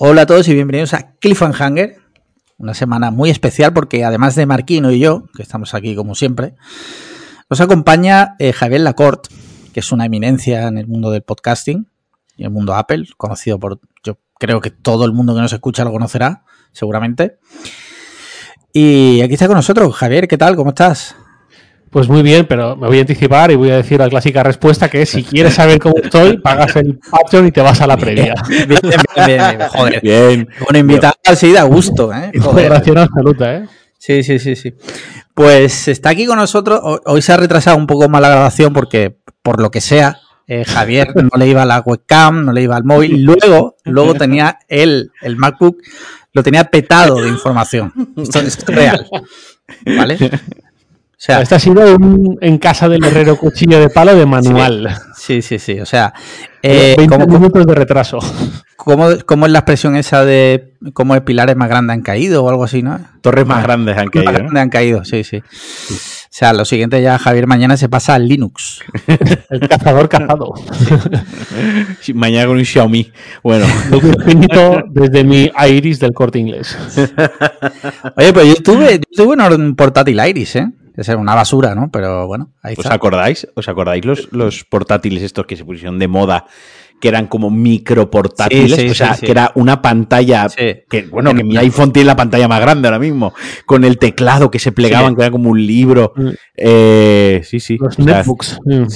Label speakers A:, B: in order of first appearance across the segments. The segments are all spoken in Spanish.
A: Hola a todos y bienvenidos a Cliffhanger, una semana muy especial porque además de Marquino y yo, que estamos aquí como siempre, nos acompaña eh, Javier Lacorte, que es una eminencia en el mundo del podcasting y el mundo Apple, conocido por, yo creo que todo el mundo que nos escucha lo conocerá, seguramente. Y aquí está con nosotros, Javier, ¿qué tal? ¿Cómo estás?
B: Pues muy bien, pero me voy a anticipar y voy a decir la clásica respuesta que es si quieres saber cómo estoy, pagas el Patreon y te vas a la previa. Bien, bien,
A: bien, joder. Bien. Bueno, invitado así da gusto, ¿eh?
B: Joder. absoluta, ¿eh?
A: Sí, sí, sí, sí. Pues está aquí con nosotros. Hoy se ha retrasado un poco más la grabación porque, por lo que sea, eh, Javier no le iba a la webcam, no le iba al móvil. Luego, luego tenía él, el MacBook, lo tenía petado de información. Esto, esto es real. ¿Vale?
B: O sea, este ha sido un en casa del herrero cuchillo de palo de manual.
A: Sí, sí, sí. O sea,
B: eh, 20 minutos de retraso.
A: ¿cómo, ¿cómo, es la expresión esa de cómo el pilares más grandes han caído o algo así, no?
C: Torres más grandes han caído.
A: Más grandes han caído, sí, sí, O sea, lo siguiente ya, Javier, mañana se pasa al Linux.
B: el cazador cazado.
C: mañana con un Xiaomi. Bueno.
B: desde mi Iris del corte inglés.
A: Oye, pues yo tuve, yo tuve un portátil Iris, ¿eh? Es una basura, ¿no? Pero bueno, ahí
C: ¿Os acordáis? ¿Os acordáis los, los portátiles estos que se pusieron de moda? que eran como micro portátiles, o sea, que era una pantalla que bueno, que mi iPhone tiene la pantalla más grande ahora mismo, con el teclado que se plegaban, que era como un libro. Mm. Eh, sí, sí.
B: Los netbooks.
A: Mm.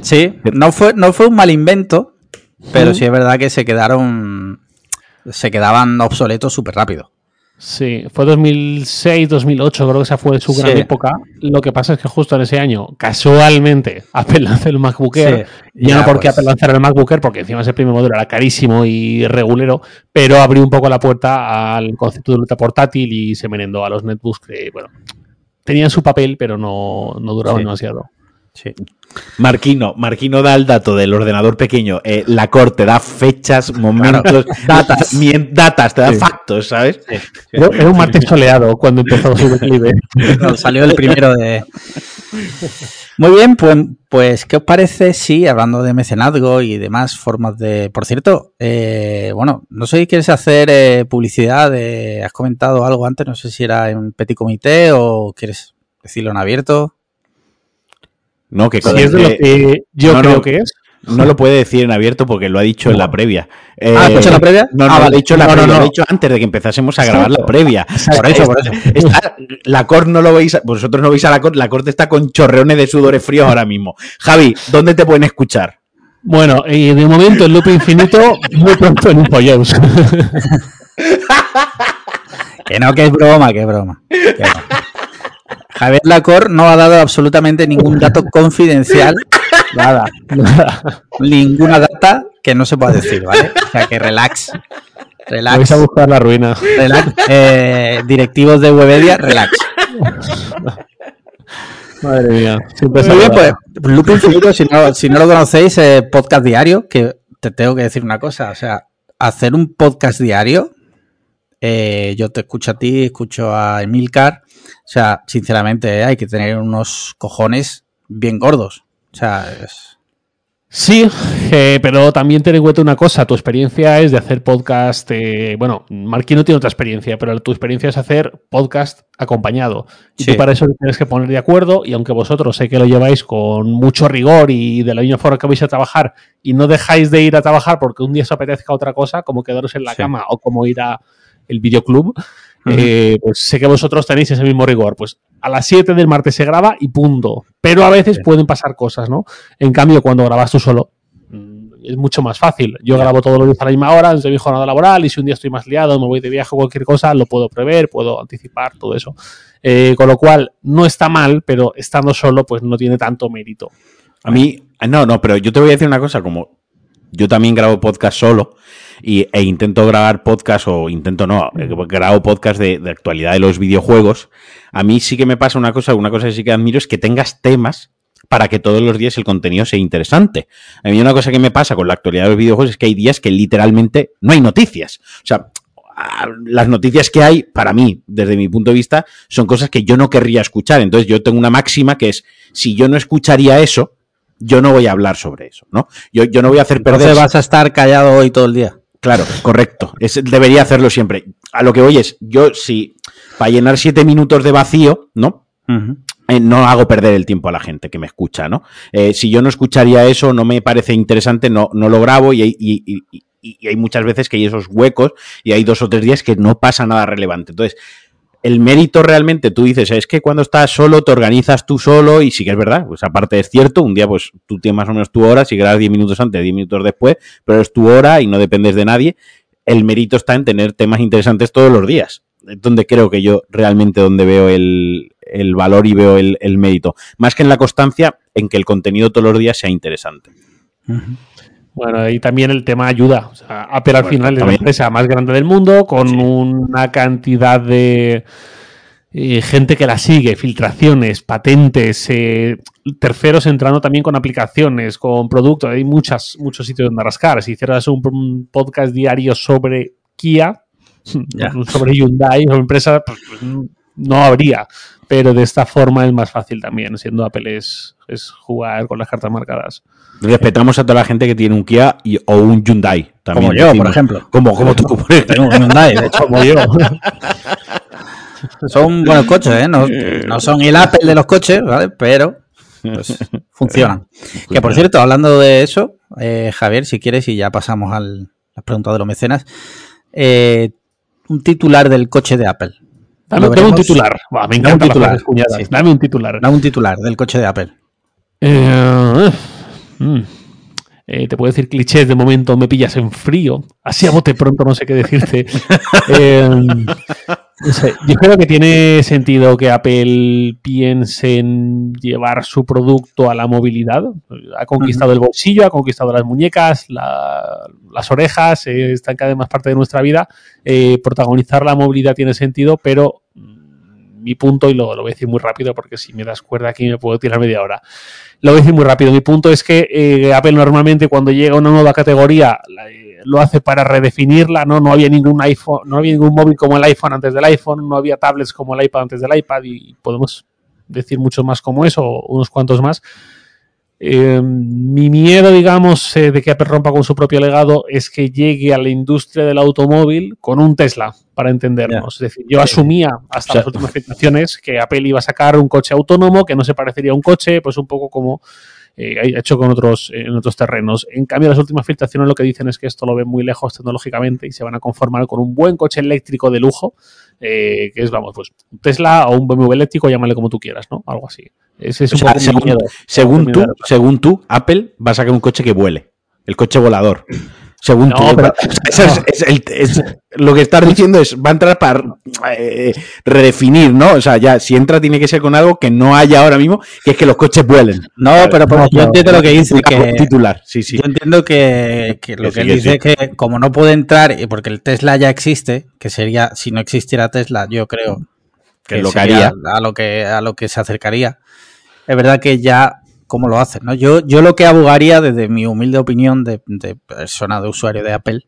A: Sí, no fue, no fue un mal invento, pero mm. sí es verdad que se quedaron se quedaban obsoletos súper rápido.
B: Sí, fue 2006, 2008, creo que esa fue su gran época. Lo que pasa es que justo en ese año, casualmente, Apple lanzó el MacBook Air. ya, no porque pues. Apple lanzara el MacBook Air, porque encima ese primer modelo era carísimo y regulero, pero abrió un poco la puerta al concepto de ultra portátil y se merendó a los netbooks que, bueno, tenían su papel, pero no, no duraban demasiado.
C: Sí. Marquino, Marquino da el dato del ordenador pequeño. Eh, la corte da fechas, momentos, datas, datas, te da factos, ¿sabes?
B: Era un martes soleado cuando empezó su declive.
A: salió el primero de. Muy bien, pues, pues, ¿qué os parece si, hablando de mecenazgo y demás formas de. Por cierto, eh, bueno, no sé si quieres hacer eh, publicidad. has comentado algo antes, no sé si era en Petit Comité o quieres decirlo en abierto.
C: No, que
B: si es de lo que yo creo que es.
C: No lo puede decir en abierto porque lo ha dicho en la previa.
A: ah, ¿has dicho la previa?
C: No, no,
A: ah,
C: lo, he dicho la previa, lo he dicho antes de que empezásemos a grabar la previa.
A: Por eso, por eso.
C: la cort no lo veis, vosotros no veis a la cort, la corte está con chorreones de sudores fríos ahora mismo. Javi, ¿dónde te pueden escuchar?
B: Bueno, y de momento el loop infinito, muy pronto en un
A: que no, que es broma, que es broma. Que Javier Lacor no ha dado absolutamente ningún dato confidencial. Nada, Ninguna data que no se pueda decir, ¿vale? O sea que relax.
B: Relax. Vais a buscar la ruina.
A: Relax. Eh, directivos de Webedia, relax.
B: Madre mía.
A: Muy bien, pues, Loop si no, si no lo conocéis, eh, podcast diario, que te tengo que decir una cosa, o sea, hacer un podcast diario, eh, yo te escucho a ti, escucho a Emilcar, o sea, sinceramente, eh, hay que tener unos cojones bien gordos. O sea, es...
B: Sí, eh, pero también ten en cuenta una cosa, tu experiencia es de hacer podcast, eh, bueno, Marquino tiene otra experiencia, pero tu experiencia es hacer podcast acompañado. Y tú para eso tienes que poner de acuerdo y aunque vosotros sé que lo lleváis con mucho rigor y de la misma forma que vais a trabajar y no dejáis de ir a trabajar porque un día os apetezca otra cosa, como quedaros en la cama o como ir a el videoclub, eh, pues sé que vosotros tenéis ese mismo rigor. Pues a las 7 del martes se graba y punto. Pero a veces pueden pasar cosas, ¿no? En cambio, cuando grabas tú solo, mm, es mucho más fácil. Yo grabo todos los días a la misma hora, de mi jornada laboral, y si un día estoy más liado, me voy de viaje o cualquier cosa, lo puedo prever, puedo anticipar, todo eso. Eh, con lo cual, no está mal, pero estando solo, pues no tiene tanto mérito.
C: A mí, no, no, pero yo te voy a decir una cosa, como yo también grabo podcast solo, y, e intento grabar podcast o intento no, eh, grabo podcast de, actualidad de los videojuegos, a mí sí que me pasa una cosa, una cosa que sí que admiro es que tengas temas para que todos los días el contenido sea interesante. A mí una cosa que me pasa con la actualidad de los videojuegos es que hay días que literalmente no hay noticias. O sea, las noticias que hay, para mí, desde mi punto de vista, son cosas que yo no querría escuchar. Entonces yo tengo una máxima que es, si yo no escucharía eso, yo no voy a hablar sobre eso, ¿no? Yo, yo no voy a hacer
A: perder... Entonces vas a estar callado hoy todo el día.
C: Claro, correcto. debería hacerlo siempre. A lo que voy es, yo si para llenar siete minutos de vacío, ¿no? Eh, no hago perder el tiempo a la gente que me escucha, ¿no? Eh, si yo no escucharía eso, no me parece interesante, no, no lo grabo y, y hay muchas veces que hay esos huecos y hay dos o tres días que no pasa nada relevante. Entonces, el mérito realmente, tú dices, es que cuando estás solo, te organizas tú solo, y sí que es verdad, pues aparte es cierto, un día pues tú tienes más o menos tu hora, si grabas 10 minutos antes, 10 minutos después, pero es tu hora y no dependes de nadie. El mérito está en tener temas interesantes todos los días. Donde creo que yo realmente donde veo el, valor y veo el, mérito. Más que en la constancia, en que el contenido todos los días sea interesante.
B: Bueno, y también el tema ayuda. O sea, Apple al final es la empresa más grande del mundo, con una cantidad de eh, gente que la sigue, filtraciones, patentes, eh, terceros entrando también con aplicaciones, con productos. Hay muchas, muchos sitios donde rascar. Si hicieras un, podcast diario sobre Kia, sobre Hyundai o empresa, pues, pues, no habría. Pero de esta forma es más fácil también, siendo Apple es, es jugar con las cartas marcadas.
C: Respetamos a toda la gente que tiene un Kia o un Hyundai.
A: También como yo, por ejemplo.
C: Como, como tú.
A: Tengo un Hyundai, de hecho, como yo. son buenos coches, ¿eh? No, son el Apple de los coches, ¿vale? Pero pues, funcionan. Que por cierto, hablando de eso, eh, Javier, si quieres, y ya pasamos a las preguntas de los mecenas, eh, un titular del coche de Apple.
B: Dame, un titular. me encanta un titular. Dame un titular.
A: Dame un titular del coche de Apple.
B: Eh, Mm. Eh, te puedo decir clichés, de momento me pillas en frío. Así a bote pronto no sé qué decirte. Em, yo creo que tiene sentido que Apple piense en llevar su producto a la movilidad. Ha conquistado el bolsillo, ha conquistado las muñecas, las orejas, eh, están cada vez más parte de nuestra vida. Eh, protagonizar la movilidad tiene sentido, pero mi punto, y lo, lo, voy a decir muy rápido porque si me das cuerda aquí me puedo tirar media hora. Lo voy a decir muy rápido. Mi punto es que eh, Apple normalmente cuando llega a una nueva categoría eh, lo hace para redefinirla, ¿no? No había ningún iPhone, no había ningún móvil como el iPhone antes del iPhone, no había tablets como el iPad antes del iPad y podemos decir muchos más como eso, unos cuantos más. Eh, mi miedo, digamos, eh, de que Apple rompa con su propio legado es que llegue a la industria del automóvil con un Tesla, para entendernos. Es decir, yo asumía hasta las últimas filtraciones que Apple iba a sacar un coche autónomo que no se parecería a un coche, pues un poco como eh, ha hecho con otros, en otros terrenos. En cambio, las últimas filtraciones lo que dicen es que esto lo ven muy lejos tecnológicamente y se van a conformar con un buen coche eléctrico de lujo, que es, vamos, pues un Tesla o un BMW eléctrico, llámale como tú quieras, ¿no? Algo así
C: según, tú, según tú, Apple va a sacar un coche que vuele. El coche volador. Según tú. lo que estás diciendo es, va a entrar para eh, redefinir, ¿no? O sea, ya, si entra tiene que ser con algo que no haya ahora mismo, que es que los coches vuelen.
A: No, pero, yo entiendo lo que dice. Que,
C: titular, sí, sí.
A: Yo entiendo que, lo que, él dice es que como no puede entrar, y porque el Tesla ya existe, que sería, si no existiera Tesla, yo creo que, lo que haría. A lo que, a lo que se acercaría es verdad que ya cómo lo hacen, ¿no? Yo, yo lo que abogaría, desde mi humilde opinión de, persona de usuario de Apple,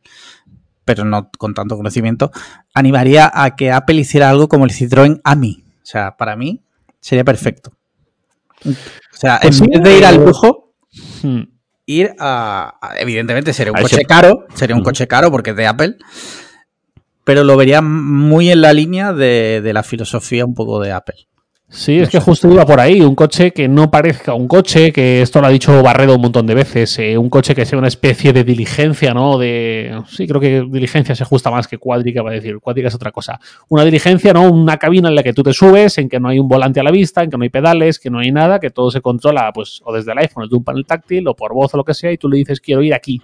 A: pero no con tanto conocimiento, animaría a que Apple hiciera algo como el Citroën AMI. O sea, para mí sería perfecto. O sea, pues en vez de ir al lujo, hmm. ir a, Evidentemente sería un coche caro, sería un hmm. coche caro porque es de Apple, pero lo vería muy en la línea de la filosofía un poco de Apple.
B: Sí, es que justo iba por ahí, un coche que no parezca un coche, que esto lo ha dicho Barredo un montón de veces, eh, un coche que sea una especie de diligencia, ¿no? De, sí, creo que diligencia se ajusta más que cuádrica, va a decir, cuádrica es otra cosa. Una diligencia, ¿no? Una cabina en la que tú te subes, en que no hay un volante a la vista, en que no hay pedales, que no hay nada, que todo se controla, pues, o desde el iPhone, desde un panel táctil, o por voz o lo que sea, y tú le dices, quiero ir aquí,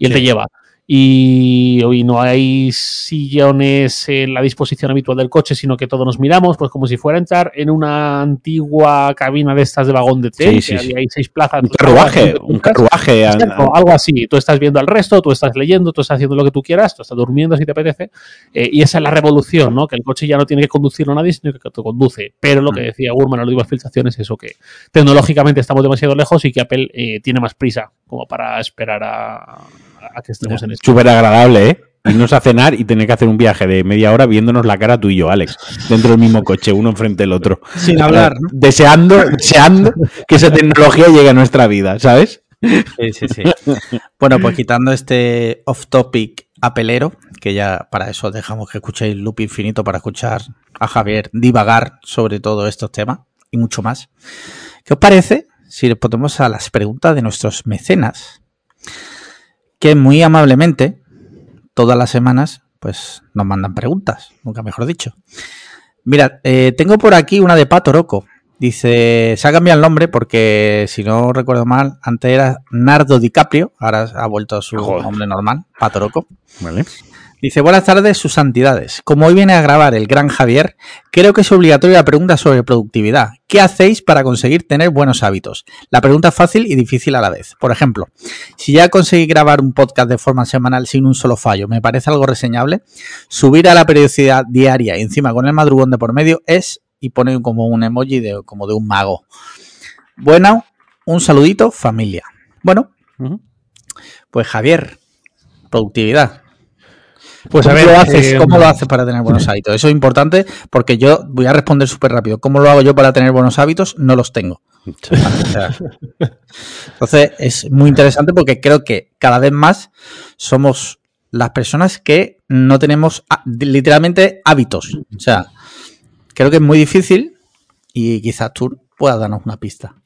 B: y él te lleva y hoy no hay sillones en la disposición habitual del coche, sino que todos nos miramos, pues como si fuera a entrar en una antigua cabina de estas de vagón de tren, que hay seis plazas.
C: Un carruaje, un carruaje.
B: algo así. Tú estás viendo al resto, tú estás leyendo, tú estás haciendo lo que tú quieras, tú estás durmiendo si te apetece. Eh, y esa es la revolución, ¿no? Que el coche ya no tiene que conducirlo a nadie, sino que te conduce. Pero lo que mm. decía Gurman en las últimas filtraciones es eso, que tecnológicamente estamos demasiado lejos y que Apple eh, tiene más prisa como para esperar a a que estemos en esto.
C: Súper agradable, ¿eh? Irnos a cenar y tener que hacer un viaje de media hora viéndonos la cara tú y yo, Alex, dentro del mismo coche, uno enfrente del otro.
A: Sin hablar,
C: ¿no? Deseando, deseando que esa tecnología llegue a nuestra vida, ¿sabes?
A: Sí, sí, sí. Bueno, pues quitando este off topic apelero, que ya para eso dejamos que escuchéis Loop Infinito para escuchar a Javier divagar sobre todo estos temas y mucho más. ¿Qué os parece si respondemos a las preguntas de nuestros mecenas? Que muy amablemente, todas las semanas, pues nos mandan preguntas, nunca mejor dicho. Mira, eh, tengo por aquí una de Pato Roco. Dice, se ha cambiado el nombre porque, si no recuerdo mal, antes era Nardo DiCaprio, ahora ha vuelto a su nombre normal, Pato Roco. Vale. Dice, buenas tardes, sus santidades. Como hoy viene a grabar el gran Javier, creo que es obligatoria la pregunta sobre productividad. ¿Qué hacéis para conseguir tener buenos hábitos? La pregunta es fácil y difícil a la vez. Por ejemplo, si ya conseguí grabar un podcast de forma semanal sin un solo fallo, me parece algo reseñable. Subir a la periodicidad diaria y encima con el madrugón de por medio es, y pone como un emoji de, como de un mago. Bueno, un saludito, familia. Bueno, pues Javier, productividad. Pues a ver, lo haces? Eh, ¿Cómo lo haces para tener buenos hábitos? Eso es importante porque yo voy a responder súper rápido. ¿Cómo lo hago yo para tener buenos hábitos? No los tengo. Entonces es muy interesante porque creo que cada vez más somos las personas que no tenemos literalmente hábitos. O sea, creo que es muy difícil y quizás tú puedas darnos una pista.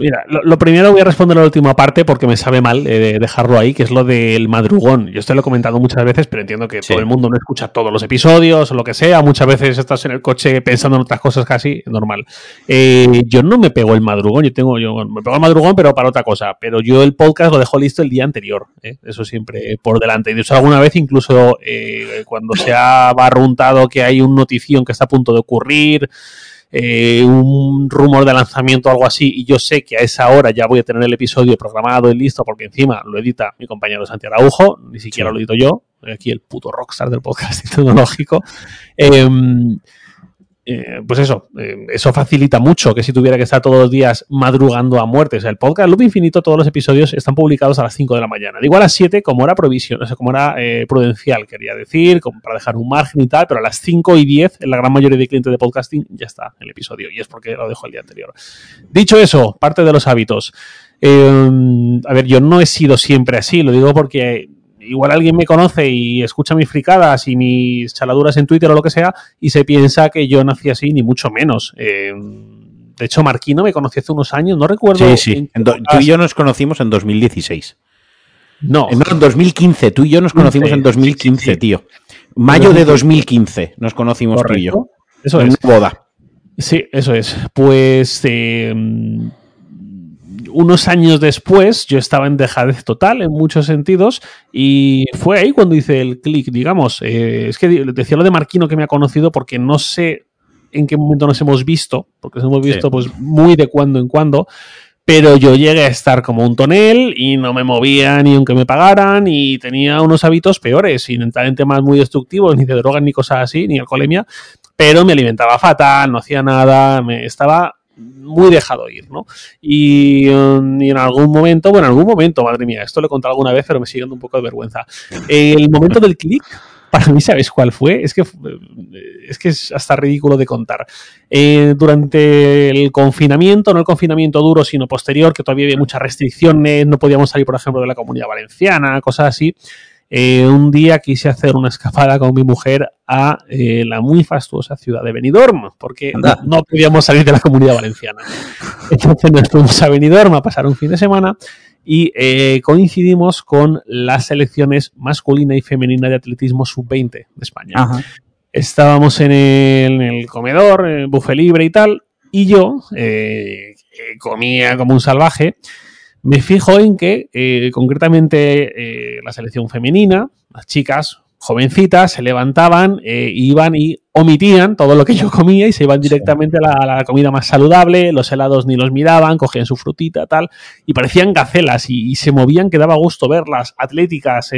B: Mira, lo, primero voy a responder a la última parte porque me sabe mal eh, dejarlo ahí, que es lo del madrugón. Yo esto lo he comentado muchas veces, pero entiendo que todo el mundo no escucha todos los episodios o lo que sea. Muchas veces estás en el coche pensando en otras cosas casi normal. Eh, yo no me pego el madrugón, yo tengo, yo me pego el madrugón, pero para otra cosa. Pero yo el podcast lo dejo listo el día anterior. ¿eh? Eso siempre por delante. Y de hecho, alguna vez incluso cuando se ha barruntado que hay un notición que está a punto de ocurrir. Eh, un rumor de lanzamiento o algo así, y yo sé que a esa hora ya voy a tener el episodio programado y listo, porque encima lo edita mi compañero Santiago Araujo, ni siquiera lo edito yo, aquí el puto rockstar del podcast tecnológico. Eh, eh, pues eso, eh, eso facilita mucho que si tuviera que estar todos los días madrugando a muerte. El podcast Loop Infinito, todos los episodios están publicados a las 5 de la mañana. Digo a las 7 como era provisión, o sea, como era eh, prudencial, quería decir, para dejar un margen y tal, pero a las 5 y 10, en la gran mayoría de clientes de podcasting, ya está el episodio. Y es porque lo dejo el día anterior. Dicho eso, parte de los hábitos. a ver, yo no he sido siempre así, lo digo porque igual alguien me conoce y escucha mis fricadas y mis chaladuras en Twitter o lo que sea y se piensa que yo nací así, ni mucho menos. Eh, de hecho, Marquino me conoció hace unos años, no recuerdo.
C: Sí, sí. Tú y yo nos conocimos en 2016.
B: No.
C: En 2015. Tú y yo nos conocimos en 2015, tío. Mayo de 2015 nos conocimos tú y yo.
B: Eso
C: en
B: es.
C: boda.
B: Sí, eso es. Pues eh, unos años después yo estaba en dejadez total en muchos sentidos y fue ahí cuando hice el clic, digamos. Eh, es que decía lo de Marquino que me ha conocido porque no sé en qué momento nos hemos visto, porque nos hemos visto pues muy de cuando en cuando, pero yo llegué a estar como un tonel y no me movía ni aunque me pagaran y tenía unos hábitos peores, sin entrar en temas muy destructivos, ni de drogas ni cosas así, ni alcoholemia, pero me alimentaba fatal, no hacía nada, me estaba muy dejado ir, ¿no? Y, um, en algún momento, bueno, en algún momento, madre mía, esto lo he contado alguna vez, pero me sigue dando un poco de vergüenza. El momento del clic, para mí, ¿sabes cuál fue? Es que es, que es hasta ridículo de contar. Eh, durante el confinamiento, no el confinamiento duro, sino posterior, que todavía había muchas restricciones, no podíamos salir, por ejemplo, de la comunidad valenciana, cosas así. Eh, un día quise hacer una escapada con mi mujer a eh, la muy fastuosa ciudad de Benidorm, porque no, podíamos salir de la comunidad valenciana. Entonces nos fuimos a Benidorm a pasar un fin de semana y eh, coincidimos con las selecciones masculina y femenina de atletismo sub-20 de España. Estábamos en el, comedor, en el buffet libre y tal, y yo comía como un salvaje me fijo en que, eh, concretamente, eh, la selección femenina, las chicas jovencitas, se levantaban, eh, iban y omitían todo lo que yo comía y se iban directamente a la, comida más saludable, los helados ni los miraban, cogían su frutita, tal, y parecían gacelas y, se movían, que daba gusto verlas, atléticas.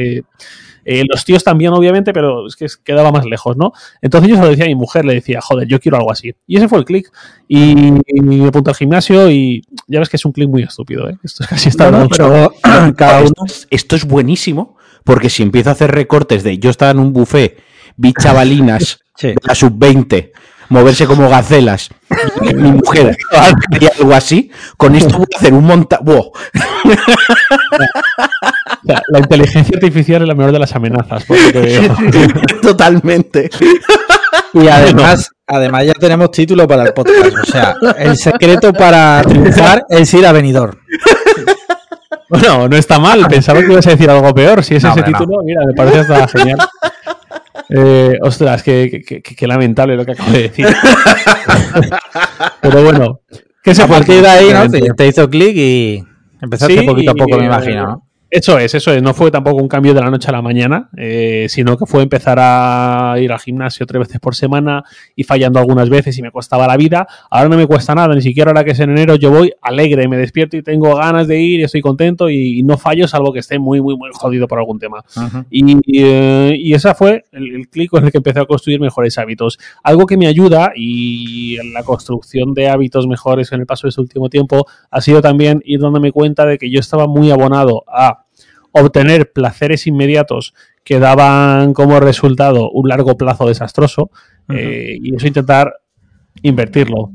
B: Los tíos también, obviamente, pero es que quedaba más lejos, ¿no? Entonces yo se lo decía a mi mujer, le decía, joder, yo quiero algo así. Y ese fue el clic. Y, me apunté al gimnasio y ya ves que es un clic muy estúpido, ¿eh? Esto es casi está
C: pero cada uno. Esto es buenísimo, porque si empiezo a hacer recortes de yo estaba en un buffet, vi chavalinas de la sub-20 moverse como gacelas, mi mujer algo así, con esto voy a hacer un monta...
B: la inteligencia artificial es la mejor de las amenazas, por
C: Totalmente.
A: Y además, además ya tenemos título para el podcast. O sea, el secreto para triunfar es ir a venidor.
B: Bueno, no está mal. Pensaba que ibas a decir algo peor. Si es ese título, mira, me parece hasta genial. Eh, ostras, qué, qué, lamentable lo que acabo de decir. Pero bueno,
A: que se a partir de ahí, ¿no? Te, hizo clic y empezaste poquito a poco, me imagino, ¿no?
B: Eso es, eso es. No fue tampoco un cambio de la noche a la mañana, eh, sino que fue empezar a ir al gimnasio tres veces por semana y fallando algunas veces y me costaba la vida. Ahora no me cuesta nada, ni siquiera ahora que es en enero yo voy alegre, me despierto y tengo ganas de ir y estoy contento y, no fallo salvo que esté muy, muy, muy jodido por algún tema. y, eh, y, esa fue el, el clic con el que empecé a construir mejores hábitos. Algo que me ayuda y en la construcción de hábitos mejores en el paso de este último tiempo ha sido también ir dándome cuenta de que yo estaba muy abonado a obtener placeres inmediatos que daban como resultado un largo plazo desastroso eh, y eso intentar invertirlo.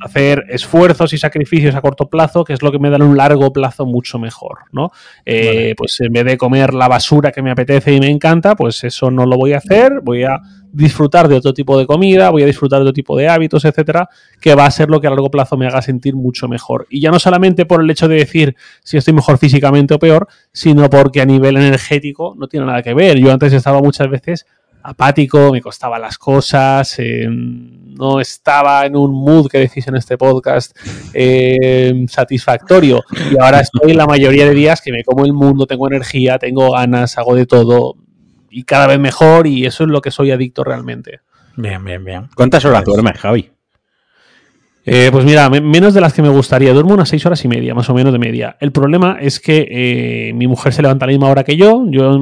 B: Hacer esfuerzos y sacrificios a corto plazo, que es lo que me da un largo plazo mucho mejor, ¿no? Eh, pues en vez de comer la basura que me apetece y me encanta, pues eso no lo voy a hacer, voy a disfrutar de otro tipo de comida, voy a disfrutar de otro tipo de hábitos, etcétera, que va a ser lo que a largo plazo me haga sentir mucho mejor. Y ya no solamente por el hecho de decir si estoy mejor físicamente o peor, sino porque a nivel energético no tiene nada que ver. Yo antes estaba muchas veces apático, me costaban las cosas, em, no estaba en un mood que decís en este podcast em, satisfactorio. Y ahora estoy la mayoría de días que me como el mundo, tengo energía, tengo ganas, hago de todo y cada vez mejor y eso es lo que soy adicto realmente.
A: Bien, bien, bien.
C: ¿Cuántas horas pues duermes, Javi?
B: Eh, pues mira, menos de las que me gustaría. Duermo unas seis horas y media, más o menos de media. El problema es que eh, mi mujer se levanta a la misma hora que yo. Yo,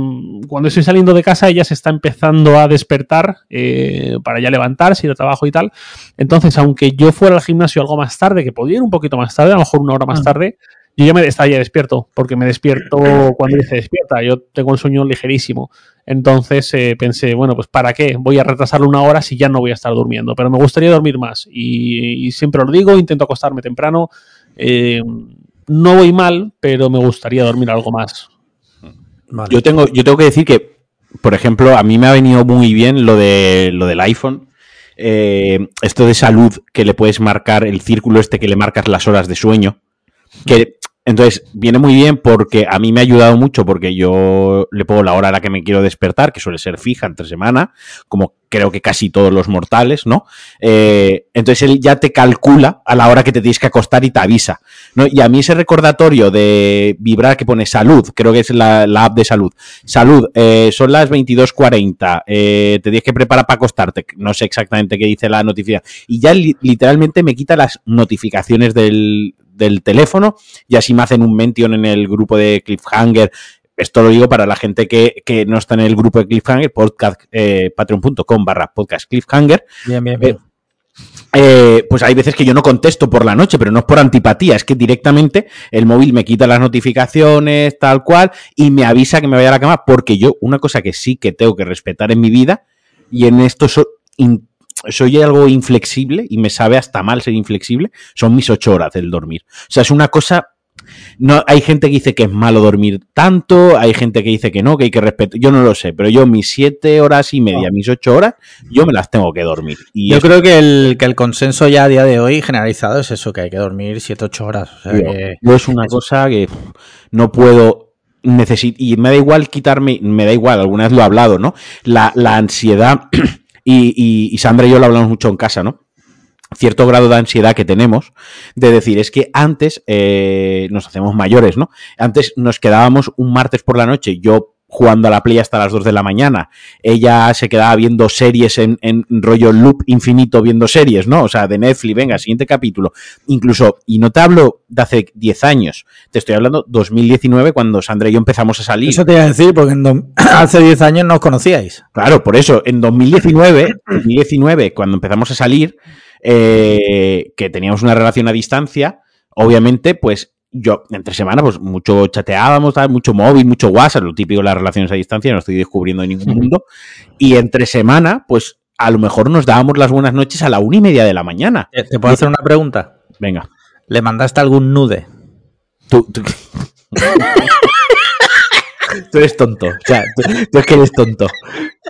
B: cuando estoy saliendo de casa, ella se está empezando a despertar eh, para ya levantarse, ir al trabajo y tal. Entonces, aunque yo fuera al gimnasio algo más tarde, que podía ir un poquito más tarde, a lo mejor una hora más ah. tarde, yo ya me estaría despierto, porque me despierto cuando dice despierta. Yo tengo un sueño ligerísimo. Entonces eh, pensé, bueno, pues ¿para qué? Voy a retrasarlo una hora si ya no voy a estar durmiendo. Pero me gustaría dormir más. Y, siempre lo digo, intento acostarme temprano. Eh, no voy mal, pero me gustaría dormir algo más.
C: Yo, tengo, yo tengo que decir que, por ejemplo, a mí me ha venido muy bien lo, de, lo del iPhone. Eh, esto de salud, que le puedes marcar el círculo este que le marcas las horas de sueño. Que entonces, viene muy bien porque a mí me ha ayudado mucho porque yo le pongo la hora a la que me quiero despertar, que suele ser fija entre semana, como creo que casi todos los mortales, ¿no? Eh, entonces él ya te calcula a la hora que te tienes que acostar y te avisa, ¿no? Y a mí ese recordatorio de vibrar que pone salud, creo que es la, app de salud, salud, eh, son las 22.40, eh, te tienes que preparar para acostarte, no sé exactamente qué dice la notificación, y ya literalmente me quita las notificaciones del, del teléfono y así me hacen un mention en el grupo de Cliffhanger. Esto lo digo para la gente que, no está en el grupo de Cliffhanger, podcast, eh, patreon.com barra podcast Cliffhanger.
A: Bien, bien, bien.
C: Eh, pues hay veces que yo no contesto por la noche, pero no es por antipatía, es que directamente el móvil me quita las notificaciones, tal cual, y me avisa que me vaya a la cama, porque yo, una cosa que sí que tengo que respetar en mi vida, y en esto soy algo inflexible y me sabe hasta mal ser inflexible, son mis ocho horas del dormir. O sea, es una cosa no, hay gente que dice que es malo dormir tanto, hay gente que dice que no, que hay que respetar. Yo no lo sé, pero yo mis siete horas y media, mis ocho horas, yo me las tengo que dormir.
A: Y yo creo que el, que el consenso ya a día de hoy generalizado es eso, que hay que dormir siete, ocho horas. O
C: sea, es una cosa que no puedo necesitar. Y me da igual quitarme, me da igual, alguna vez lo he hablado, ¿no? La, la ansiedad y, Sandra y yo lo hablamos mucho en casa, ¿no? cierto grado de ansiedad que tenemos de decir, es que antes eh, nos hacemos mayores, ¿no? Antes nos quedábamos un martes por la noche, yo jugando a la play hasta las 2 de la mañana. Ella se quedaba viendo series en, rollo loop infinito, viendo series, ¿no? O sea, de Netflix, venga, siguiente capítulo. Incluso, y no te hablo de hace 10 años, te estoy hablando 2019 cuando Sandra y yo empezamos a salir.
A: Eso te iba a decir, porque hace 10 años no os conocíais.
C: Claro, por eso, en 2019, 2019 cuando empezamos a salir, eh, que teníamos una relación a distancia, obviamente, pues yo, entre semana, pues mucho chateábamos, mucho móvil, mucho WhatsApp, lo típico de las relaciones a distancia, no estoy descubriendo en ningún mundo. Y entre semana, pues a lo mejor nos dábamos las buenas noches a la una y media de la mañana.
A: Eh, ¿Te puedo hacer una pregunta?
C: Venga.
A: ¿Le mandaste algún nude?
C: Tú, tú eres tonto. O sea, tú, es que eres tonto.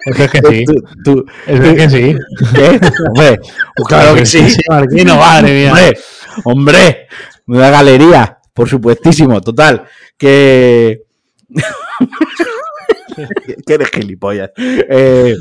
B: Es que sí.
C: Tú,
B: es que sí.
C: ¿Qué? Hombre, claro que sí.
B: Marquino, madre mía.
C: Hombre, hombre, una galería, por supuestísimo, total. Que. que eres gilipollas. Eh,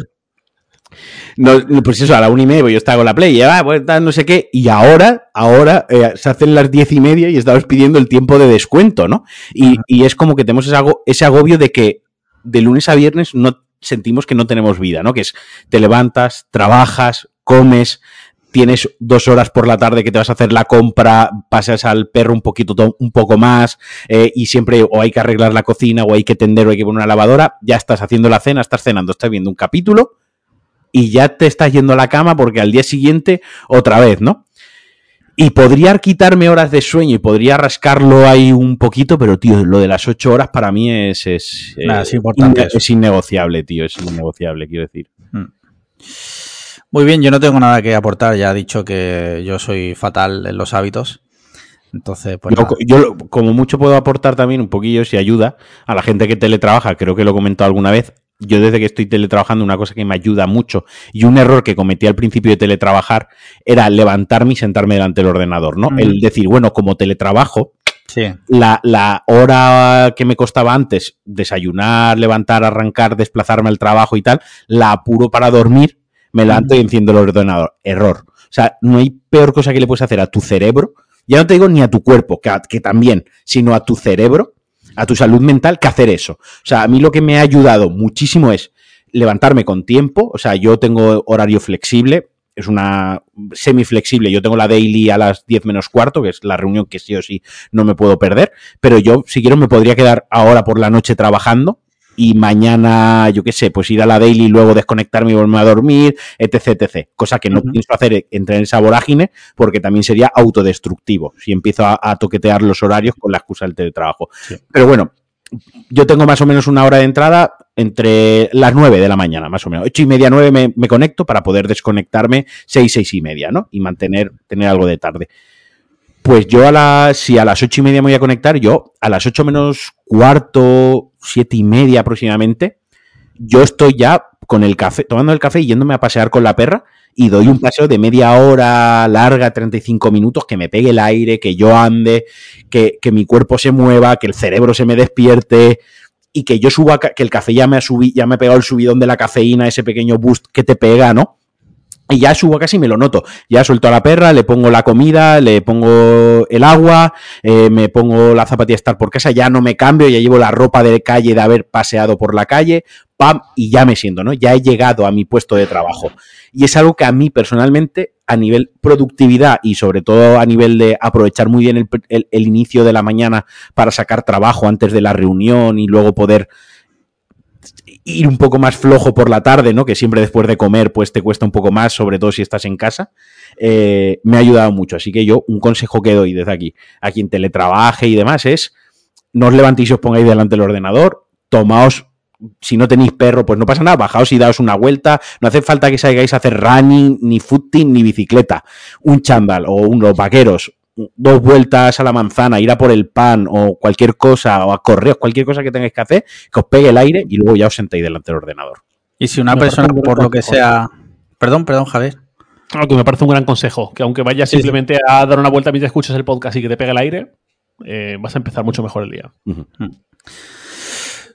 C: no, pues eso, a la una y media pues yo estaba con la Play y ya, ah, pues no sé qué, y ahora, ahora eh, se hacen las diez y media y estamos pidiendo el tiempo de descuento, ¿no? Y, y es como que tenemos ese agobio de que de lunes a viernes no sentimos que no tenemos vida, ¿no? Que es, te levantas, trabajas, comes, tienes dos horas por la tarde que te vas a hacer la compra, pasas al perro un poquito, un poco más, eh, y siempre o hay que arreglar la cocina, o hay que tender, o hay que poner una lavadora, ya estás haciendo la cena, estás cenando, estás viendo un capítulo, y ya te estás yendo a la cama porque al día siguiente otra vez, ¿no? Y podría quitarme horas de sueño y podría rascarlo ahí un poquito, pero tío, lo de las ocho horas para mí es, es,
A: es importante.
C: es innegociable, tío, es innegociable, quiero decir. Hmm.
A: Muy bien, yo no tengo nada que aportar, ya he dicho que yo soy fatal en los hábitos. Entonces, pues
C: yo, yo, como mucho puedo aportar también un poquillo si ayuda a la gente que teletrabaja, creo que lo he comentado alguna vez, yo desde que estoy teletrabajando, una cosa que me ayuda mucho y un error que cometí al principio de teletrabajar era levantarme y sentarme delante del ordenador, ¿no? El decir, bueno, como teletrabajo, la, la, hora que me costaba antes, desayunar, levantar, arrancar, desplazarme al trabajo y tal, la apuro para dormir, me levanto y enciendo el ordenador. Error. O sea, no hay peor cosa que le puedes hacer a tu cerebro, ya no te digo ni a tu cuerpo, que, que también, sino a tu cerebro, a tu salud mental que hacer eso. O sea, a mí lo que me ha ayudado muchísimo es levantarme con tiempo, o sea, yo tengo horario flexible, es una semi flexible, yo tengo la daily a las 10 menos cuarto, que es la reunión que sí o sí no me puedo perder, pero yo si quiero me podría quedar ahora por la noche trabajando y mañana, yo qué sé, pues ir a la daily y luego desconectarme y volverme a dormir, etc, etc. Cosa que no pienso hacer entre en esa vorágine porque también sería autodestructivo si empiezo a, toquetear los horarios con la excusa del teletrabajo. Pero bueno, yo tengo más o menos una hora de entrada entre las 9 de la mañana, más o menos. 8 y media, 9 me, me conecto para poder desconectarme 6, 6 y media, ¿no? Y mantener, tener algo de tarde. Pues yo a las, si a las ocho y media me voy a conectar, yo a las ocho menos cuarto, siete y media aproximadamente, yo estoy ya con el café, tomando el café y yéndome a pasear con la perra y doy un paseo de media hora larga, 35 minutos, que me pegue el aire, que yo ande, que, que mi cuerpo se mueva, que el cerebro se me despierte y que yo suba, que el café ya me ha subido, ya me ha pegado el subidón de la cafeína, ese pequeño boost que te pega, ¿no? Y ya subo casi me lo noto. Ya suelto a la perra, le pongo la comida, le pongo el agua, eh, me pongo la zapatilla estar por casa, ya no me cambio, ya llevo la ropa de calle de haber paseado por la calle, pam, y ya me siento, ¿no? Ya he llegado a mi puesto de trabajo. Y es algo que a mí personalmente, a nivel productividad y sobre todo a nivel de aprovechar muy bien el inicio de la mañana para sacar trabajo antes de la reunión y luego poder ir un poco más flojo por la tarde, ¿no? Que siempre después de comer, pues te cuesta un poco más, sobre todo si estás en casa. Eh, me ha ayudado mucho. Así que yo, un consejo que doy desde aquí, a quien teletrabaje y demás, es no os levantéis y os pongáis delante del ordenador, tomaos si no tenéis perro, pues no pasa nada, bajaos y daos una vuelta. No hace falta que salgáis a hacer running, ni footing, ni bicicleta. Un chándal o unos vaqueros, dos vueltas a la manzana, ir a por el pan o cualquier cosa, o a correr, cualquier cosa que tengáis que hacer, que os pegue el aire y luego ya os sentéis delante del ordenador.
A: Y si una persona, por lo que sea. Perdón, perdón, Javier.
B: Lo que me parece un gran consejo, que aunque vayas simplemente a dar una vuelta mientras escuchas el podcast y que te pegue el aire, eh, vas a empezar mucho mejor el día. Mm.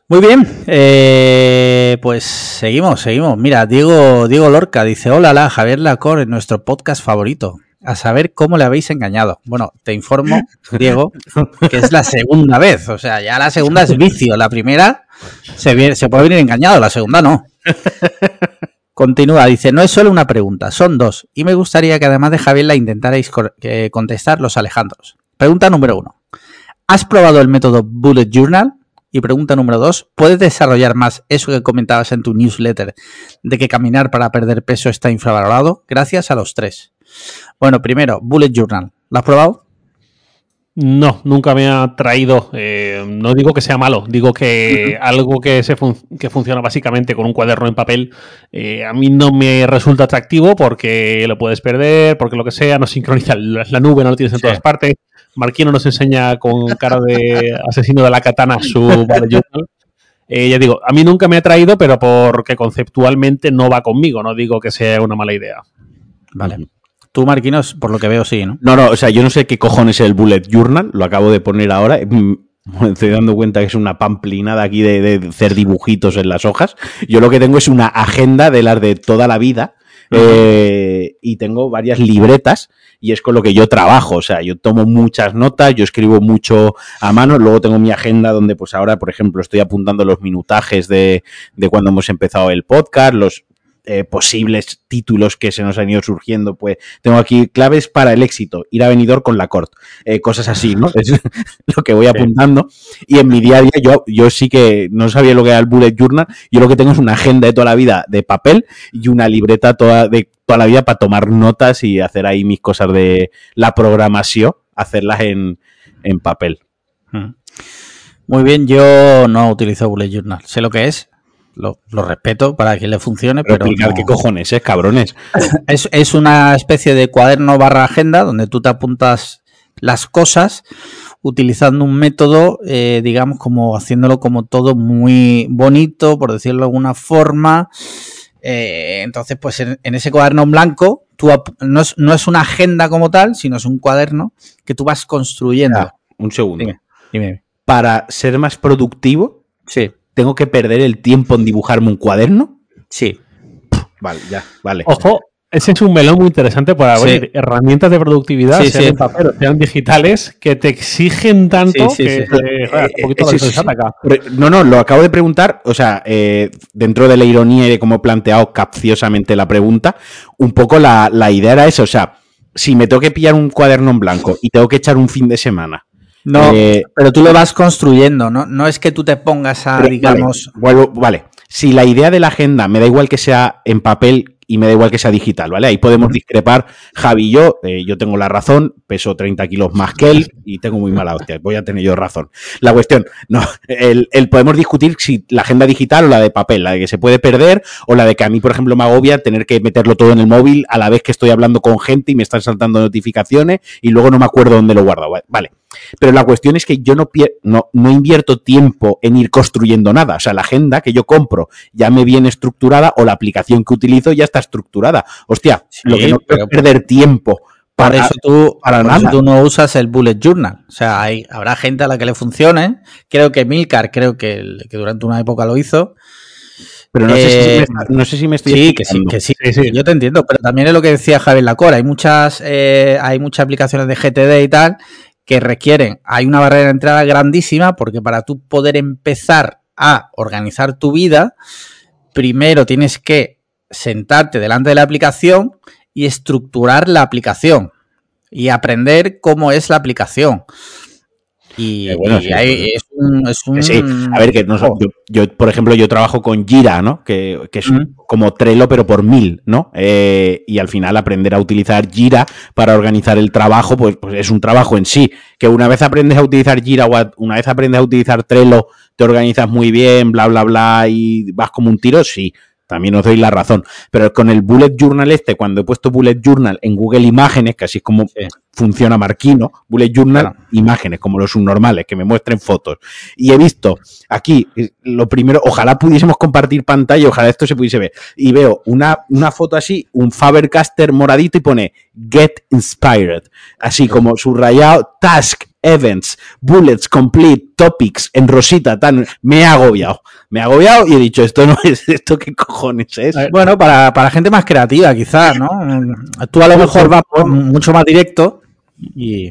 A: Muy bien, eh, pues seguimos, seguimos. Mira, Diego, Diego Lorca dice, hola, la Javier Lacor, en nuestro podcast favorito a saber cómo le habéis engañado. Bueno, te informo, Diego, que es la segunda vez. O sea, ya la segunda es vicio. La primera se, puede venir engañado, la segunda no. Continúa, dice, no es solo una pregunta, son dos. Y me gustaría que además de Javier la intentarais contestar los Alejandros. Pregunta número uno. ¿Has probado el método Bullet Journal? Y pregunta número dos, ¿puedes desarrollar más eso que comentabas en tu newsletter de que caminar para perder peso está infravalorado? Gracias a los tres. Bueno, primero, Bullet Journal. ¿Lo has probado?
B: No, nunca me ha traído. Eh, no digo que sea malo, digo que algo que, se que funciona básicamente con un cuaderno en papel eh, a mí no me resulta atractivo porque lo puedes perder, porque lo que sea, no sincroniza la nube, no lo tienes en todas partes. Marquino nos enseña con cara de asesino de la katana su Bullet Journal. Eh, ya digo, a mí nunca me ha traído, pero porque conceptualmente no va conmigo. No digo que sea una mala idea.
A: Vale. Tú, Marquinos, por lo que veo, sí, ¿no?
C: No, no, o sea, yo no sé qué cojones es el Bullet Journal, lo acabo de poner ahora. Me estoy dando cuenta que es una pamplinada aquí de, de hacer dibujitos en las hojas. Yo lo que tengo es una agenda de las de toda la vida. Eh, y tengo varias libretas y es con lo que yo trabajo, o sea, yo tomo muchas notas, yo escribo mucho a mano, luego tengo mi agenda donde pues ahora, por ejemplo, estoy apuntando los minutajes de, de cuando hemos empezado el podcast, los eh, posibles títulos que se nos han ido surgiendo, pues tengo aquí claves para el éxito, ir a venidor con la corte, eh, cosas así, ¿no? Es lo que voy apuntando. Y en mi día a día yo, yo sí que no sabía lo que era el bullet journal, yo lo que tengo es una agenda de toda la vida de papel y una libreta toda de toda la vida para tomar notas y hacer ahí mis cosas de la programación, hacerlas en, en papel.
A: Muy bien, yo no utilizo bullet journal, sé lo que es, lo, respeto para que le funcione, pero.
C: pero qué cojones, ¿eh? Cabrones.
A: Es, es, una especie de cuaderno barra agenda donde tú te apuntas las cosas utilizando un método, eh, digamos, como haciéndolo como todo muy bonito, por decirlo de alguna forma. Eh, entonces, pues en, ese cuaderno blanco, tú no es, no es, una agenda como tal, sino es un cuaderno que tú vas construyendo.
C: un segundo. dime. Para ser más productivo,
A: sí
C: ¿Tengo que perder el tiempo en dibujarme un cuaderno?
A: Sí.
C: Vale, ya, vale.
B: Ojo, ese es un melón muy interesante para abrir herramientas de productividad, sean en papel sean digitales, que te exigen tanto que
C: No, no, lo acabo de preguntar, o sea, eh, dentro de la ironía y de cómo he planteado capciosamente la pregunta, un poco la, la idea era eso, o sea, si me tengo que pillar un cuaderno en blanco y tengo que echar un fin de semana
A: no, eh, pero tú lo vas construyendo, ¿no? No es que tú te pongas a, digamos.
C: Vale, vale. Si la idea de la agenda me da igual que sea en papel y me da igual que sea digital, ¿vale? Ahí podemos discrepar. Javi y yo, eh, yo tengo la razón, peso 30 kilos más que él y tengo muy mala hostia. Voy a tener yo razón. La cuestión, no, el, podemos discutir si la agenda digital o la de papel, la de que se puede perder o la de que a mí, por ejemplo, me agobia tener que meterlo todo en el móvil a la vez que estoy hablando con gente y me están saltando notificaciones y luego no me acuerdo dónde lo guardo. Vale. Pero la cuestión es que yo no, no, no invierto tiempo en ir construyendo nada. O sea, la agenda que yo compro ya me viene estructurada o la aplicación que utilizo ya está estructurada. Hostia, lo que no quiero perder tiempo.
A: Para, eso tú, para nada. tú no usas el bullet journal. O sea, hay, habrá gente a la que le funcione. Creo que Milcar, creo que, que durante una época lo hizo.
C: Pero no, sé, si me, eh, no sé si me estoy
A: Sí, que sí, que sí, sí, yo te entiendo, pero también es lo que decía Javier Lacora, hay muchas eh, hay muchas aplicaciones de GTD y tal que requieren, hay una barrera de entrada grandísima porque para tú poder empezar a organizar tu vida, primero tienes que sentarte delante de la aplicación y estructurar la aplicación y aprender cómo es la aplicación. Y,
C: eh, es, un, a ver, que yo, por ejemplo, yo trabajo con Jira, ¿no? Que, es como Trello, pero por mil, ¿no? Eh, y al final aprender a utilizar Jira para organizar el trabajo, pues, pues, es un trabajo en sí. Que una vez aprendes a utilizar Jira o una vez aprendes a utilizar Trello, te organizas muy bien, bla, bla, bla, y vas como un tiro, sí también os doy la razón. Pero con el Bullet Journal este, cuando he puesto Bullet Journal en Google Imágenes, que así es como funciona Marquino, Bullet Journal, imágenes, como los subnormales, que me muestren fotos. Y he visto aquí, eh, lo primero, ojalá pudiésemos compartir pantalla, ojalá esto se pudiese ver. Y veo una, una foto así, un Faber-Caster moradito y pone Get Inspired. Así como subrayado, Task, Events, Bullets, Complete, Topics, en rosita, tan, me he agobiado. Me he agobiado y he dicho, esto no es, esto qué cojones es.
A: Bueno, para, para gente más creativa, quizás, ¿no? Tú a lo mejor vas mucho más directo y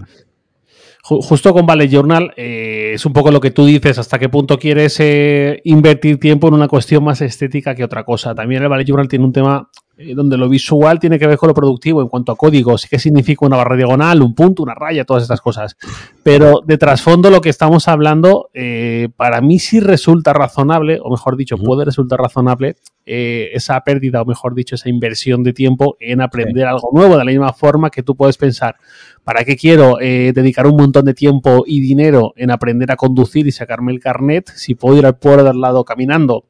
B: justo con Ballet Journal eh, es un poco lo que tú dices, hasta qué punto quieres eh, invertir tiempo en una cuestión más estética que otra cosa. También el Ballet Journal tiene un tema eh, donde lo visual tiene que ver con lo productivo en cuanto a código, sí que significa una barra diagonal, un punto, una raya, todas estas cosas. Pero de trasfondo lo que estamos hablando, eh, para mí sí resulta razonable, o mejor dicho, puede resultar razonable eh, esa pérdida, o mejor dicho, esa inversión de tiempo en aprender algo nuevo, de la misma forma que tú puedes pensar, ¿para qué quiero dedicar un montón de tiempo y dinero en aprender a conducir y sacarme el carnet si puedo ir al pueblo del lado caminando?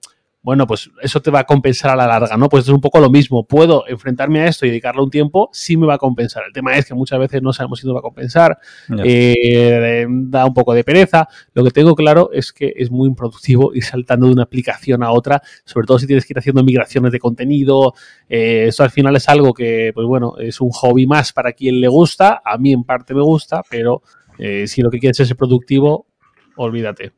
B: Bueno, pues eso te va a compensar a la larga, ¿no? Pues es un poco lo mismo. Puedo enfrentarme a esto y dedicarle un tiempo, sí me va a compensar. El tema es que muchas veces no sabemos si nos va a compensar, eh, da un poco de pereza. Lo que tengo claro es que es muy improductivo ir saltando de una aplicación a otra, sobre todo si tienes que ir haciendo migraciones de contenido. Eh, eso al final es algo que, pues bueno, es un hobby más para quien le gusta. A mí en parte me gusta, pero eh, si lo que quieres es ser productivo, olvídate.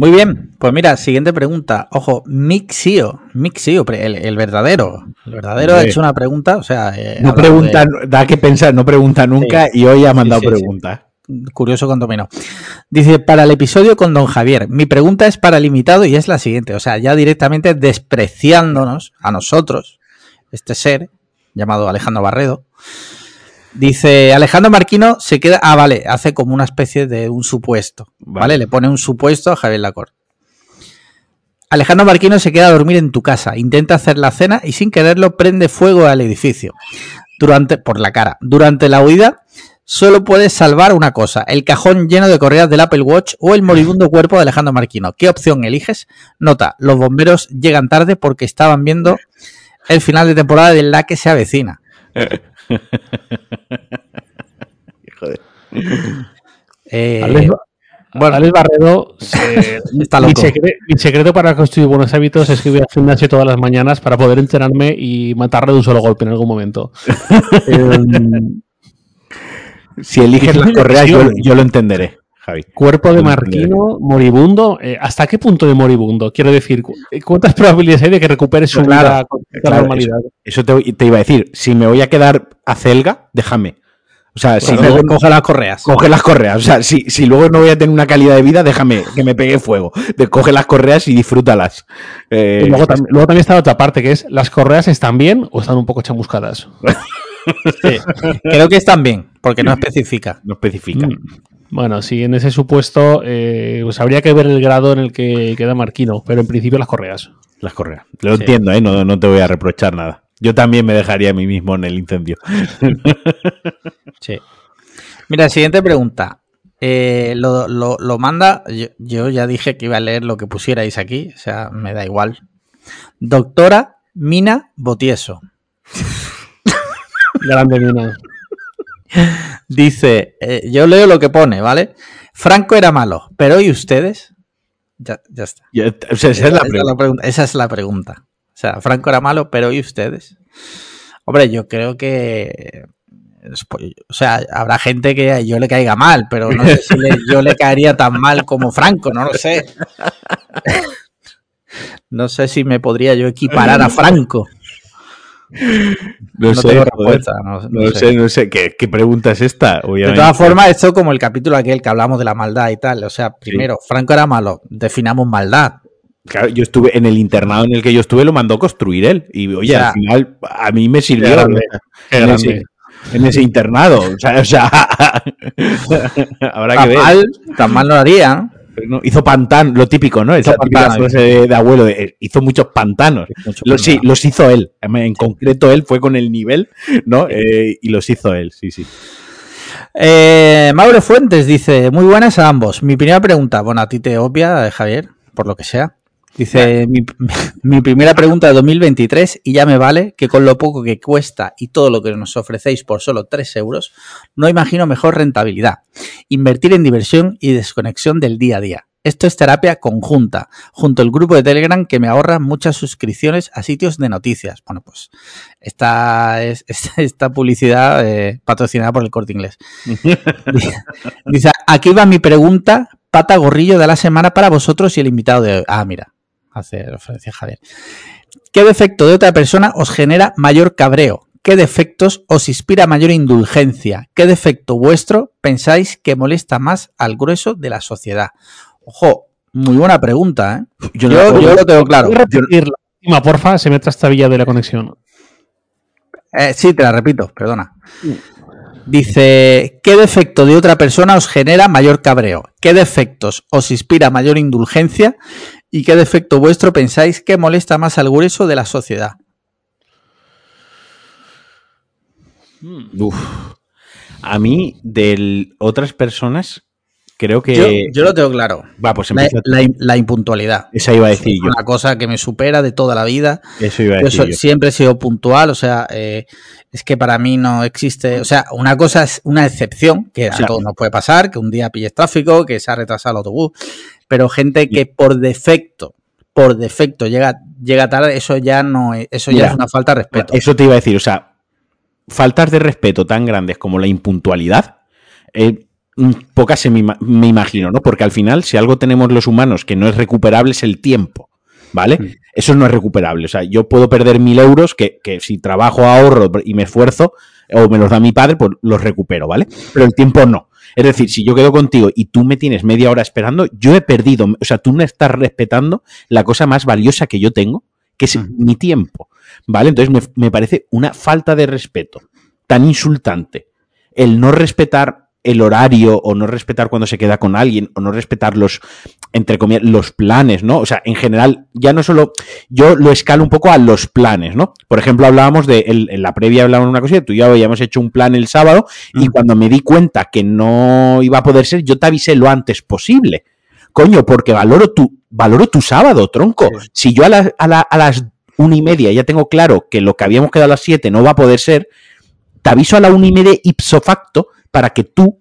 A: Muy bien, pues mira, siguiente pregunta. Ojo, Mixio, Mixio, el, el verdadero. El verdadero ha hecho una pregunta, o sea...
C: Eh, no pregunta, da que pensar, no pregunta nunca y hoy ha mandado pregunta.
A: Curioso cuando menos. Dice, para el episodio con don Javier, mi pregunta es para el invitado y es la siguiente, o sea, ya directamente despreciándonos a nosotros, este ser llamado Alejandro Barredo. Dice Alejandro Marquino se queda. Ah, vale, hace como una especie de un supuesto. Vale, le pone un supuesto a Javier Lacorte. Alejandro Marquino se queda a dormir en tu casa, intenta hacer la cena y sin quererlo prende fuego al edificio. Durante, por la cara. Durante la huida, solo puedes salvar una cosa: el cajón lleno de correas del Apple Watch o el moribundo cuerpo de Alejandro Marquino. ¿Qué opción eliges? Nota: los bomberos llegan tarde porque estaban viendo el final de temporada de la que se avecina.
B: Joder. Eh, bueno, Alex Barredo está loco. Mi, secreto para construir buenos hábitos es que voy a gimnasio todas las mañanas para poder entrenarme y matarle de un solo golpe en algún momento.
C: Em, si eliges la correa, yo, lo entenderé. Javi.
B: Cuerpo de Marquino, moribundo. Eh, ¿Hasta qué punto de moribundo? Quiero decir, ¿cuántas probabilidades hay de que recupere su vida con
C: normalidad? Eso, te, iba a decir. Si me voy a quedar a celga, déjame. O sea, si
A: coge las correas.
C: Coge las correas. O sea, si, si, luego no voy a tener una calidad de vida, déjame que me pegue fuego. De, coge las correas y disfrútalas.
B: Eh, luego, también está la otra parte, que es, ¿las correas están bien o están un poco chamuscadas?
A: Creo que están bien, porque no especifica.
C: No especifica. Mm.
B: Bueno, sí, en ese supuesto, eh, pues habría que ver el grado en el que queda Marquino, pero en principio las correas.
C: Las correas. Lo entiendo, ¿eh? No, no te voy a reprochar nada. Yo también me dejaría a mí mismo en el incendio.
A: sí. Mira, siguiente pregunta. Eh, lo, manda, yo, ya dije que iba a leer lo que pusierais aquí, o sea, me da igual. Doctora Mina Botieso.
B: Grande Mina.
A: Dice, eh, yo leo lo que pone, ¿vale? Franco era malo, pero ¿y ustedes? Ya, está. esa, es la, pregunta. esa es la pregunta. O sea, Franco era malo, pero ¿y ustedes? Hombre, yo creo que o sea, habrá gente que yo le caiga mal, pero no sé si yo le caería tan mal como Franco, no lo sé. No sé si me podría yo equiparar a Franco.
C: No, sé, no, sé. no, sé, ¿Qué, pregunta es esta?
A: De todas formas, esto como el capítulo aquel que hablamos de la maldad y tal. O sea, primero, Franco era malo, definamos maldad.
C: Claro, yo estuve en el internado en el que yo estuve, lo mandó construir él. Y oye, al final a mí me sirvió en, ese, internado. O sea, o sea
A: habrá que ver. Mal, tan mal no lo haría.
C: Hizo pantano, lo típico, ¿no? Esa de, abuelo, hizo muchos pantanos. sí, los hizo él. En concreto, él fue con el nivel, ¿no? Eh, y los hizo él, sí, sí.
A: Eh, Mauro Fuentes dice: Muy buenas a ambos. Mi primera pregunta, bueno, a ti te obvia, eh, Javier, por lo que sea. Dice, mi, mi, primera pregunta de 2023 y ya me vale que con lo poco que cuesta y todo lo que nos ofrecéis por solo 3 euros, no imagino mejor rentabilidad. Invertir en diversión y desconexión del día a día. Esto es terapia conjunta, junto al grupo de Telegram que me ahorra muchas suscripciones a sitios de noticias. Bueno, pues esta es esta, publicidad eh, patrocinada por el corte inglés. Dice, aquí va mi pregunta, pata gorrillo de la semana para vosotros y el invitado de hoy. Ah, mira, hace referencia Javier. ¿Qué defecto de otra persona os genera mayor cabreo? ¿Qué defectos os inspira mayor indulgencia? ¿Qué defecto vuestro pensáis que molesta más al grueso de la sociedad? Ojo, muy buena pregunta, ¿eh?
B: Yo, lo tengo claro. repetir la última, porfa? Se me trastabilla de la conexión.
A: Eh, sí, te la repito, perdona. Dice, ¿qué defecto de otra persona os genera mayor cabreo? ¿Qué defectos os inspira mayor indulgencia? ¿Y qué defecto vuestro pensáis que molesta más al grueso de la sociedad?
C: Hmm. A mí, de otras personas, creo que.
A: Yo, lo tengo claro.
C: Va, pues
A: la, impuntualidad.
C: Esa iba a decir yo.
A: Una cosa que me supera de toda la vida.
C: Eso iba a decir. Yo,
A: Siempre he sido puntual, o sea, eh, es que para mí no existe. O sea, una cosa es una excepción, que a todos nos puede pasar, que un día pilles tráfico, que se ha retrasado el autobús, pero gente que por defecto por defecto llega, llega tarde, eso ya no es, eso ya es una falta de respeto.
C: Eso te iba a decir, o sea, faltas de respeto tan grandes como la impuntualidad, eh, pocas se me, imagino, ¿no? Porque al final, si algo tenemos los humanos que no es recuperable, es el tiempo. ¿Vale? Mm. Eso no es recuperable. O sea, yo puedo perder mil euros que, que, si trabajo, ahorro y me esfuerzo, o me los da mi padre, pues los recupero, ¿vale? Pero el tiempo no. Es decir, si yo quedo contigo y tú me tienes media hora esperando, yo he perdido, o sea, tú no estás respetando la cosa más valiosa que yo tengo, que es mi tiempo. ¿Vale? Entonces me, parece una falta de respeto tan insultante el no respetar el horario o no respetar cuando se queda con alguien o no respetar los entre comillas los planes, ¿no? O sea, en general ya no solo yo lo escalo un poco a los planes, ¿no? Por ejemplo, hablábamos de en la previa hablábamos de una cosa, tú y yo habíamos hecho un plan el sábado y mm. cuando me di cuenta que no iba a poder ser, yo te avisé lo antes posible. Coño, porque valoro tu valoro tu sábado, tronco. Si yo a, a, a las una y media ya tengo claro que lo que habíamos quedado a las siete no va a poder ser, te aviso a la una y media ipso facto para que tú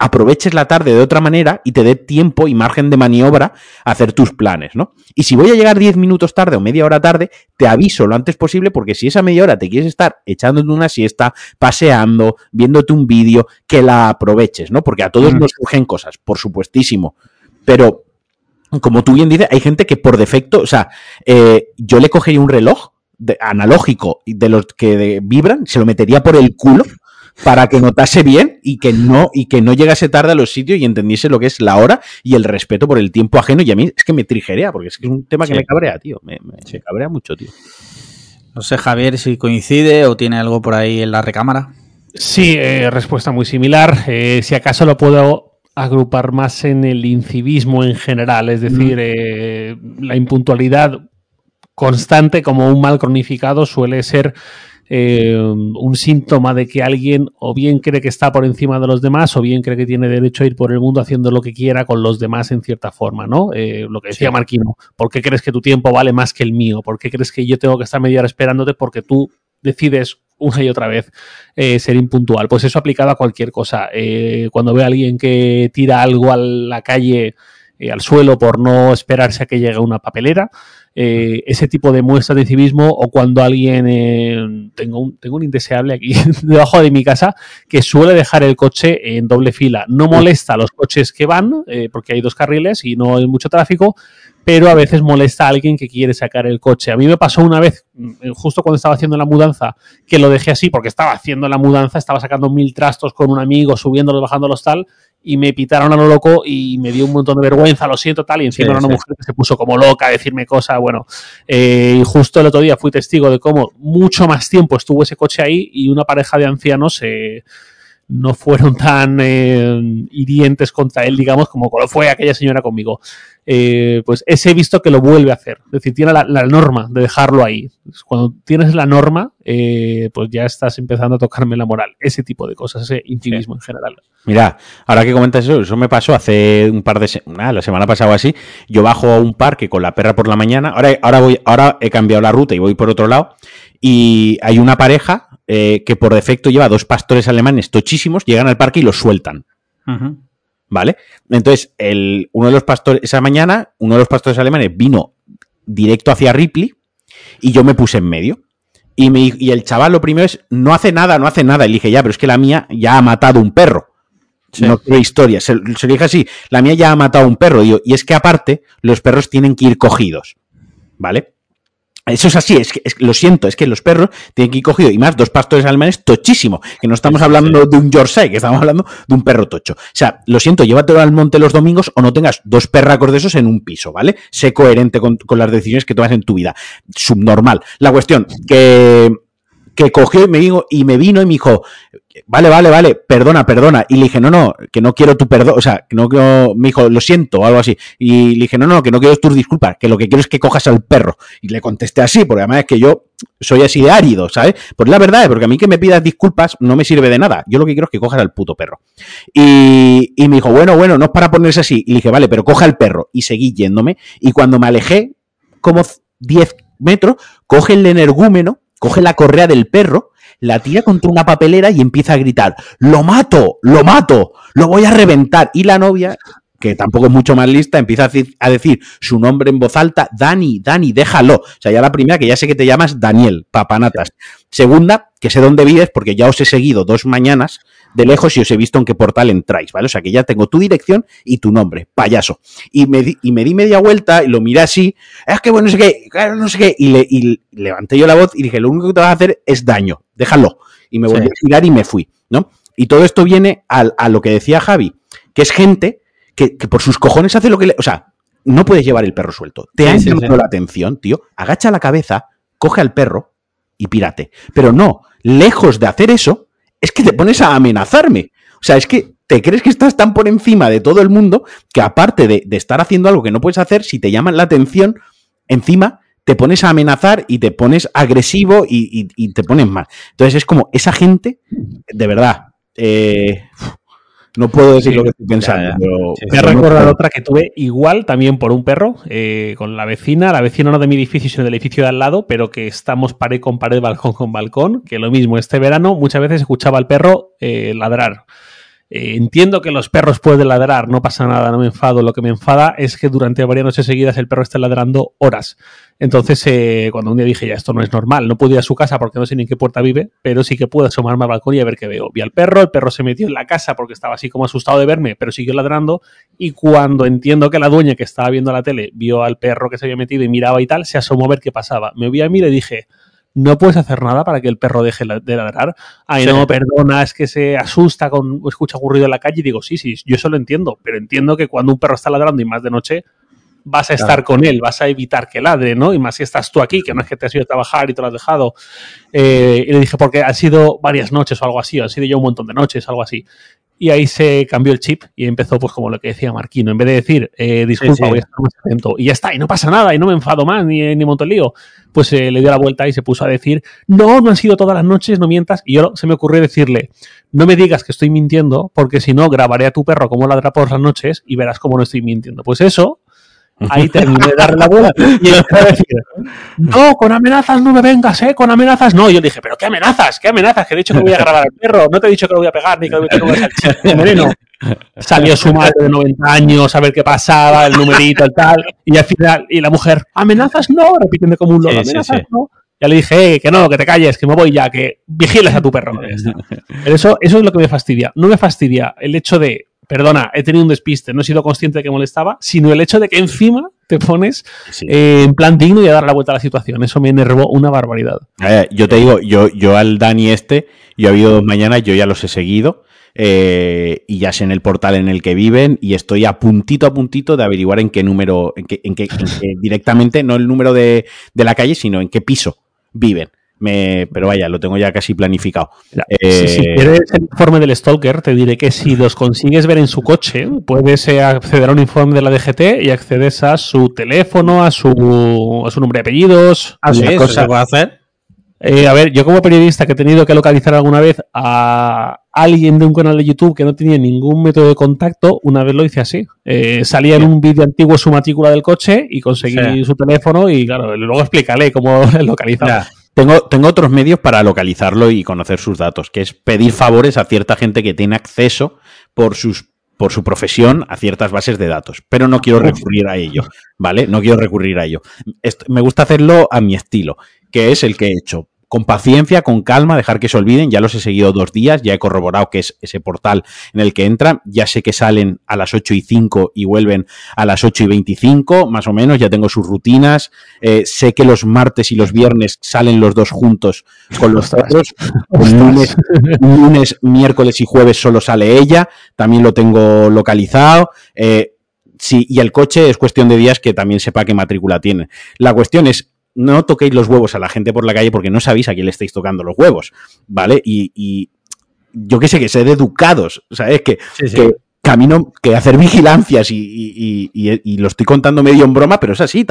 C: aproveches la tarde de otra manera y te dé tiempo y margen de maniobra a hacer tus planes, ¿no? Y si voy a llegar diez minutos tarde o media hora tarde, te aviso lo antes posible porque si esa media hora te quieres estar echándote una siesta, paseando, viéndote un vídeo, que la aproveches, ¿no? Porque a todos mm. nos surgen cosas, por supuestísimo. Pero como tú bien dices, hay gente que por defecto, o sea, eh, yo le cogería un reloj de, analógico de los que vibran, se lo metería por el culo para que notase bien y que no y que no llegase tarde a los sitios y entendiese lo que es la hora y el respeto por el tiempo ajeno y a mí es que me trigerea porque es que es un tema que me cabrea, tío, me, cabrea mucho, tío.
A: No sé, Javier, si coincide o tiene algo por ahí en la recámara.
B: Sí, eh, respuesta muy similar. Eh, si acaso lo puedo agrupar más en el incivismo en general, es decir, eh, la impuntualidad constante como un mal cronificado suele ser eh, un síntoma de que alguien o bien cree que está por encima de los demás o bien cree que tiene derecho a ir por el mundo haciendo lo que quiera con los demás en cierta forma, ¿no? Eh, lo que decía Marquino, ¿por qué crees que tu tiempo vale más que el mío? ¿Por qué crees que yo tengo que estar media hora esperándote porque tú decides una y otra vez eh, ser impuntual. Pues eso aplicado a cualquier cosa. Eh, cuando ve a alguien que tira algo a la calle, eh, al suelo, por no esperarse a que llegue una papelera, ese tipo de muestras de civismo, o cuando alguien, tengo, un, tengo un indeseable aquí debajo de mi casa, que suele dejar el coche en doble fila. No molesta a los coches que van, porque hay dos carriles y no hay mucho tráfico, pero a veces molesta a alguien que quiere sacar el coche. A mí me pasó una vez, mm, justo cuando estaba haciendo la mudanza, que lo dejé así porque estaba haciendo la mudanza, estaba sacando mil trastos con un amigo, subiéndolos, bajándolos tal, y me pitaron a lo loco y me dio un montón de vergüenza, lo siento tal, y encima era una mujer que se puso como loca a decirme cosas, bueno, eh, y justo el otro día fui testigo de cómo mucho más tiempo estuvo ese coche ahí y una pareja de ancianos no fueron tan eh, hirientes contra él, digamos, como fue aquella señora conmigo. Eh, pues ese he visto que lo vuelve a hacer. Es decir, tiene la, norma de dejarlo ahí. Cuando tienes la norma, eh, pues ya estás empezando a tocarme la moral. Ese tipo de cosas, ese intimismo en general.
C: Mira, ahora que comentas eso, eso me pasó hace un par de semanas, la semana pasada así. Yo bajo a un parque con la perra por la mañana. Ahora, ahora, voy, ahora he cambiado la ruta y voy por otro lado. Y hay una pareja eh, que por defecto lleva dos pastores alemanes tochísimos, llegan al parque y los sueltan. ¿Vale? Entonces, el, uno de los pastores, esa mañana, uno de los pastores alemanes vino directo hacia Ripley y yo me puse en medio. Y, me, y el chaval lo primero es, no hace nada, no hace nada. Y dije, ya, pero es que la mía ya ha matado un perro. No quiero historia. Se, se, le dije así, la mía ya ha matado un perro. y es que aparte, los perros tienen que ir cogidos. ¿Vale? Eso es así, es que, lo siento, es que los perros tienen que ir cogido y más dos pastores alemanes tochísimo, que no estamos hablando de un Yorkshire, que estamos hablando de un perro tocho. O sea, lo siento, llévatelo al monte los domingos o no tengas dos perracos de esos en un piso, ¿vale? Sé coherente con, las decisiones que tomas en tu vida. Subnormal. La cuestión, que, que cogió y me, y me vino y me dijo, vale, vale, vale, perdona, perdona. Y le dije, no, no, que no quiero tu perdón, o sea, que no quiero, me dijo, lo siento, o algo así. Y le dije, no, no, que no quiero tus disculpas, que lo que quiero es que cojas al perro. Y le contesté así, porque además es que yo soy así de árido, ¿sabes? Pues la verdad es, porque a mí que me pidas disculpas no me sirve de nada. Yo lo que quiero es que cojas al puto perro. Y, y me dijo, bueno, bueno, no es para ponerse así. Y le dije, vale, pero coja al perro. Y seguí yéndome. Y cuando me alejé, como 10 metros, coge el energúmeno, coge la correa del perro la tira contra una papelera y empieza a gritar, lo mato, lo mato, lo voy a reventar. Y la novia, que tampoco es mucho más lista, empieza a decir, su nombre en voz alta, Dani, Dani, déjalo. O sea, ya la primera, que ya sé que te llamas Daniel, papanatas. Segunda, que sé dónde vives porque ya os he seguido dos mañanas de lejos y os he visto en qué portal entráis, ¿vale? O sea que ya tengo tu dirección y tu nombre, payaso. Y me di, y me di media vuelta y lo miré así, es que bueno, no sé qué, no sé qué, y, le, y levanté yo la voz y dije, lo único que te vas a hacer es daño, déjalo. Y me volví a girar y me fui, ¿no? Y todo esto viene a, a lo que decía Javi, que es gente que, que, por sus cojones hace lo que le... O sea, no puedes llevar el perro suelto. Te ha llamado la atención, tío. Agacha la cabeza, coge al perro y pírate. Pero no, lejos de hacer eso, es que te pones a amenazarme. O sea, es que te crees que estás tan por encima de todo el mundo que aparte de, estar haciendo algo que no puedes hacer, si te llaman la atención, encima te pones a amenazar y te pones agresivo y, y, y te pones mal. Entonces es como esa gente, de verdad, eh, no puedo decir sí, lo que estoy pensando. Ya, ya. Pero,
B: sí, me ha recordado no, otra que tuve igual también por un perro, eh, con la vecina, la vecina no de mi edificio, sino del edificio de al lado, pero que estamos pared con pared, balcón con balcón, que lo mismo, este verano muchas veces escuchaba al perro eh, ladrar. Eh, entiendo que los perros pueden ladrar, no pasa nada, no me enfado. Lo que me enfada es que durante varias noches seguidas el perro esté ladrando horas. Entonces, eh, cuando un día dije, ya, esto no es normal, no pude ir a su casa porque no sé ni en qué puerta vive, pero sí que pude asomarme al balcón y a ver qué veo. Vi al perro, el perro se metió en la casa porque estaba así como asustado de verme, pero siguió ladrando. Y cuando entiendo que la dueña que estaba viendo la tele vio al perro que se había metido y miraba y tal, se asomó a ver qué pasaba. Me vi a mí y le dije, no puedes hacer nada para que el perro deje de ladrar. Ay, sí. no, perdona, es que se asusta con escucha ocurrido en la calle. Y digo, sí, sí, yo eso lo entiendo, pero entiendo que cuando un perro está ladrando y más de noche, vas a estar con él, vas a evitar que ladre, ¿no? Y más si estás tú aquí, que no es que te has ido a trabajar y te lo has dejado. Eh, y le dije, porque han sido varias noches o algo así, han sido ya un montón de noches, algo así. Y ahí se cambió el chip y empezó, pues, como lo que decía Marquino. En vez de decir, eh, disculpa, sí, sí. voy a estar más atento, y ya está, y no pasa nada, y no me enfado más, ni, ni monto el lío, pues eh, le dio la vuelta y se puso a decir, no, no han sido todas las noches, no mientas. Y yo se me ocurrió decirle, no me digas que estoy mintiendo, porque si no, grabaré a tu perro como ladra por las noches y verás cómo no estoy mintiendo. Pues eso, ahí terminé de darle la vuelta y empecé a decir, no, con amenazas no me vengas, ¿eh? Con amenazas no. Y yo dije, pero ¿qué amenazas? ¿Qué amenazas? Que he dicho que voy a grabar al perro, no te he dicho que lo voy a pegar, ni que, lo voy a sacar veneno. Salió su madre de 90 años a ver qué pasaba, el numerito, el tal, y al final, y la mujer, amenazas no, repitiendo como un loco, sí, amenazas sí, sí. no. Ya le dije, eh, que no, que te calles, que me voy ya, que vigiles a tu perro. Pero eso, eso es lo que me fastidia. No me fastidia el hecho de, perdona, he tenido un despiste, no he sido consciente de que molestaba, sino el hecho de que encima te pones sí. eh, en plan digno y a dar la vuelta a la situación. Eso me enervó una barbaridad.
C: Eh, yo te digo, yo, yo al Dani este, yo he habido dos mañanas, yo ya los he seguido. Eh, y ya sé en el portal en el que viven y estoy a puntito a puntito de averiguar en qué número, en qué, en qué, en qué directamente, no el número de, de, la calle, sino en qué piso viven. Me, pero vaya, lo tengo ya casi planificado.
B: Eh, si, si, quieres el informe del Stalker, te diré que si los consigues ver en su coche, puedes eh, acceder a un informe de la DGT y accedes a su teléfono, a su, a su nombre de apellidos.
A: ¿Ah, sí, cosa. ¿Eso se puede hacer?
B: Eh, a ver, yo como periodista que he tenido que localizar alguna vez a alguien de un canal de YouTube que no tenía ningún método de contacto, una vez lo hice así. Eh, salía en un vídeo antiguo su matrícula del coche y conseguí sí. su teléfono y claro, luego explícale cómo localizarlo.
C: Tengo, tengo otros medios para localizarlo y conocer sus datos, que es pedir favores a cierta gente que tiene acceso por sus por su profesión a ciertas bases de datos, pero no quiero recurrir a ello, ¿vale? No quiero recurrir a ello. Me gusta hacerlo a mi estilo, que es el que he hecho con paciencia, con calma, dejar que se olviden. Ya los he seguido dos días, ya he corroborado que es ese portal en el que entran. Ya sé que salen a las 8 y 5 y vuelven a las 8 y 25, más o menos. Ya tengo sus rutinas. Eh, sé que los martes y los viernes salen los dos juntos con los otros. lunes, lunes, miércoles y jueves solo sale ella. También lo tengo localizado. Eh, sí, y el coche es cuestión de días que también sepa qué matrícula tiene. La cuestión es no toquéis los huevos a la gente por la calle porque no sabéis a quién le estáis tocando los huevos, ¿vale? Y, y yo qué sé, que ser educados, ¿sabes? Que, que camino, que hacer vigilancias y, y, lo estoy contando medio en broma, pero es así,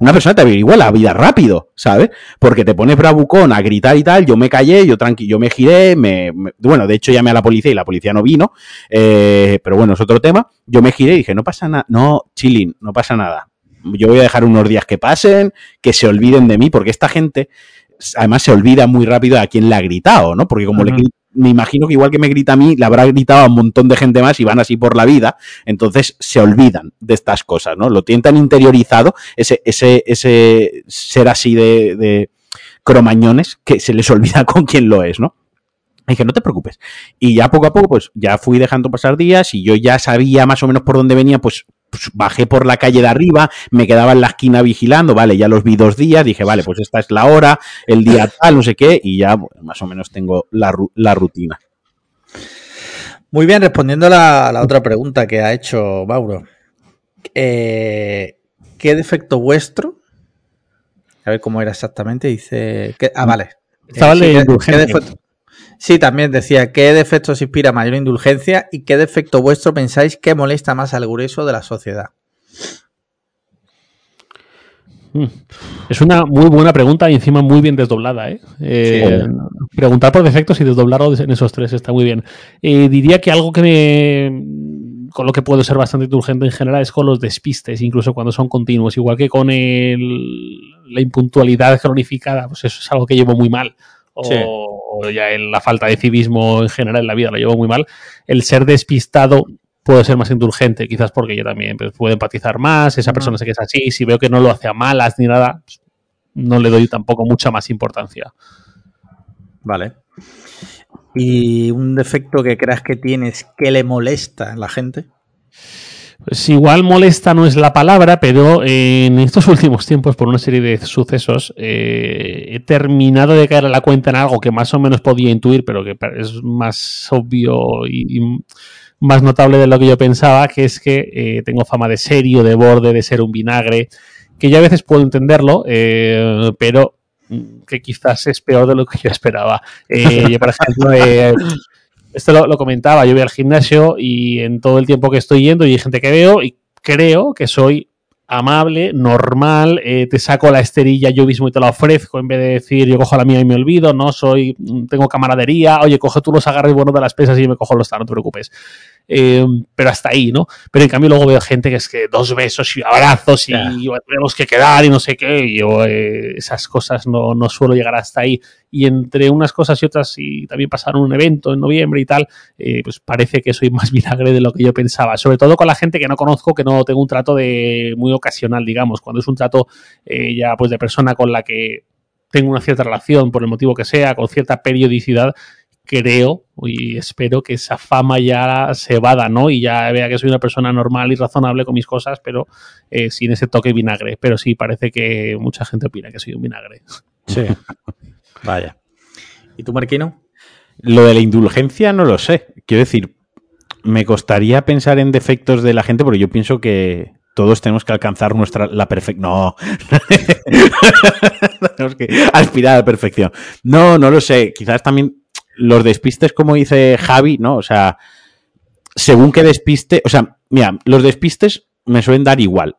C: una persona te averigua la vida rápido, ¿sabes? Porque te pones bravucón a gritar y tal, yo me callé, yo tranqui, yo me giré, me, bueno, de hecho llamé a la policía y la policía no vino, eh, pero bueno, es otro tema, yo me giré y dije, no pasa nada, no, chilling, no pasa nada, yo voy a dejar unos días que pasen, que se olviden de mí, porque esta gente además se olvida muy rápido a quién le ha gritado, ¿no? Porque como le me imagino que igual que me grita a mí, le habrá gritado a un montón de gente más y van así por la vida, entonces se olvidan de estas cosas, ¿no? Lo tienen tan interiorizado, ese, ese, ese ser así de, de cromañones, que se les olvida con quién lo es, ¿no? Y dije, no te preocupes. Y ya poco a poco, pues ya fui dejando pasar días y yo ya sabía más o menos por dónde venía, pues pues, bajé por la calle de arriba, me quedaba en la esquina vigilando, vale, ya los vi dos días, dije, vale, pues esta es la hora, el día tal, no sé qué, y ya más o menos tengo la, rutina.
A: Muy bien, respondiendo a la, otra pregunta que ha hecho Mauro. Eh, ¿Qué defecto vuestro? A ver cómo era exactamente. Dice. ah, vale.
B: Estaba
A: eh, Sí, también decía, ¿qué defectos inspira mayor indulgencia y qué defecto vuestro pensáis que molesta más al grueso de la sociedad?
B: Hmm. Es una muy buena pregunta y encima muy bien desdoblada. ¿eh? eh preguntar por defectos y desdoblarlo en esos tres está muy bien. Eh, diría que algo que me, con lo que puedo ser bastante indulgente en general es con los despistes, incluso cuando son continuos, igual que con la impuntualidad cronificada, pues eso es algo que llevo muy mal o, ya en la falta de civismo en general en la vida lo llevo muy mal, el ser despistado puede ser más indulgente, quizás porque yo también pues, puedo empatizar más, esa persona sé que es así, si veo que no lo hace a malas ni nada, pues, no le doy tampoco mucha más importancia.
A: Vale. ¿Y un defecto que creas que tienes que le molesta a la gente?
B: Pues igual molesta no es la palabra, pero en estos últimos tiempos, por una serie de sucesos, eh, he terminado de caer a la cuenta en algo que más o menos podía intuir, pero que es más obvio y, más notable de lo que yo pensaba, que es que eh, tengo fama de serio, de borde, de ser un vinagre, que ya a veces puedo entenderlo, eh, pero que quizás es peor de lo que yo esperaba. yo, por ejemplo, esto lo, comentaba, yo voy al gimnasio y en todo el tiempo que estoy yendo y hay gente que veo y creo que soy amable, normal, eh, te saco la esterilla yo mismo y te la ofrezco en vez de decir yo cojo la mía y me olvido, no soy, tengo camaradería, oye, coge tú los agarres buenos de las pesas y yo me cojo los tal, no te preocupes. Eh, pero hasta ahí, ¿no? Pero en cambio luego veo gente que es que dos besos y abrazos y tenemos que quedar y no sé qué, y yo eh, esas cosas no, no, suelo llegar hasta ahí. Y entre unas cosas y otras, y también pasaron un evento en noviembre y tal, eh, pues parece que soy más vinagre de lo que yo pensaba, sobre todo con la gente que no conozco, que no tengo un trato de muy ocasional, digamos, cuando es un trato ya pues de persona con la que tengo una cierta relación, por el motivo que sea, con cierta periodicidad, creo y espero que esa fama ya se vada, ¿no? Y ya vea que soy una persona normal y razonable con mis cosas, pero eh, sin ese toque vinagre. Pero sí, parece que mucha gente opina que soy un vinagre.
A: Sí. Vaya. ¿Y tú, Marquino?
C: Lo de la indulgencia no lo sé. Quiero decir, me costaría pensar en defectos de la gente porque yo pienso que todos tenemos que alcanzar nuestra la perfección. No. tenemos que aspirar a la perfección. No, no lo sé. Quizás también los despistes, como dice Javi, ¿no? O sea, según qué despiste, o sea, mira, los despistes me suelen dar igual.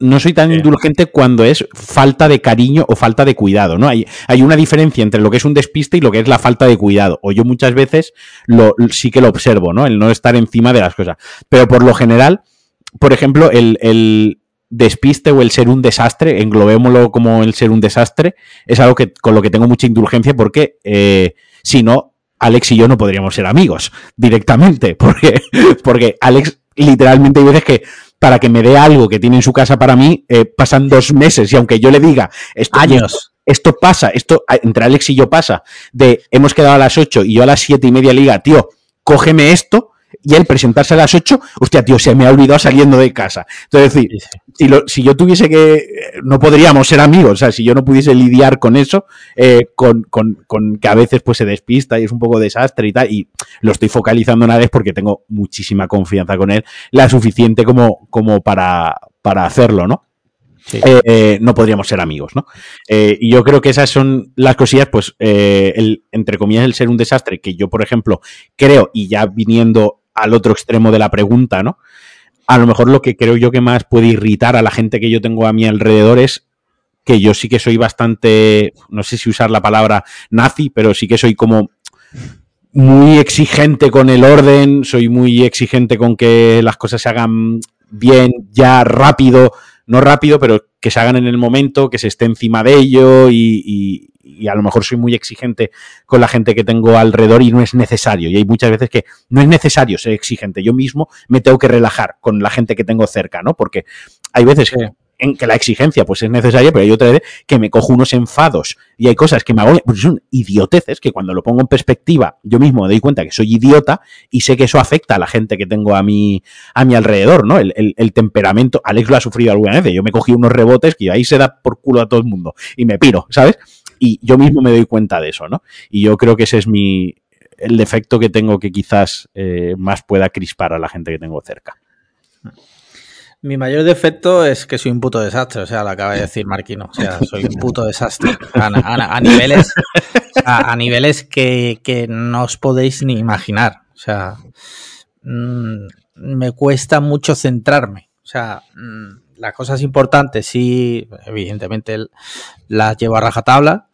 C: No soy tan indulgente cuando es falta de cariño o falta de cuidado, ¿no? Hay, hay una diferencia entre lo que es un despiste y lo que es la falta de cuidado. O yo muchas veces lo, sí que lo observo, ¿no? El no estar encima de las cosas. Pero por lo general, por ejemplo, el, el despiste o el ser un desastre, englobémoslo como el ser un desastre, es algo que, con lo que tengo mucha indulgencia porque eh, si no, Alex y yo no podríamos ser amigos directamente, porque, porque Alex literalmente hay veces que para que me dé algo que tiene en su casa para mí, eh, pasan dos meses y aunque yo le diga esto,
A: años.
C: Esto pasa, esto entre Alex y yo pasa, de hemos quedado a las ocho y yo a las siete y media liga, tío, cógeme esto, y él presentarse a las 8, hostia, tío, se me ha olvidado saliendo de casa. Entonces, decir, si, si yo tuviese que, no podríamos ser amigos, o sea, si yo no pudiese lidiar con eso, eh, con, con, con, que a veces pues se despista y es un poco desastre y tal, y lo estoy focalizando en vez porque tengo muchísima confianza con él, la suficiente como, como para, para hacerlo, ¿no? eh, no podríamos ser amigos, ¿no? Eh, y yo creo que esas son las cosillas, pues, eh, el, entre comillas, el ser un desastre, que yo, por ejemplo, creo, y ya viniendo al otro extremo de la pregunta, ¿no? A lo mejor lo que creo yo que más puede irritar a la gente que yo tengo a mi alrededor es que yo sí que soy bastante, no sé si usar la palabra nazi, pero sí que soy como muy exigente con el orden, soy muy exigente con que las cosas se hagan bien, ya rápido, no rápido, pero que se hagan en el momento, que se esté encima de ello y, a lo mejor soy muy exigente con la gente que tengo alrededor y no es necesario. Y hay muchas veces que no es necesario ser exigente. Yo mismo me tengo que relajar con la gente que tengo cerca, ¿no? Porque hay veces que en que la exigencia pues es necesaria, pero hay otra vez que me cojo unos enfados y hay cosas que me hago, pues son idioteces que cuando lo pongo en perspectiva yo mismo me doy cuenta que soy idiota y sé que eso afecta a la gente que tengo a mi, a mi alrededor, ¿no? El, el, temperamento, Alex lo ha sufrido alguna vez, yo me cogí unos rebotes que ahí se da por culo a todo el mundo y me piro, ¿sabes? Y yo mismo me doy cuenta de eso, ¿no? Y yo creo que ese es mi, el defecto que tengo que quizás eh, más pueda crispar a la gente que tengo cerca.
A: Mi mayor defecto es que soy un puto desastre, o sea, lo acaba de decir Marquino, o sea, soy un puto desastre. A, niveles, a, niveles que, no os podéis ni imaginar. O sea, mm, me cuesta mucho centrarme. O sea, mm, las cosas importantes sí, evidentemente las llevo a rajatabla,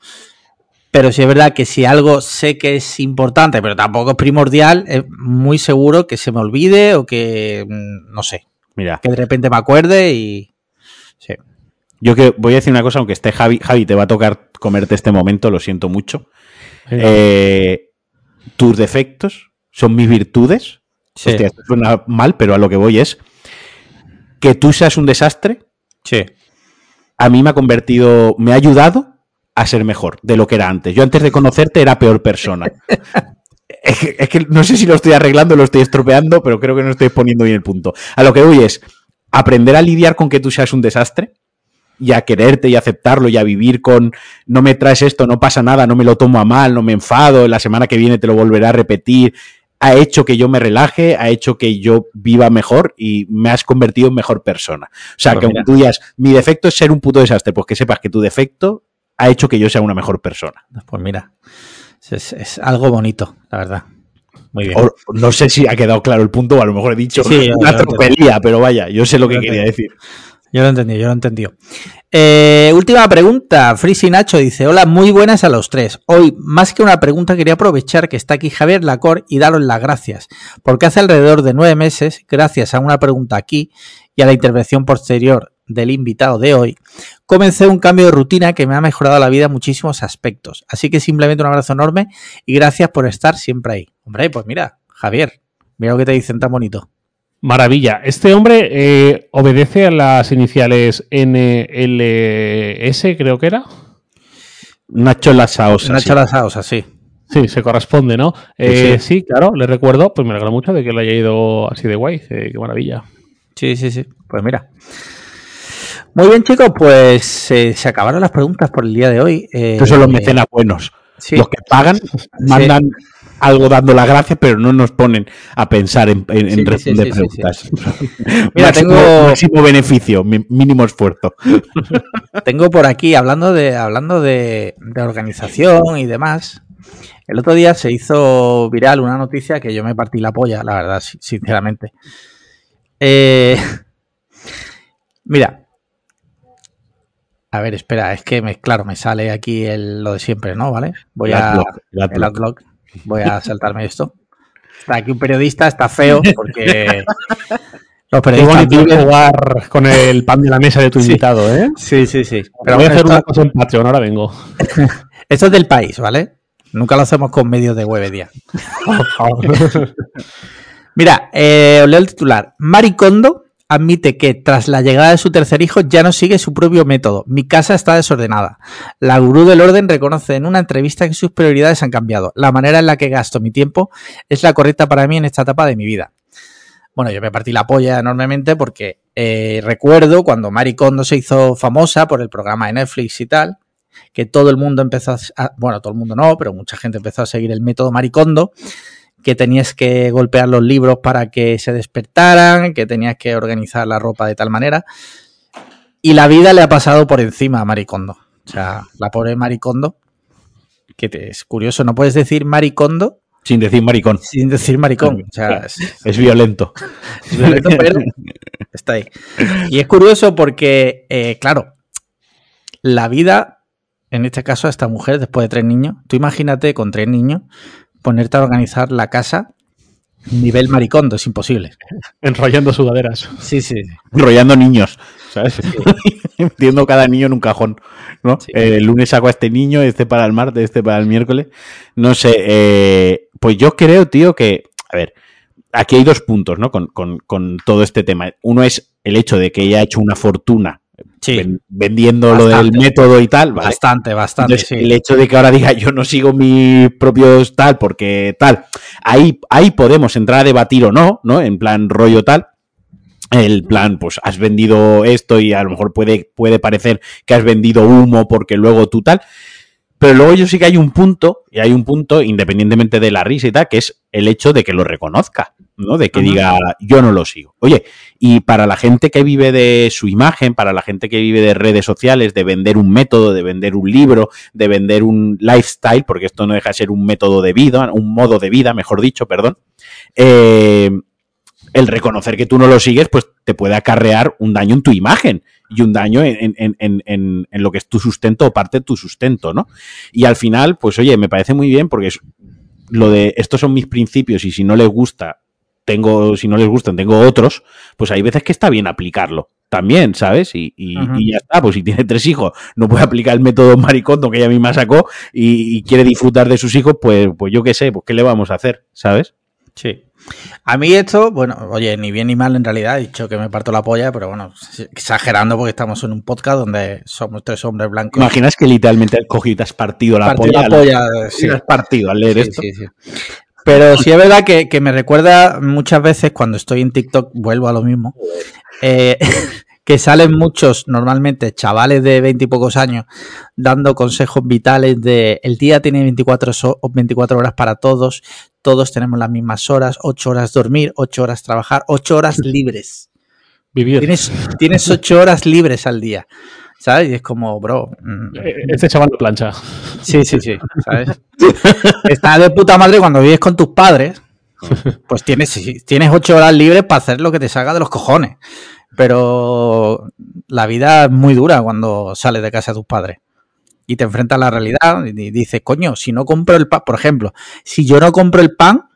A: pero sí es verdad que si algo sé que es importante, pero tampoco es primordial, es muy seguro que se me olvide o que, mm, no sé,
C: Mira.
A: Que de repente me acuerde y. Sí.
C: Yo que voy a decir una cosa, aunque esté Javi, Javi, te va a tocar comerte este momento, lo siento mucho. Eh, tus defectos son mis virtudes. Sí. Hostia, esto suena mal, pero a lo que voy es que tú seas un desastre.
A: Sí.
C: A mí me ha convertido, me ha ayudado a ser mejor de lo que era antes. Yo antes de conocerte era peor persona. Es que, no sé si lo estoy arreglando, lo estoy estropeando, pero creo que no estoy poniendo bien el punto. A lo que voy es aprender a lidiar con que tú seas un desastre y a quererte y aceptarlo y a vivir con no me traes esto, no pasa nada, no me lo tomo a mal, no me enfado, la semana que viene te lo volveré a repetir. Ha hecho que yo me relaje, ha hecho que yo viva mejor y me has convertido en mejor persona. O sea, pues que aunque tú digas, mi defecto es ser un puto desastre, pues que sepas que tu defecto ha hecho que yo sea una mejor persona.
A: Pues mira, es, algo bonito, la verdad.
C: Muy bien. no sé si ha quedado claro el punto, o a lo mejor he dicho una tropelía, pero vaya, yo sé lo que quería decir.
A: Yo lo entendí, yo lo entendí. Eh, última pregunta. Frisi Nacho dice: Hola, muy buenas a los tres. Hoy, más que una pregunta, quería aprovechar que está aquí Javier Lacor y daros las gracias. Porque hace alrededor de nueve meses, gracias a una pregunta aquí y a la intervención posterior del invitado de hoy, comencé un cambio de rutina que me ha mejorado la vida en muchísimos aspectos. Así que simplemente un abrazo enorme y gracias por estar siempre ahí. Hombre, pues mira, Javier, mira lo que te dicen tan bonito.
B: Maravilla. Este hombre eh, obedece a las iniciales NLS, creo que era.
C: Nacho Lasaosa.
A: Nacho Lasaosa, sí.
B: Sí, se corresponde, ¿no? Eh, sí. claro, le recuerdo, pues me alegro mucho de que le haya ido así de guay. Eh, qué maravilla.
A: Sí, sí, sí. Pues mira. Muy bien, chicos, pues eh, se acabaron las preguntas por el día de hoy.
C: Eh, son los mecenas buenos. Los que pagan, mandan algo dando las gracias, pero no nos ponen a pensar en, responder preguntas. Mira, tengo máximo beneficio, mínimo esfuerzo.
A: Tengo por aquí, hablando de, hablando de, de organización y demás, el otro día se hizo viral una noticia que yo me partí la polla, la verdad, sinceramente. Eh, mira, a ver, espera, es que me, claro, me sale aquí lo de siempre, ¿no? ¿Vale? Voy a el Voy a saltarme esto. Está aquí un periodista, está feo porque
B: los periodistas Qué jugar con el pan de la mesa de tu invitado, ¿eh?
A: Sí, sí, sí.
B: Pero voy a hacer una cosa en Patreon, ahora vengo.
A: esto es del país, ¿vale? Nunca lo hacemos con medios de Webedia. Mira, eh, os leo el titular. Maricondo admite que tras la llegada de su tercer hijo ya no sigue su propio método. Mi casa está desordenada. La gurú del orden reconoce en una entrevista que sus prioridades han cambiado. La manera en la que gasto mi tiempo es la correcta para mí en esta etapa de mi vida. Bueno, yo me partí la polla enormemente porque eh, recuerdo cuando Mari Kondo se hizo famosa por el programa de Netflix y tal, que todo el mundo empezó a, bueno, todo el mundo no, pero mucha gente empezó a seguir el método Maricondo que tenías que golpear los libros para que se despertaran, que tenías que organizar la ropa de tal manera. Y la vida le ha pasado por encima a Maricondo. O sea, la pobre Maricondo, que te, es curioso, no puedes decir Maricondo
C: sin decir maricón.
A: Sin decir maricón. O sea,
C: es, violento.
A: Es violento, pero está ahí. Y es curioso porque, eh, claro, la vida, en este caso, a esta mujer, después de tres niños, tú imagínate con tres niños, ponerte a organizar la casa nivel maricondo, es imposible.
B: Enrollando sudaderas.
A: Sí, sí.
C: Enrollando niños, ¿sabes? Metiendo cada niño en un cajón, ¿no? Eh, el lunes saco a este niño, este para el martes, este para el miércoles. No sé, eh, pues yo creo, tío, que, a ver, aquí hay dos puntos, ¿no? Con, todo este tema. Uno es el hecho de que ella ha hecho una fortuna vendiendo lo del método y tal.
A: Bastante, bastante.
C: El hecho de que ahora diga yo no sigo mis propios tal porque tal, ahí, ahí podemos entrar a debatir o no, ¿no? En plan rollo tal. El plan, pues has vendido esto y a lo mejor puede, puede parecer que has vendido humo porque luego tú tal. Pero luego yo sí que hay un punto, y hay un punto, independientemente de la risa y tal, que es el hecho de que lo reconozca, ¿no? De que diga, yo no lo sigo. Oye, y para la gente que vive de su imagen, para la gente que vive de redes sociales, de vender un método, de vender un libro, de vender un lifestyle, porque esto no deja de ser un método de vida, un modo de vida, mejor dicho, perdón, eh, el reconocer que tú no lo sigues, pues te puede acarrear un daño en tu imagen y un daño en, en, en, en, lo que es tu sustento o parte de tu sustento, ¿no? Y al final, pues oye, me parece muy bien porque es lo de estos son mis principios y si no les gusta, tengo, si no les gustan, tengo otros, pues hay veces que está bien aplicarlo también, ¿sabes? Y, y, ya está, pues si tiene tres hijos, no puede aplicar el método maricondo que ella misma sacó y, y quiere disfrutar de sus hijos, pues, pues yo qué sé, pues qué le vamos a hacer, ¿sabes?
A: Sí. A mí esto, bueno, oye, ni bien ni mal en realidad, he dicho que me parto la polla, pero bueno, exagerando porque estamos en un podcast donde somos tres hombres blancos.
C: ¿Imaginas que literalmente has cogido has partido la polla?
A: La polla, sí.
C: has partido al leer esto.
A: Pero sí es verdad que, que, me recuerda muchas veces cuando estoy en TikTok, vuelvo a lo mismo, eh, que salen muchos, normalmente chavales de 20 y pocos años, dando consejos vitales de el día tiene 24, 24 horas para todos, todos tenemos las mismas horas, 8 horas dormir, 8 horas trabajar, 8 horas libres.
B: Vivir.
A: Tienes, tienes 8 horas libres al día. ¿Sabes? Y es como, bro.
B: Este chaval de plancha.
A: Sí, sí, sí. ¿Sabes? Está de puta madre cuando vives con tus padres. Pues tienes, tienes 8 horas libres para hacer lo que te salga de los cojones. Pero la vida es muy dura cuando sales de casa de tus padres y te enfrentas a la realidad y dices, coño, si no compro el pan, por ejemplo, si yo no compro el pan,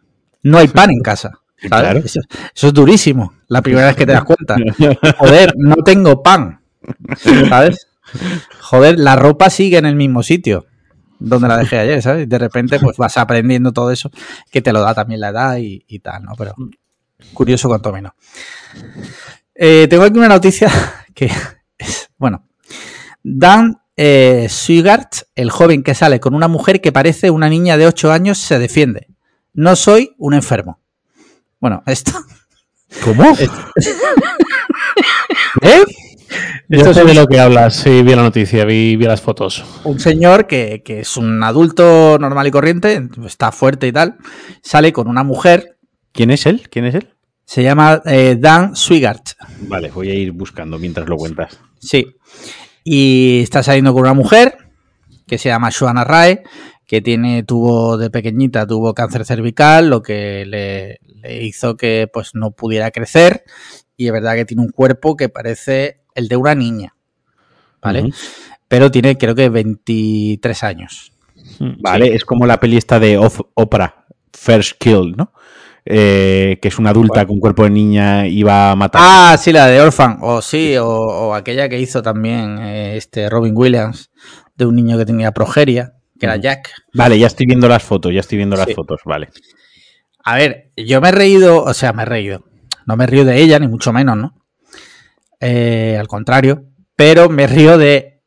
A: no hay pan en casa. Eso, es durísimo, la primera vez que te das cuenta. Joder, no tengo pan. ¿Sabes? Joder, la ropa sigue en el mismo sitio donde la dejé ayer, ¿sabes? De repente, pues vas aprendiendo todo eso, que te lo da también la edad y, y tal, ¿no? Pero curioso cuanto menos. Eh, tengo aquí una noticia que es, bueno, Dan eh, el joven que sale con una mujer que parece una niña de 8 años, se defiende. No soy un enfermo. Bueno, esto.
C: ¿Cómo?
B: ¿Eh? Yo sé de lo que hablas, sí, vi la noticia, vi, las fotos.
A: Un señor que, que, es un adulto normal y corriente, está fuerte y tal, sale con una mujer.
C: ¿Quién es él? ¿Quién es él?
A: Se llama eh, Dan Swigart.
C: Vale, voy a ir buscando mientras lo cuentas.
A: Sí. Y está saliendo con una mujer que se llama Joanna Rae, que tiene, tuvo de pequeñita, tuvo cáncer cervical, lo que le, hizo que pues no pudiera crecer. Y es verdad que tiene un cuerpo que parece el de una niña. ¿Vale? Pero tiene creo que 23 años.
C: Vale, es como la peli esta de Oprah, First Kill, ¿no? Eh, que es una adulta con cuerpo de niña y va a matar.
A: Ah, sí, la de Orphan. O sí, o, aquella que hizo también eh, este Robin Williams, de un niño que tenía progeria, que era Jack.
C: Vale, ya estoy viendo las fotos, ya estoy viendo las fotos, vale.
A: A ver, yo me he reído, o sea, me he reído. No me río de ella, ni mucho menos, ¿no? Eh, al contrario, pero me río de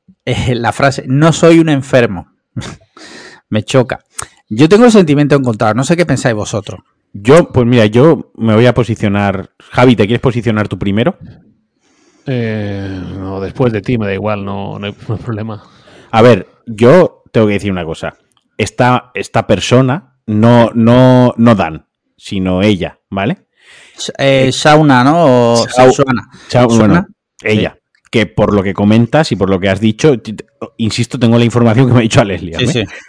A: la frase, no soy un enfermo. me choca. Yo tengo el sentimiento encontrado, no sé qué pensáis vosotros.
C: Yo, pues mira, yo me voy a posicionar. Javi, ¿te quieres posicionar tú primero?
B: Eh, no, después de ti me da igual, no, hay, problema.
C: A ver, yo tengo que decir una cosa. Esta, esta persona no, no, no Dan, sino ella, ¿vale?
A: Eh, Shauna, ¿no? O
C: Shauna. bueno, ella. que por lo que comentas y por lo que has dicho, insisto, tengo la información que me ha dicho a Leslie,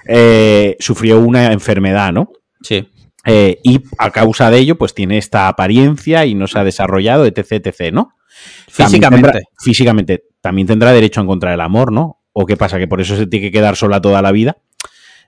C: eh, sufrió una enfermedad, ¿no?
A: Sí.
C: Eh, y a causa de ello, pues tiene esta apariencia y no se ha desarrollado, etc, etc, ¿no?
A: Físicamente.
C: físicamente. También tendrá derecho a encontrar el amor, ¿no? ¿O qué pasa? ¿Que por eso se tiene que quedar sola toda la vida?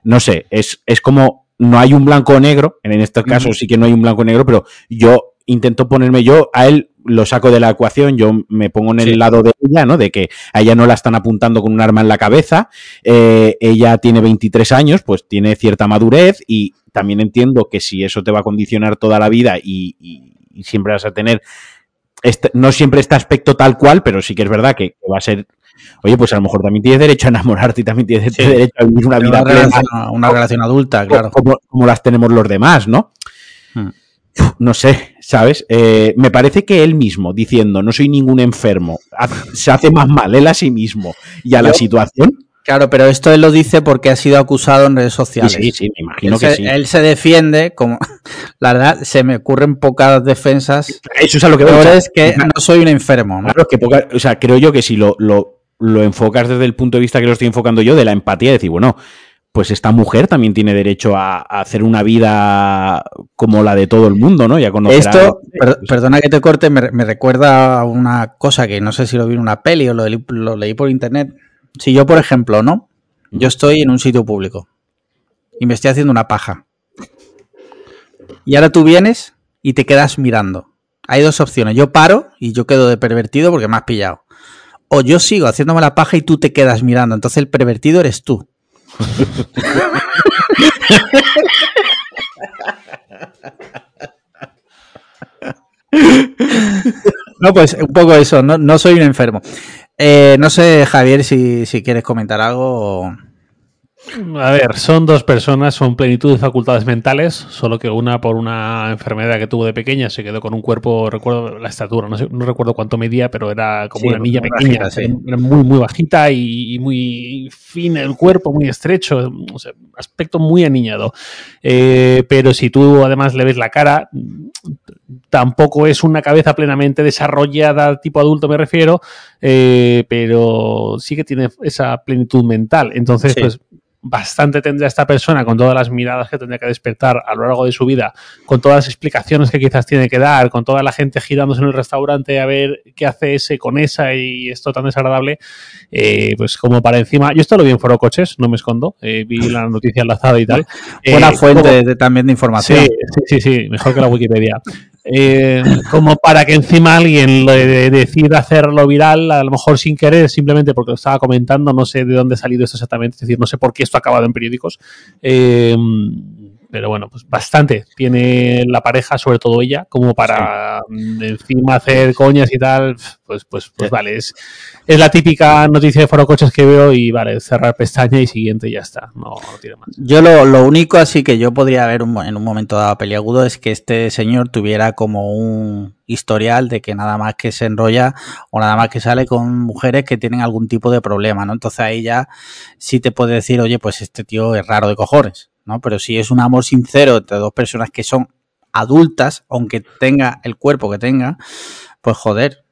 C: No sé, es, es como no hay un blanco o negro, en estos casos sí que no hay un blanco o negro, pero yo intento ponerme yo a él lo saco de la ecuación, yo me pongo en el lado de ella, ¿no? De que a ella no la están apuntando con un arma en la cabeza, eh, ella tiene 23 años, pues tiene cierta madurez y también entiendo que si eso te va a condicionar toda la vida y, siempre vas a tener, este, no siempre este aspecto tal cual, pero sí que es verdad que, va a ser oye, pues a lo mejor también tienes derecho a enamorarte y también tienes derecho a vivir una vida
A: plena. Una relación adulta, claro.
C: Como, las tenemos los demás, ¿no? Hmm no sé, ¿sabes? Eh, me parece que él mismo, diciendo no soy ningún enfermo, se hace más mal él a sí mismo y a la situación.
A: Claro, pero esto él lo dice porque ha sido acusado en redes sociales.
C: Sí, sí, me imagino que sí.
A: Él se defiende, como la verdad, se me ocurren pocas defensas.
C: Eso es a lo que
A: veo. es que no soy un enfermo. ¿no?
C: Claro, que o sea, creo yo que si lo, lo, lo enfocas desde el punto de vista que lo estoy enfocando yo, de la empatía, decir, bueno, pues esta mujer también tiene derecho a, hacer una vida como la de todo el mundo, ¿no?
A: Y a conocer Esto, perdona que te corte, me, recuerda a una cosa que no sé si lo vi en una peli o lo, lo, leí por internet. Si yo, por ejemplo, ¿no? Yo estoy en un sitio público y me estoy haciendo una paja. Y ahora tú vienes y te quedas mirando. Hay dos opciones. Yo paro y yo quedo de pervertido porque me has pillado. O yo sigo haciéndome la paja y tú te quedas mirando. Entonces el pervertido eres tú. No, pues un poco eso, no, soy un enfermo. Eh, no sé, Javier, si, si quieres comentar algo. O...
B: A ver, son dos personas, son plenitud de facultades mentales, solo que una por una enfermedad que tuvo de pequeña se quedó con un cuerpo, recuerdo la estatura, no, sé, no recuerdo cuánto medía, pero era como una niña pequeña, era muy, muy bajita y, muy fina el cuerpo, muy estrecho, aspecto muy aniñado. Eh, pero si tú además le ves la cara, tampoco es una cabeza plenamente desarrollada, tipo adulto me refiero, eh, pero sí que tiene esa plenitud mental. Entonces, pues bastante tendría esta persona con todas las miradas que tendría que despertar a lo largo de su vida, con todas las explicaciones que quizás tiene que dar, con toda la gente girándose en el restaurante a ver qué hace ese con esa y esto tan desagradable, eh, pues como para encima, yo esto lo vi en Foro Coches, no me escondo, eh, vi la noticia enlazada y tal.
A: Buena eh, fuente también de información.
B: Sí, sí, sí, mejor que la Wikipedia. Eh, como para que encima alguien le decida hacerlo viral, a lo mejor sin querer, simplemente porque lo estaba comentando, no sé de dónde ha salido esto exactamente, es decir, no sé por qué esto ha acabado en periódicos. Eh, pero bueno, pues bastante tiene la pareja, sobre todo ella, como para encima hacer coñas y tal, pues, pues, pues vale, es, es la típica noticia de Foro Coches que veo y vale, cerrar pestaña y siguiente y ya está, no, tiene más.
A: Yo lo, único así que yo podría ver en un momento dado peliagudo es que este señor tuviera como un historial de que nada más que se enrolla o nada más que sale con mujeres que tienen algún tipo de problema, ¿no? Entonces ahí ya sí te puede decir, oye, pues este tío es raro de cojones. ¿No? Pero si es un amor sincero entre dos personas que son adultas, aunque tenga el cuerpo que tenga, pues joder.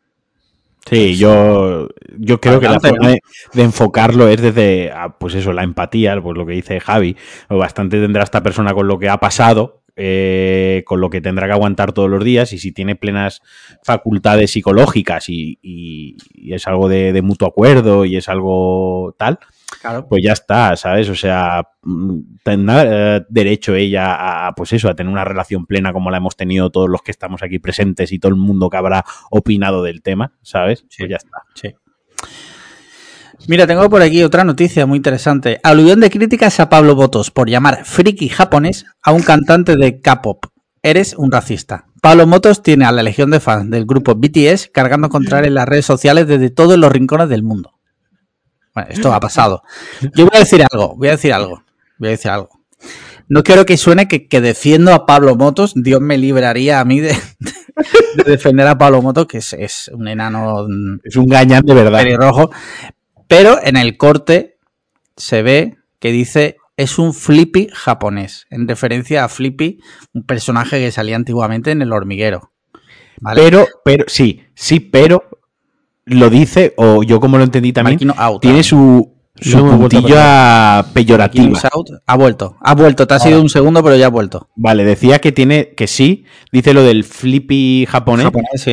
C: Sí, pues, yo, yo creo que la forma de, enfocarlo es desde, ah, pues eso, la empatía, pues lo que dice Javi, bastante tendrá esta persona con lo que ha pasado, eh, con lo que tendrá que aguantar todos los días y si tiene plenas facultades psicológicas y, es algo de, mutuo acuerdo y es algo tal, pues ya está, ¿sabes? O sea, mm, tendrá eh, derecho ella a, pues eso, a tener una relación plena como la hemos tenido todos los que estamos aquí presentes y todo el mundo que habrá opinado del tema, ¿sabes? Pues ya está.
A: Sí. Mira, tengo por aquí otra noticia muy interesante. Aluvión de críticas a Pablo Botos por llamar friki japonés a un cantante de K-pop. Eres un racista. Pablo Motos tiene a la legión de fans del grupo BTS cargando contra él en las redes sociales desde todos los rincones del mundo. Bueno, esto ha pasado. Yo voy a decir algo, voy a decir algo, voy a decir algo. No quiero que suene que, defiendo a Pablo Motos, Dios me libraría a mí de, defender a Pablo Motos, que es, un enano.
C: Es un gañán de verdad.
A: Rojo. Pero en el corte se ve que dice es un Flippy japonés, en referencia a Flippy, un personaje que salía antiguamente en el hormiguero.
C: Pero, pero, sí, sí, pero lo dice, o yo como lo entendí también, tiene su, su puntilla peyorativa.
A: Ha vuelto, ha vuelto, te ha sido un segundo, pero ya ha vuelto.
C: Vale, decía que tiene, que sí, dice lo del Flippy japonés,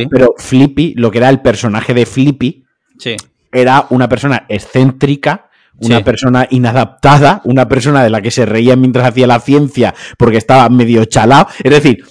C: pero Flippy, lo que era el personaje de Flippy,
A: sí.
C: era una persona excéntrica, una persona inadaptada, una persona de la que se reía mientras hacía la ciencia porque estaba medio chalado. Es decir,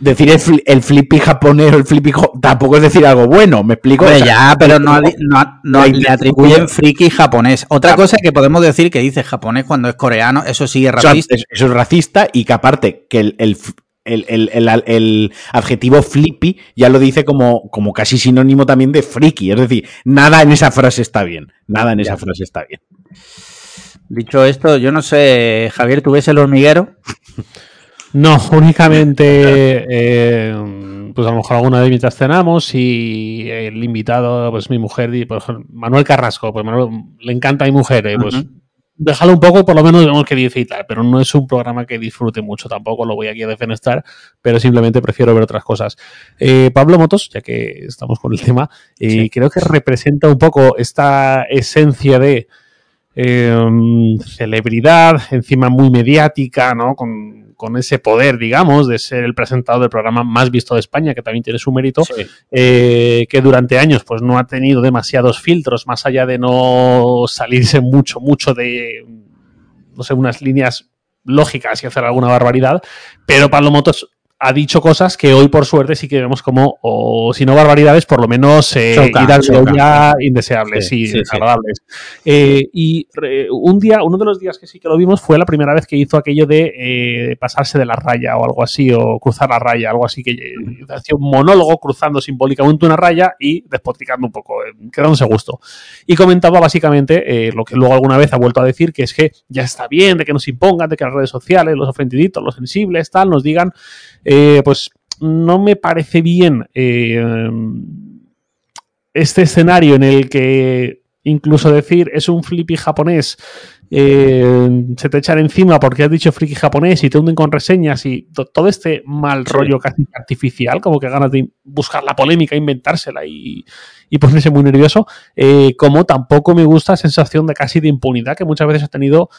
C: decir el, flippy japonés o el flippy tampoco es decir algo bueno, ¿me explico?
A: ya, pero no, le atribuyen friki japonés. Otra cosa que podemos decir que dice japonés cuando es coreano, eso sí es racista.
C: Eso, es racista y que aparte que el, el, adjetivo flippy ya lo dice como, como casi sinónimo también de friki. Es decir, nada en esa frase está bien. Nada en esa frase está bien.
A: Dicho esto, yo no sé, Javier, ¿tú ves el hormiguero?
B: No, únicamente, eh, pues a lo mejor alguna de mientras cenamos y el invitado, pues mi mujer, pues Manuel Carrasco, pues Manuel le encanta a mi mujer, eh, pues déjalo un poco, por lo menos vemos que dice y tal, pero no es un programa que disfrute mucho tampoco, lo voy aquí a defenestrar, pero simplemente prefiero ver otras cosas. Eh, Pablo Motos, ya que estamos con el tema, creo que representa un poco esta esencia de celebridad, encima muy mediática, ¿no? Con, con ese poder, digamos, de ser el presentador del programa más visto de España, que también tiene su mérito, eh, que durante años pues no ha tenido demasiados filtros, más allá de no salirse mucho, mucho de, no sé, unas líneas lógicas y hacer alguna barbaridad, pero Pablo Motos ha dicho cosas que hoy por suerte sí que vemos como, o si no barbaridades, por lo menos eh, ir al ya indeseables y desagradables. Eh, y un día, uno de los días que sí que lo vimos fue la primera vez que hizo aquello de eh, pasarse de la raya o algo así, o cruzar la raya, algo así, que hacía un monólogo cruzando simbólicamente una raya y despoticando un poco, quedándose a gusto. Y comentaba básicamente lo que luego alguna vez ha vuelto a decir, que es que ya está bien de que nos impongan, de que las redes sociales, los ofendiditos, los sensibles, tal, nos digan eh, pues no me parece bien eh, este escenario en el que incluso decir es un flippy japonés eh, se te echan encima porque has dicho friki japonés y te hunden con reseñas y todo este mal rollo casi artificial, como que ganas de buscar la polémica, inventársela y, ponerse muy nervioso, como tampoco me gusta la sensación de casi de impunidad que muchas veces ha tenido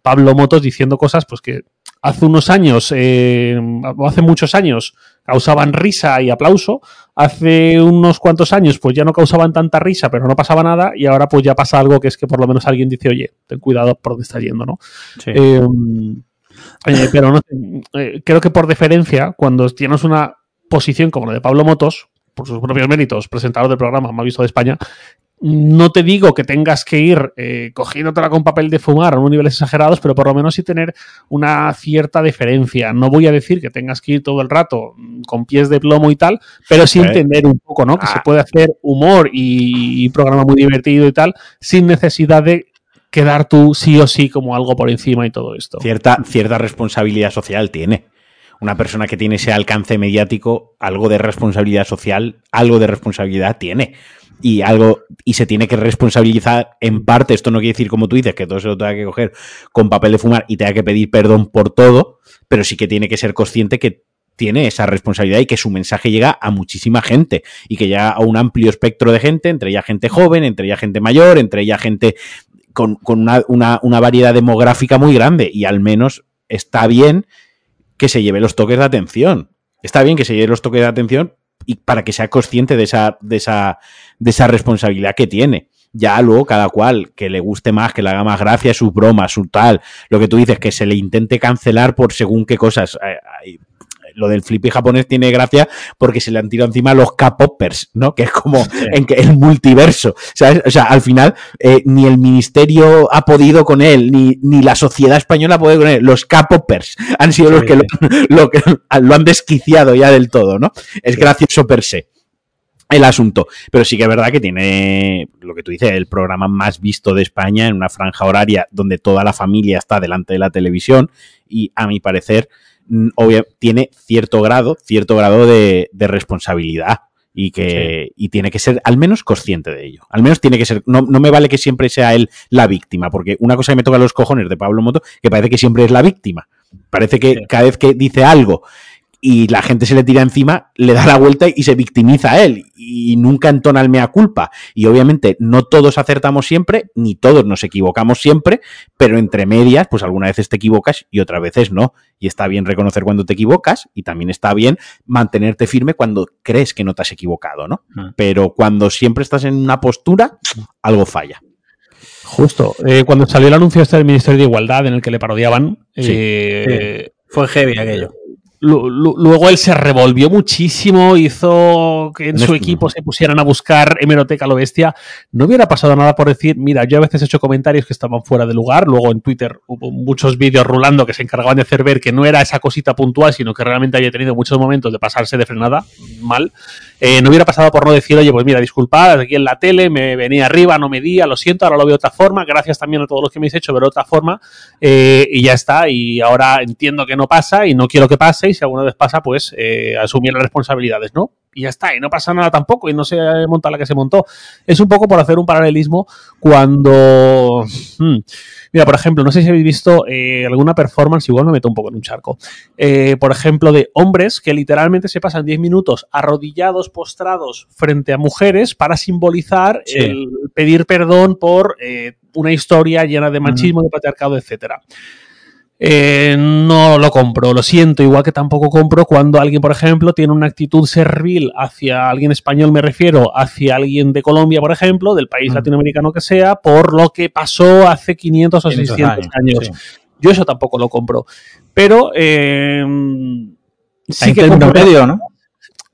B: Pablo Motos diciendo cosas pues que hace unos años, eh, hace muchos años, causaban risa y aplauso. Hace unos cuantos años, pues ya no causaban tanta risa, pero no pasaba nada. Y ahora, pues ya pasa algo que es que por lo menos alguien dice, oye, ten cuidado por dónde está yendo, ¿no? Eh, eh, pero no, creo que por deferencia, cuando tienes una posición como la de Pablo Motos, por sus propios méritos, presentador del programa más visto de España, no te digo que tengas que ir eh, cogiéndotela con papel de fumar a unos niveles exagerados, pero por lo menos sí tener una cierta deferencia. No voy a decir que tengas que ir todo el rato con pies de plomo y tal, pero sí entender un poco, ¿no? Que se ah. puede hacer humor y, programa muy divertido y tal, sin necesidad de quedar tú sí o sí como algo por encima y todo esto.
C: Cierta, cierta responsabilidad social tiene. Una persona que tiene ese alcance mediático, algo de responsabilidad social, algo de responsabilidad tiene y algo y se tiene que responsabilizar en parte. Esto no quiere decir, como tú dices, que todo se lo tenga que coger con papel de fumar y tenga que pedir perdón por todo, pero sí que tiene que ser consciente que tiene esa responsabilidad y que su mensaje llega a muchísima gente y que llega a un amplio espectro de gente, entre ella gente joven, entre ella gente mayor, entre ella gente con, una, una variedad demográfica muy grande y al menos está bien que se lleve los toques de atención. Está bien que se lleve los toques de atención y para que sea consciente de esa, de esa, de esa responsabilidad que tiene. Ya luego cada cual que le guste más, que le haga más gracia su broma, su tal, lo que tú dices, que se le intente cancelar por según qué cosas. Eh, lo del flippy japonés tiene gracia porque se le han tirado encima los K-Poppers, ¿no? Que es como en el multiverso. O sea, al final eh, ni el ministerio ha podido con él, ni, ni la sociedad española ha podido con él. Los K-Poppers han sido los que lo, que lo han desquiciado ya del todo, ¿no? Es gracioso per se el asunto. Pero sí que es verdad que tiene lo que tú dices, el programa más visto de España en una franja horaria donde toda la familia está delante de la televisión y a mi parecer tiene cierto grado, cierto grado de, responsabilidad y que y tiene que ser al menos consciente de ello. Al menos tiene que ser, no, me vale que siempre sea él la víctima, porque una cosa que me toca los cojones de Pablo Moto, que parece que siempre es la víctima. Parece que cada vez que dice algo y la gente se le tira encima, le da la vuelta y se victimiza a él y nunca entona el mea culpa. Y obviamente no todos acertamos siempre, ni todos nos equivocamos siempre, pero entre medias, pues algunas veces te equivocas y otras veces no. Y está bien reconocer cuando te equivocas y también está bien mantenerte firme cuando crees que no te has equivocado, ¿no? Mm. Pero cuando siempre estás en una postura, algo falla.
B: Justo. Eh, cuando salió el anuncio este del Ministerio de Igualdad en el que le parodiaban, eh,
A: fue heavy aquello
B: luego él se revolvió muchísimo, hizo que en su equipo se pusieran a buscar hemeroteca lo bestia. No hubiera pasado nada por decir, mira, yo a veces he hecho comentarios que estaban fuera de lugar, luego en Twitter hubo muchos vídeos rulando que se encargaban de hacer ver que no era esa cosita puntual, sino que realmente había tenido muchos momentos de pasarse de frenada mal. Eh, no hubiera pasado por no decir, oye, pues mira, disculpad, aquí en la tele me venía arriba, no me di, lo siento, ahora lo veo de otra forma, gracias también a todos los que me habéis hecho, ver de otra forma, eh, y ya está, y ahora entiendo que no pasa y no quiero que pase, y si alguna vez pasa, pues eh, asumir las responsabilidades, ¿no? Y ya está, y no pasa nada tampoco, y no se monta la que se montó. Es un poco por hacer un paralelismo cuando... Hmm, mira, por ejemplo, no sé si habéis visto eh, alguna performance, igual me meto un poco en un charco, eh, por ejemplo, de hombres que literalmente se pasan 10 minutos arrodillados, postrados frente a mujeres para simbolizar el pedir perdón por una historia llena de machismo, de patriarcado, etcétera. Eh, no lo compro, lo siento, igual que tampoco compro cuando alguien, por ejemplo, tiene una actitud servil hacia alguien español, me refiero, hacia alguien de Colombia, por ejemplo, del país mm. latinoamericano que sea, por lo que pasó hace 500 o 600 años. Yo eso tampoco lo compro. Pero eh,
A: sí que compro, medio, ¿no?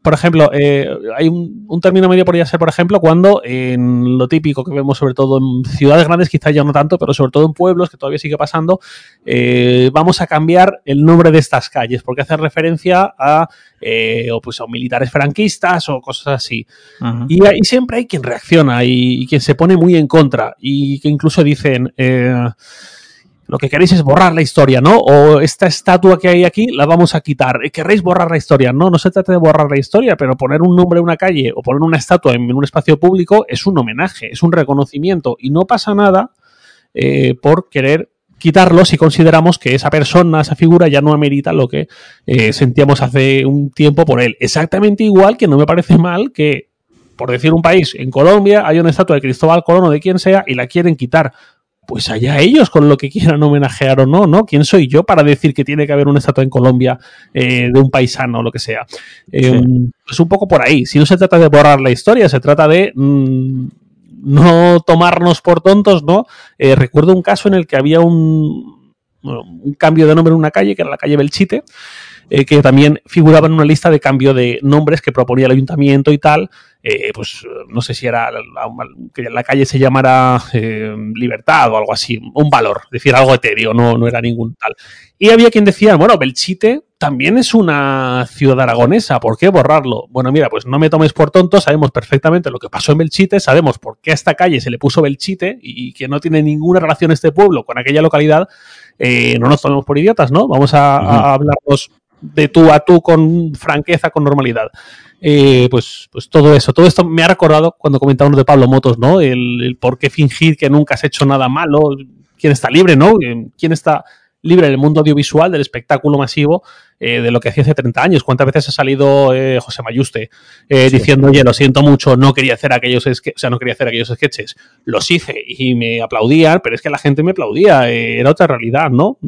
B: Por ejemplo, eh, hay un, término medio podría ser, por ejemplo, cuando en lo típico que vemos sobre todo en ciudades grandes, quizás ya no tanto, pero sobre todo en pueblos, que todavía sigue pasando, eh, vamos a cambiar el nombre de estas calles, porque hace referencia a, eh, o pues, a militares franquistas o cosas así. Y, ahí siempre hay quien reacciona y, y, quien se pone muy en contra y que incluso dicen lo que queréis es borrar la historia, ¿no? O esta estatua que hay aquí la vamos a quitar. ¿Queréis borrar la historia? No, no se trata de borrar la historia, pero poner un nombre en una calle o poner una estatua en un espacio público es un homenaje, es un reconocimiento y no pasa nada eh, por querer quitarlo si consideramos que esa persona, esa figura ya no amerita lo que eh, sentíamos hace un tiempo por él. Exactamente igual que no me parece mal que, por decir un país, en Colombia hay una estatua de Cristóbal Colón o de quien sea y la quieren quitar pues allá ellos con lo que quieran homenajear o no, ¿no? ¿Quién soy yo para decir que tiene que haber una estatua en Colombia eh, de un paisano o lo que sea? Eh, es un poco por ahí. Si no se trata de borrar la historia, se trata de mm, no tomarnos por tontos, ¿no? Eh, recuerdo un caso en el que había un, un cambio de nombre en una calle, que era la calle Belchite, que también figuraba en una lista de cambio de nombres que proponía el ayuntamiento y tal, eh, pues no sé si era que la calle se llamara eh, libertad o algo así, un valor, decir algo etéreo, no, no era ningún tal. Y había quien decía, bueno, Belchite también es una ciudad aragonesa, ¿por qué borrarlo? Bueno, mira, pues no me tomes por tonto, sabemos perfectamente lo que pasó en Belchite, sabemos por qué a esta calle se le puso Belchite y que no tiene ninguna relación este pueblo con aquella localidad, eh, no nos tomemos por idiotas, ¿no? Vamos a, a hablarnos de tú a tú con franqueza, con normalidad. Eh, pues, pues todo eso, todo esto me ha recordado cuando comentaba uno de Pablo Motos, ¿no? El, por qué fingir que nunca has hecho nada malo, quién está libre, ¿no? ¿Quién está libre en el mundo audiovisual, del espectáculo masivo, eh, de lo que hacía hace 30 años. ¿Cuántas veces ha salido eh, José Mayuste diciendo, oye, lo siento mucho, no quería hacer aquellos o sea, no quería hacer aquellos sketches? Los hice y me aplaudían, pero es que la gente me aplaudía, era otra realidad, ¿no?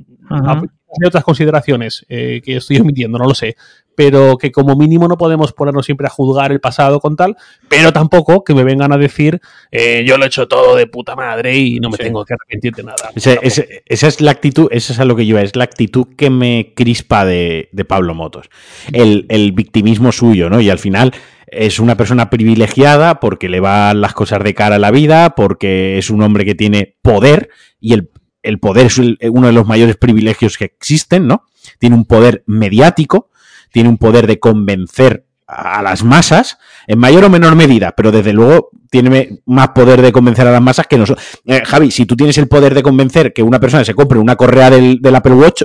B: Hay otras consideraciones que estoy omitiendo, no lo sé pero que como mínimo no podemos ponernos siempre a juzgar el pasado con tal, pero tampoco que me vengan a decir eh, yo lo he hecho todo de puta madre y no me tengo que arrepentir de nada.
C: esa es la actitud, esa es a lo que yo es la actitud que me crispa de, Pablo Motos. El, el, victimismo suyo, ¿no? Y al final es una persona privilegiada porque le van las cosas de cara a la vida, porque es un hombre que tiene poder y el, el poder es uno de los mayores privilegios que existen, ¿no? Tiene un poder mediático tiene un poder de convencer a las masas, en mayor o menor medida, pero desde luego tiene más poder de convencer a las masas que nosotros. Eh, Javi, si tú tienes el poder de convencer que una persona se compre una correa del, Apple Watch,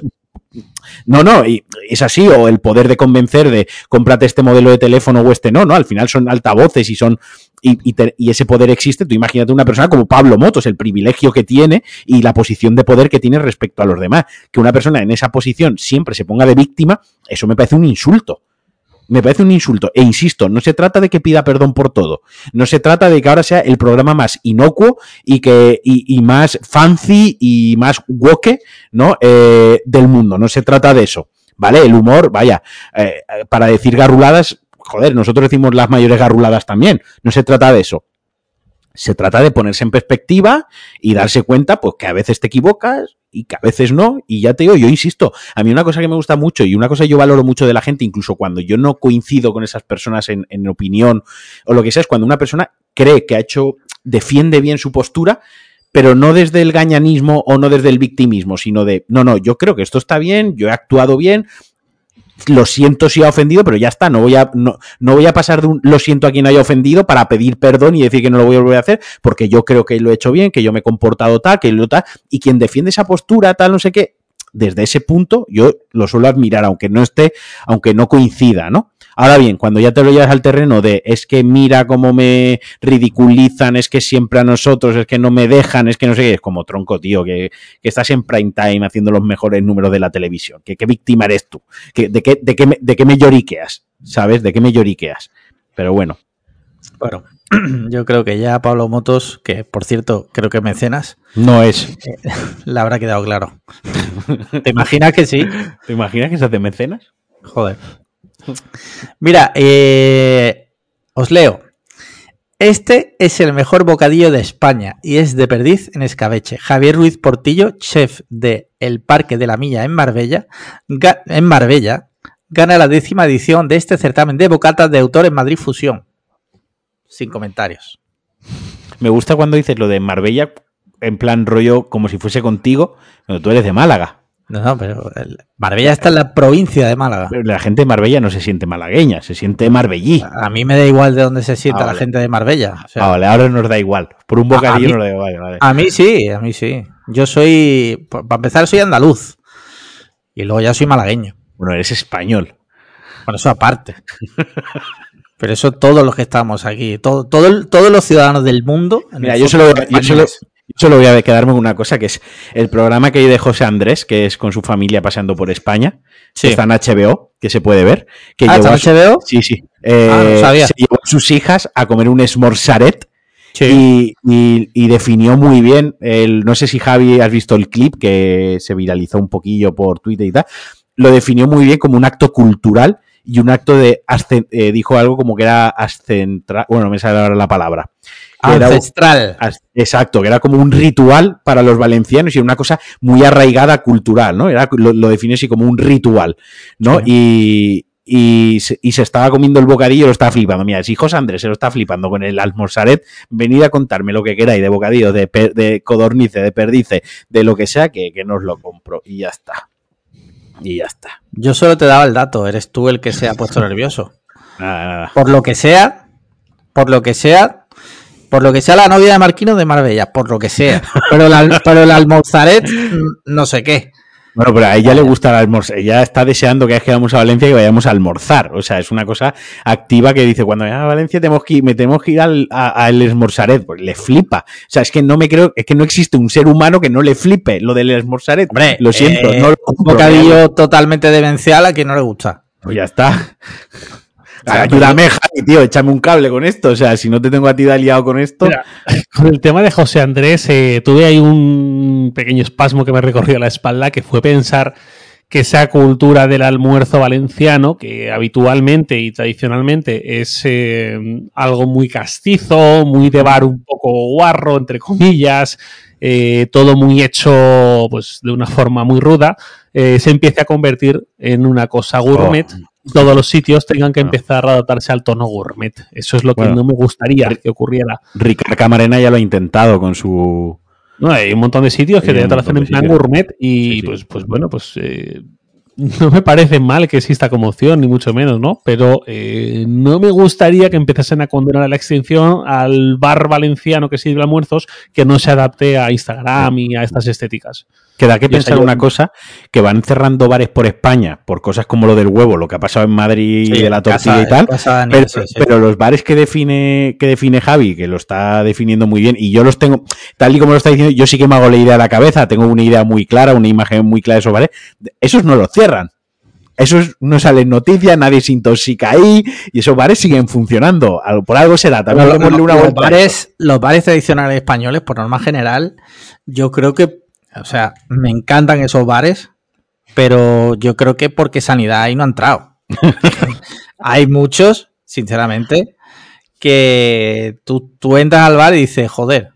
C: no, no, es así, o el poder de convencer de cómprate este modelo de teléfono o este no, no, al final son altavoces y son y, ese poder existe, tú imagínate una persona como Pablo Motos, el privilegio que tiene y la posición de poder que tiene respecto a los demás. Que una persona en esa posición siempre se ponga de víctima, eso me parece un insulto. Me parece un insulto. E insisto, no se trata de que pida perdón por todo. No se trata de que ahora sea el programa más inocuo y que y, más fancy y más woke, ¿no? Eh, del mundo. No se trata de eso. ¿Vale? El humor, vaya, eh, para decir garruladas, joder, nosotros decimos las mayores garruladas también. No se trata de eso. Se trata de ponerse en perspectiva y darse cuenta, pues, que a veces te equivocas y que a veces no. Y ya te digo, yo insisto, a mí una cosa que me gusta mucho y una cosa que yo valoro mucho de la gente, incluso cuando yo no coincido con esas personas en, en opinión o lo que sea, es cuando una persona cree que ha hecho, defiende bien su postura, pero no desde el gañanismo o no desde el victimismo, sino de, no, no, yo creo que esto está bien, yo he actuado bien, lo siento si ha ofendido, pero ya está, no voy a, no, no voy a pasar de un lo siento a quien haya ofendido para pedir perdón y decir que no lo voy a volver a hacer, porque yo creo que lo he hecho bien, que yo me he comportado tal, que lo tal, y quien defiende esa postura, tal, no sé qué, desde ese punto yo lo suelo admirar, aunque no esté, aunque no coincida, ¿no? Ahora bien, cuando ya te lo llevas al terreno de es que mira cómo me ridiculizan, es que siempre a nosotros, es que no me dejan, es que no sé qué, es como tronco, tío, que, estás en prime time haciendo los mejores números de la televisión. ¿Qué, qué víctima eres tú? de, qué, de, qué me, ¿De qué me lloriqueas? ¿Sabes? ¿De qué me lloriqueas? Pero bueno.
A: Bueno, yo creo que ya Pablo Motos, que por cierto creo que mecenas.
C: No es.
A: Eh, le habrá quedado claro. ¿Te imaginas que sí?
C: ¿Te imaginas que se hace mecenas?
A: Joder. Mira, eh, os leo. Este es el mejor bocadillo de España y es de perdiz en escabeche. Javier Ruiz Portillo, chef de El Parque de la Milla en Marbella, en Marbella, gana la décima edición de este certamen de bocatas de autor en Madrid Fusión. Sin comentarios.
C: Me gusta cuando dices lo de Marbella en plan rollo como si fuese contigo, cuando tú eres de Málaga.
A: No, no, pero Marbella está en la provincia de Málaga.
C: la gente de Marbella no se siente malagueña, se siente marbellí.
A: A mí me da igual de dónde se sienta ah, la gente de Marbella.
C: ah, vale, ahora nos da igual. Por un bocadillo nos da igual.
A: A mí sí, a mí sí. Yo soy, para empezar, soy andaluz. Y luego ya soy malagueño.
C: Bueno, eres español.
A: Bueno, eso aparte. Pero eso todos los que estamos aquí, todo, todo todos los ciudadanos del mundo.
C: Mira, yo solo, yo solo, Solo voy a quedarme con una cosa, que es el programa que hay de José Andrés, que es con su familia paseando por España. Que está en HBO, que se puede ver. Que
A: ¿Ah, ¿está en HBO?
C: Sí, sí. Eh, ah, sabía. Se llevó a sus hijas a comer un smorzaret y, definió muy bien, el, no sé si Javi has visto el clip que se viralizó un poquillo por Twitter y tal, lo definió muy bien como un acto cultural y un acto de, eh, dijo algo como que era ascentral, bueno, no me sale ahora la palabra,
A: Ancestral.
C: exacto, que era como un ritual para los valencianos y una cosa muy arraigada cultural, ¿no? Era, lo, lo define así como un ritual, ¿no? Y, y se, estaba comiendo el bocadillo y lo estaba flipando. Mira, si José Andrés se lo está flipando con el almorzaret, venid a contarme lo que queráis de bocadillo, de, de codornice, de perdice, de lo que sea, que, que nos lo compro. Y ya está. Y ya está.
A: Yo solo te daba el dato, eres tú el que se ha puesto nervioso.
C: Nada, nada.
A: Por lo que sea, por lo que sea, por lo que sea la novia de Marquino de Marbella, por lo que sea. Pero, pero el almorzaret, no sé qué.
C: Bueno, pero a ella le gusta el almorzar. Ella está deseando que vayamos a Valencia y vayamos a almorzar. O sea, es una cosa activa que dice, cuando vayamos a Valencia tenemos que me tenemos que ir al esmorzaret. Pues le flipa. O sea, es que no me creo, es que no existe un ser humano que no le flipe lo del esmorzaret.
A: Hombre, lo siento. Eh, un bocadillo totalmente demencial a quien no le gusta.
C: Pues ya está. Ayúdame, Javi, tío, échame un cable con esto. O sea, si no te tengo a ti aliado con esto.
B: con el tema de José Andrés, eh, tuve ahí un pequeño espasmo que me recorrió la espalda, que fue pensar que esa cultura del almuerzo valenciano, que habitualmente y tradicionalmente es eh, algo muy castizo, muy de bar un poco guarro, entre comillas, eh, todo muy hecho pues, de una forma muy ruda, se empiece a convertir en una cosa gourmet. Oh todos los sitios tengan que empezar a adaptarse al tono gourmet. Eso es lo que no me gustaría que ocurriera.
C: Ricardo Camarena ya lo ha intentado con su.
B: No, hay un montón de sitios que te hacen en plan gourmet y pues, pues bueno, pues eh, no me parece mal que exista como opción, ni mucho menos, ¿no? Pero eh, no me gustaría que empezasen a condenar a la extinción al bar valenciano que sirve almuerzos que no se adapte a Instagram y a estas estéticas.
C: Que da que pensar una cosa, que van cerrando bares por España por cosas como lo del huevo, lo que ha pasado en Madrid y de la tortilla y tal. pero, los bares que define, que define Javi, que lo está definiendo muy bien, y yo los tengo, tal y como lo está diciendo, yo sí que me hago la idea a la cabeza, tengo una idea muy clara, una imagen muy clara de esos bares. Esos no los cierran. Esos no salen noticias, nadie se intoxica ahí, y esos bares siguen funcionando. Por algo será. También
A: los, bares, los bares tradicionales españoles, por norma general, yo creo que o sea, me encantan esos bares, pero yo creo que porque sanidad ahí no ha entrado. Hay muchos, sinceramente, que tú, tú, entras al bar y dices, joder,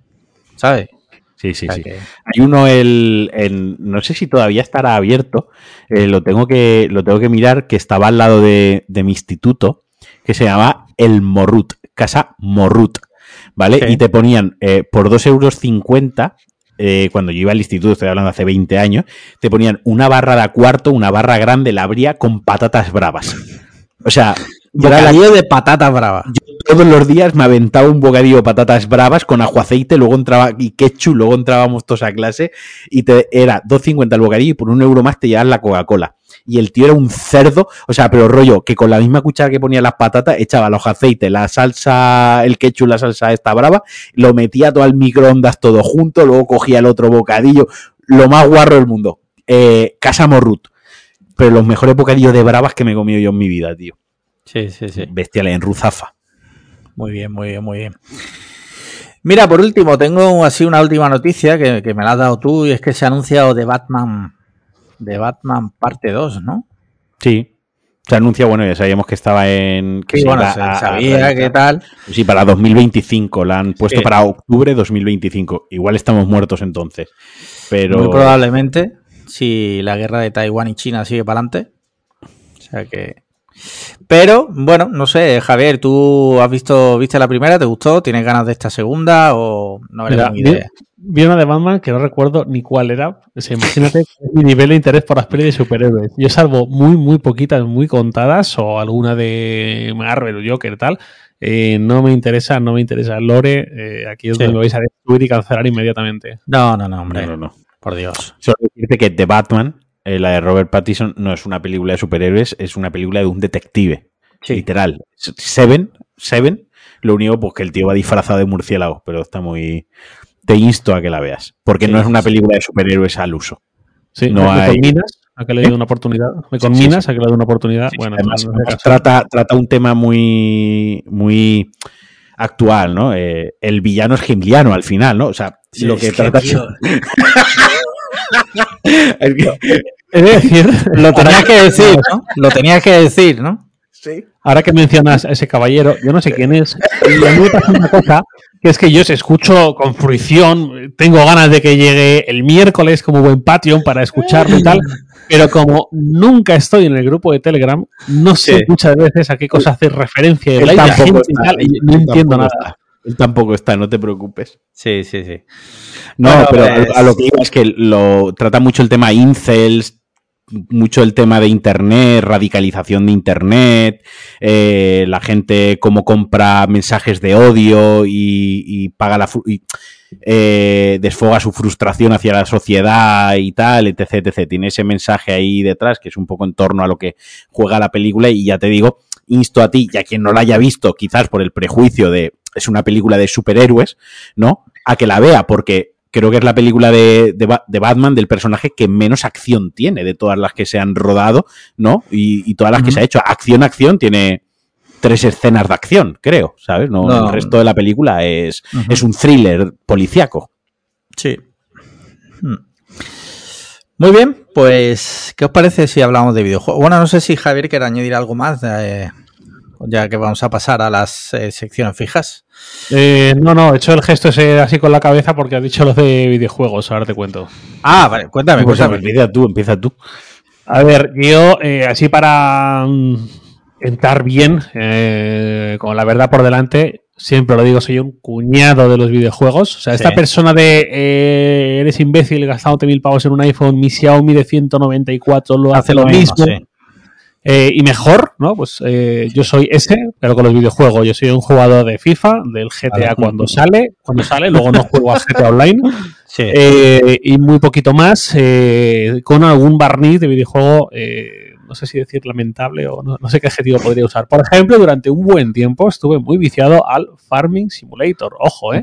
A: ¿sabes?
C: Sí, sí, sí. Hay uno, el, no sé si todavía estará abierto, eh, lo, tengo que, lo tengo que mirar, que estaba al lado de, mi instituto, que se llama El Morrut, Casa Morrut, ¿vale? Y te ponían eh, por 2,50 euros eh, cuando yo iba al instituto, estoy hablando hace 20 años, te ponían una barra de cuarto, una barra grande, la abría con patatas bravas. O sea,
A: bocadillo de patatas bravas.
C: Yo todos los días me aventaba un bocadillo de patatas bravas con ajo aceite, luego entraba y ketchup, luego entrábamos todos a clase y te era 2.50 el bocadillo y por un euro más te llevas la Coca-Cola y el tío era un cerdo, o sea, pero rollo, que con la misma cuchara que ponía las patatas, echaba los aceites, la salsa, el ketchup, la salsa esta brava, lo metía todo al microondas todo junto, luego cogía el otro bocadillo, lo más guarro del mundo. Eh, Casa Morrut. Pero los mejores bocadillos de bravas que me he comido yo en mi vida, tío.
A: Sí, sí, sí.
C: Bestial, en Ruzafa.
A: Muy bien, muy bien, muy bien. Mira, por último, tengo así una última noticia que, que, me la has dado tú y es que se ha anunciado de Batman de Batman parte 2, ¿no?
C: Sí. Se anuncia, bueno, ya sabíamos que estaba en... Que
A: sí, bueno, sabía qué tal.
C: Sí, para 2025, la han puesto para octubre 2025. Igual estamos muertos entonces. Pero...
A: Muy probablemente, si la guerra de Taiwán y China sigue para adelante. O sea que... Pero, bueno, no sé, Javier, ¿tú has visto, viste la primera? ¿Te gustó? ¿Tienes ganas de esta segunda o no eres ni idea?
B: vi una de Batman que no recuerdo ni cuál era. imagínate mi nivel de interés por las pelis de superhéroes. Yo salvo muy, muy poquitas, muy contadas, o alguna de Marvel o Joker tal. Eh, no me interesa, no me interesa. Lore, eh, aquí es donde me vais a destruir y cancelar inmediatamente.
A: No, no, no, hombre. No, no, Por Dios.
C: Solo decirte que The Batman, eh, la de Robert Pattinson, no es una película de superhéroes, es una película de un detective. Literal. Seven, Seven, lo único pues que el tío va disfrazado de murciélago, pero está muy te insto a que la veas, porque no es una película de superhéroes al uso.
B: Sí, no ¿me, conminas a que le dé una oportunidad? ¿Me conminas a que le dé una oportunidad?
C: bueno, trata, trata un tema muy, muy actual, ¿no? Eh, el villano es gimliano al final, ¿no? O sea, lo que trata...
A: es decir, lo tenías que decir, ¿no? Lo tenías que decir, ¿no?
B: Sí. Ahora que mencionas a ese caballero, yo no sé quién es, y a mí me pasa una cosa que es que yo se escucho con fruición, tengo ganas de que llegue el miércoles como buen Patreon para escucharlo y tal, pero como nunca estoy en el grupo de Telegram, no sé muchas veces a qué cosa hace referencia
C: el tampoco y tal, y no entiendo nada. Él tampoco está, no te preocupes.
A: Sí, sí, sí.
C: No, pero a, lo que iba es que lo trata mucho el tema incels, mucho el tema de Internet, radicalización de Internet, eh, la gente cómo compra mensajes de odio y, paga la... Eh, desfoga su frustración hacia la sociedad y tal, etc, etc. Tiene ese mensaje ahí detrás que es un poco en torno a lo que juega la película y ya te digo, insto a ti y a quien no la haya visto, quizás por el prejuicio de es una película de superhéroes, ¿no? A que la vea porque creo que es la película de, de, Batman del personaje que menos acción tiene de todas las que se han rodado, ¿no? Y, todas las que se ha hecho. Acción, acción, tiene tres escenas de acción, creo, ¿sabes? No, El resto de la película es, es un thriller policíaco.
A: Sí. Hmm. Muy bien, pues, ¿qué os parece si hablamos de videojuegos? Bueno, no sé si Javier quiere añadir algo más, ya que vamos a pasar a las eh, secciones fijas.
B: Eh, no, no, he hecho el gesto ese así con la cabeza porque has dicho lo de videojuegos, ahora te cuento.
A: Ah, vale, cuéntame,
C: pues cuéntame. Empieza tú, empieza tú.
B: A ver, yo, eh, así para mm, entrar bien, eh, con la verdad por delante, siempre lo digo, soy un cuñado de los videojuegos. O sea, esta persona de eres imbécil gastándote mil pavos en un iPhone, mi Xiaomi de 194 lo hace, lo mismo. Eh, y mejor, ¿no? Pues eh, yo soy ese, pero con los videojuegos. Yo soy un jugador de FIFA, del GTA cuando sale, cuando sale, luego no juego a GTA Online. Eh, y muy poquito más, con algún barniz de videojuego, no sé si decir lamentable o no, sé qué adjetivo podría usar. Por ejemplo, durante un buen tiempo estuve muy viciado al Farming Simulator. Ojo, ¿eh?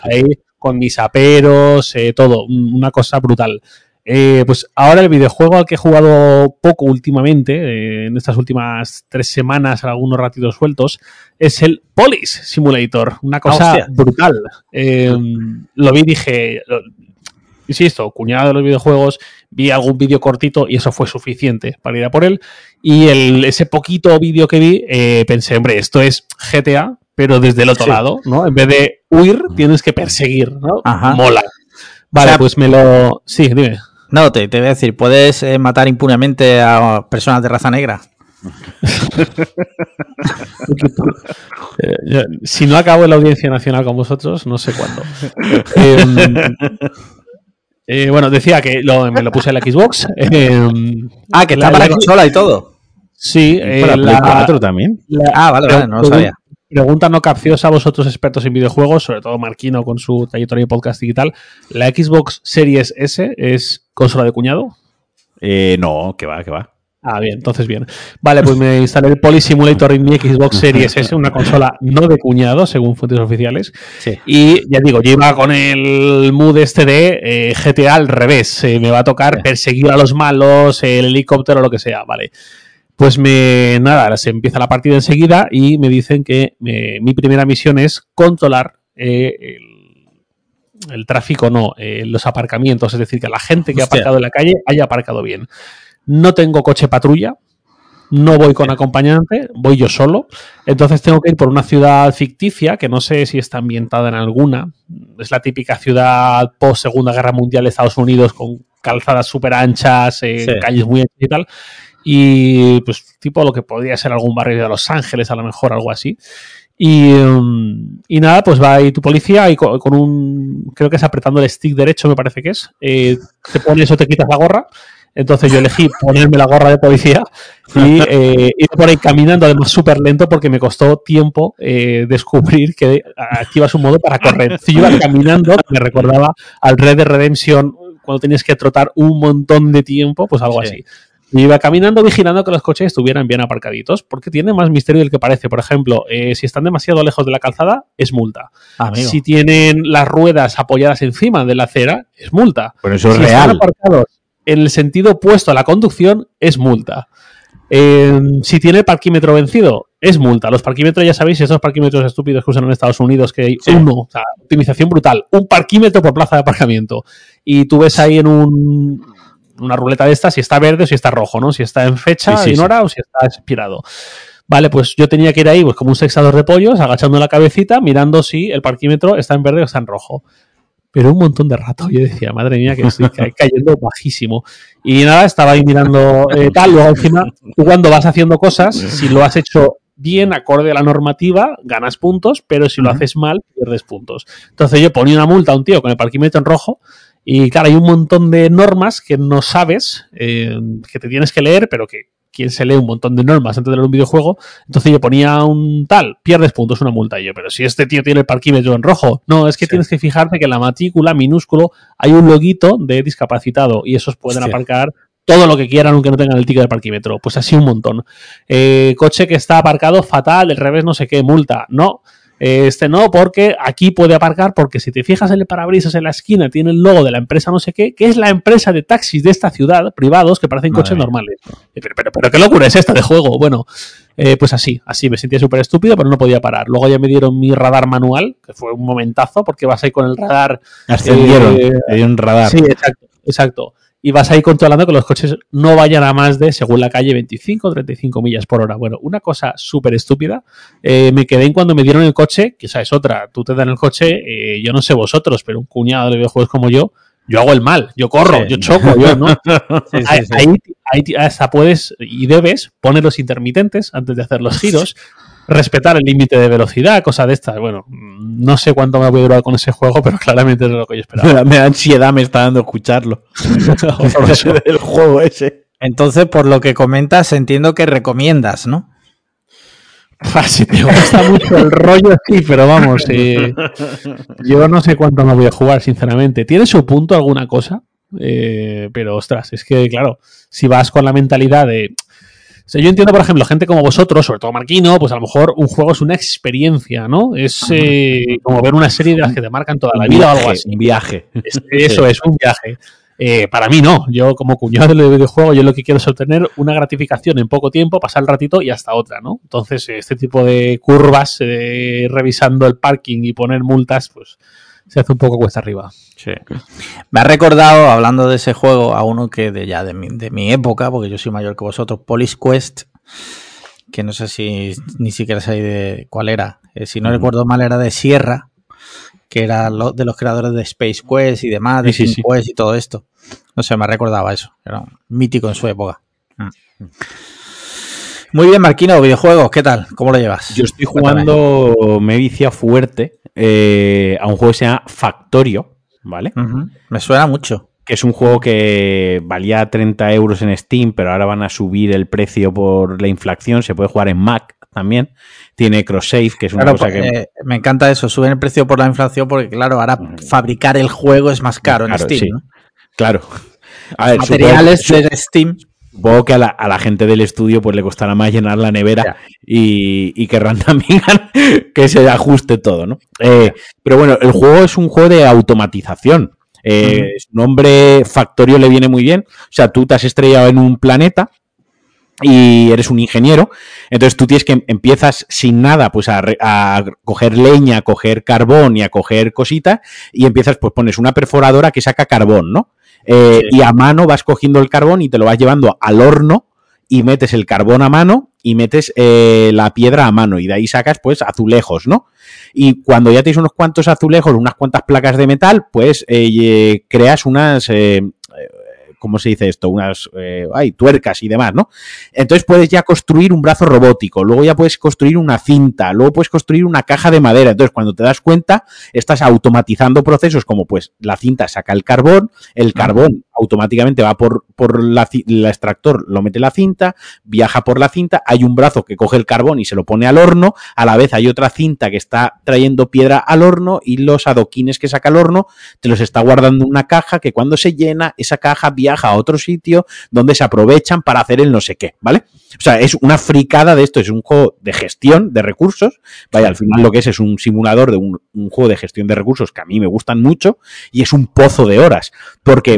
B: ahí con mis aperos, todo, una cosa brutal. Eh, pues ahora el videojuego al que he jugado poco últimamente, eh, en estas últimas tres semanas, algunos ratitos sueltos, es el Police Simulator. Una cosa brutal. Eh, lo vi y dije, insisto, cuñado de los videojuegos, vi algún vídeo cortito y eso fue suficiente para ir a por él. Y el, ese poquito vídeo que vi, pensé, hombre, esto es GTA, pero desde el otro lado, ¿no? En vez de huir, tienes que perseguir, ¿no? Mola. Vale, pues me lo... Sí, dime.
A: No, te, te voy a decir, ¿puedes eh, matar impunemente a personas de raza negra?
B: Eh, si no acabo en la audiencia nacional con vosotros, no sé cuándo. Em, eh, bueno, decía que me lo puse en la Xbox.
A: Em, ah, que está para la consola y todo.
B: Sí,
C: para la 4 también.
A: ah, vale, vale, no lo sabía.
B: Pregunta no capciosa a vosotros expertos en videojuegos, sobre todo Marquino con su trayectoria de podcast digital. ¿La Xbox Series S es consola de cuñado?
C: Eh, no, que va, que va.
B: Ah, bien, entonces bien. Vale, pues me instalé el Poly Simulator en mi Xbox Series S, una consola no de cuñado, según fuentes oficiales. Sí. Y ya digo, yo iba con el mood este de eh, GTA al revés. Eh, me va a tocar perseguir a los malos, el helicóptero, o lo que sea, vale. Pues me, nada, se empieza la partida enseguida y me dicen que eh, mi primera misión es controlar eh, el, tráfico, no, eh, los aparcamientos, es decir, que la gente que ha aparcado en la calle haya aparcado bien. No tengo coche patrulla, no voy con acompañante, voy yo solo. Entonces tengo que ir por una ciudad ficticia que no sé si está ambientada en alguna. Es la típica ciudad post Segunda Guerra Mundial de Estados Unidos con calzadas súper anchas, calles muy anchas y tal y pues tipo lo que podría ser algún barrio de Los Ángeles, a lo mejor algo así. Y, um, y nada, pues va ahí tu policía y con, un, creo que es apretando el stick derecho, me parece que es, eh, te pones o te quitas la gorra. Entonces yo elegí ponerme la gorra de policía y eh, ir por ahí caminando, además súper lento porque me costó tiempo eh, descubrir que activas un modo para correr. Si yo iba caminando, me recordaba al Red de Redemption cuando tenías que trotar un montón de tiempo, pues algo así. Y iba caminando vigilando que los coches estuvieran bien aparcaditos, porque tiene más misterio del que parece. Por ejemplo, eh, si están demasiado lejos de la calzada, es multa. Si tienen las ruedas apoyadas encima de la acera, es multa.
C: Pero eso
B: es
C: real. Están
B: aparcados en el sentido opuesto a la conducción, es multa. si tiene el parquímetro vencido, es multa. Los parquímetros, ya sabéis, esos parquímetros estúpidos que usan en Estados Unidos, que hay uno, o sea, optimización brutal, un parquímetro por plaza de aparcamiento. Y tú ves ahí en un una ruleta de estas si está verde o si está rojo, ¿no? Si está en fecha, en hora o si está expirado. Vale, pues yo tenía que ir ahí pues como un sexador de pollos, agachando la cabecita, mirando si el parquímetro está en verde o está en rojo. Pero un montón de rato. Yo decía, madre mía, que estoy cayendo bajísimo. Y nada, estaba ahí mirando eh, tal. Luego, encima, tú cuando vas haciendo cosas, si lo has hecho bien, acorde a la normativa, ganas puntos, pero si lo haces mal, pierdes puntos. Entonces yo ponía una multa a un tío con el parquímetro en rojo y claro, hay un montón de normas que no sabes, eh, que te tienes que leer, pero que quien se lee un montón de normas antes de leer un videojuego. Entonces yo ponía un tal, pierdes puntos, una multa. Y yo, pero si este tío tiene el parquímetro en rojo. No, es que tienes que fijarte que en la matrícula minúsculo hay un loguito de discapacitado y esos pueden aparcar todo lo que quieran aunque no tengan el ticket de parquímetro. Pues así un montón. Eh, coche que está aparcado fatal, del revés no sé qué, multa. No. Este no, porque aquí puede aparcar, porque si te fijas en el parabrisas en la esquina, tiene el logo de la empresa no sé qué, que es la empresa de taxis de esta ciudad, privados, que parecen coches normales. Eh, pero, pero, pero, qué locura es esta de juego. Bueno, eh, pues así, así me sentía súper estúpido, pero no podía parar. Luego ya me dieron mi radar manual, que fue un momentazo, porque vas ahí con el radar.
C: Ascendieron, eh, un radar.
B: Sí, exacto, exacto y vas ahí controlando que los coches no vayan a más de, según la calle, 25 o 35 millas por hora. Bueno, una cosa súper estúpida. Eh, me quedé en cuando me dieron el coche, que esa es otra. Tú te dan el coche, eh, yo no sé vosotros, pero un cuñado de videojuegos como yo, yo hago el mal, yo corro, yo choco, yo, ¿no? ahí, hasta puedes y debes poner los intermitentes antes de hacer los giros respetar el límite de velocidad, cosa de estas. Bueno, no sé cuánto me voy a durar con ese juego, pero claramente es lo que yo esperaba.
C: Me da, ansiedad, me está dando escucharlo.
B: el juego ese.
A: Entonces, por lo que comentas, entiendo que recomiendas, ¿no?
B: Si te gusta mucho el rollo, sí, pero vamos, eh, yo no sé cuánto me voy a jugar, sinceramente. ¿Tiene su punto alguna cosa? Eh, pero ostras, es que, claro, si vas con la mentalidad de. Sea, yo entiendo, por ejemplo, gente como vosotros, sobre todo Marquino, pues a lo mejor un juego es una experiencia, ¿no? Es eh, como ver una serie de las que te marcan toda la vida o algo así.
C: Un viaje.
B: eso es, un viaje. Eh, para mí no, yo como cuñado del videojuego, yo lo que quiero es obtener una gratificación en poco tiempo, pasar el ratito y hasta otra, ¿no? Entonces, este tipo de curvas, eh, revisando el parking y poner multas, pues se hace un poco cuesta arriba.
A: Sí. Me ha recordado, hablando de ese juego, a uno que de ya de mi, época, porque yo soy mayor que vosotros, Police Quest, que no sé si ni siquiera sé de cuál era. Eh, si no recuerdo mal, era de Sierra que era de los creadores de Space Quest y demás, de sí, Quest y todo esto. No sé, me recordaba eso. Era mítico en su época. Mm. Muy bien, Marquino, videojuegos, ¿qué tal? ¿Cómo lo llevas?
C: Yo estoy jugando, me vicia fuerte eh, a un juego que se llama Factorio, ¿vale?
A: Me suena mucho.
C: Que es un juego que valía 30 euros en Steam, pero ahora van a subir el precio por la inflación. Se puede jugar en Mac también tiene cross-save, que es una cosa que...
A: Eh, me encanta eso, suben el precio por la inflación porque, claro, ahora fabricar el juego es más caro en Steam,
C: Claro.
A: materiales de Steam...
C: Supongo que a la, gente del estudio pues le costará más llenar la nevera y, querrán también que se ajuste todo, ¿no? Eh, pero bueno, el juego es un juego de automatización. Eh, su nombre Factorio le viene muy bien. O sea, tú te has estrellado en un planeta y eres un ingeniero, entonces tú tienes que empiezas sin nada, pues a, a, coger leña, a coger carbón y a coger cositas, y empiezas, pues pones una perforadora que saca carbón, ¿no? Eh, y a mano vas cogiendo el carbón y te lo vas llevando al horno y metes el carbón a mano y metes eh, la piedra a mano y de ahí sacas pues azulejos, ¿no? Y cuando ya tienes unos cuantos azulejos, unas cuantas placas de metal, pues eh, creas unas ¿cómo se dice esto? Unas eh, tuercas y demás, ¿no? Entonces puedes ya construir un brazo robótico, luego ya puedes construir una cinta, luego puedes construir una caja de madera. Entonces, cuando te das cuenta, estás automatizando procesos como pues la cinta saca el carbón, el carbón automáticamente va por, por la, extractor, lo mete la cinta, viaja por la cinta, hay un brazo que coge el carbón y se lo pone al horno, a la vez hay otra cinta que está trayendo piedra al horno y los adoquines que saca el horno te los está guardando en una caja que cuando se llena, esa caja viaja a otro sitio donde se aprovechan para hacer el no sé qué, ¿vale? O sea, es una fricada de esto, es un juego de gestión de recursos, vaya, al final lo que es es un simulador de un, juego de gestión de recursos que a mí me gustan mucho y es un pozo de horas, porque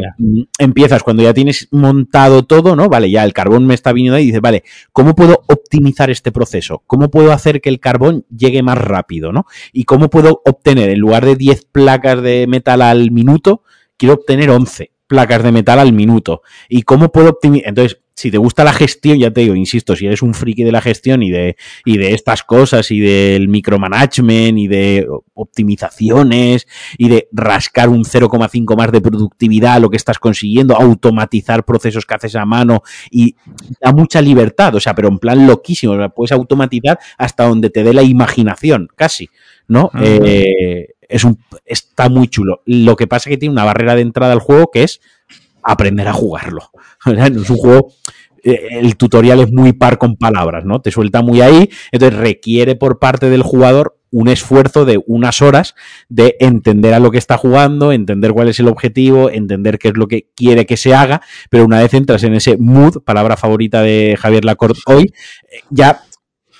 C: empiezas cuando ya tienes montado todo, ¿no? Vale, ya el carbón me está viniendo ahí y dices, vale, ¿cómo puedo optimizar este proceso? ¿Cómo puedo hacer que el carbón llegue más rápido, ¿no? Y cómo puedo obtener, en lugar de 10 placas de metal al minuto, quiero obtener 11 placas de metal al minuto. ¿Y cómo puedo optimizar? Entonces, si te gusta la gestión, ya te digo, insisto, si eres un friki de la gestión y de, y de estas cosas y del micromanagement y de optimizaciones y de rascar un 0,5 más de productividad a lo que estás consiguiendo, automatizar procesos que haces a mano y da mucha libertad, o sea, pero en plan loquísimo, puedes automatizar hasta donde te dé la imaginación, casi, ¿no? Eh, es un, está muy chulo. Lo que pasa es que tiene una barrera de entrada al juego que es aprender a jugarlo. Es un juego eh, el tutorial es muy par con palabras, ¿no? Te suelta muy ahí, entonces requiere por parte del jugador un esfuerzo de unas horas de entender a lo que está jugando, entender cuál es el objetivo, entender qué es lo que quiere que se haga, pero una vez entras en ese mood, palabra favorita de Javier Lacorte hoy, eh, ya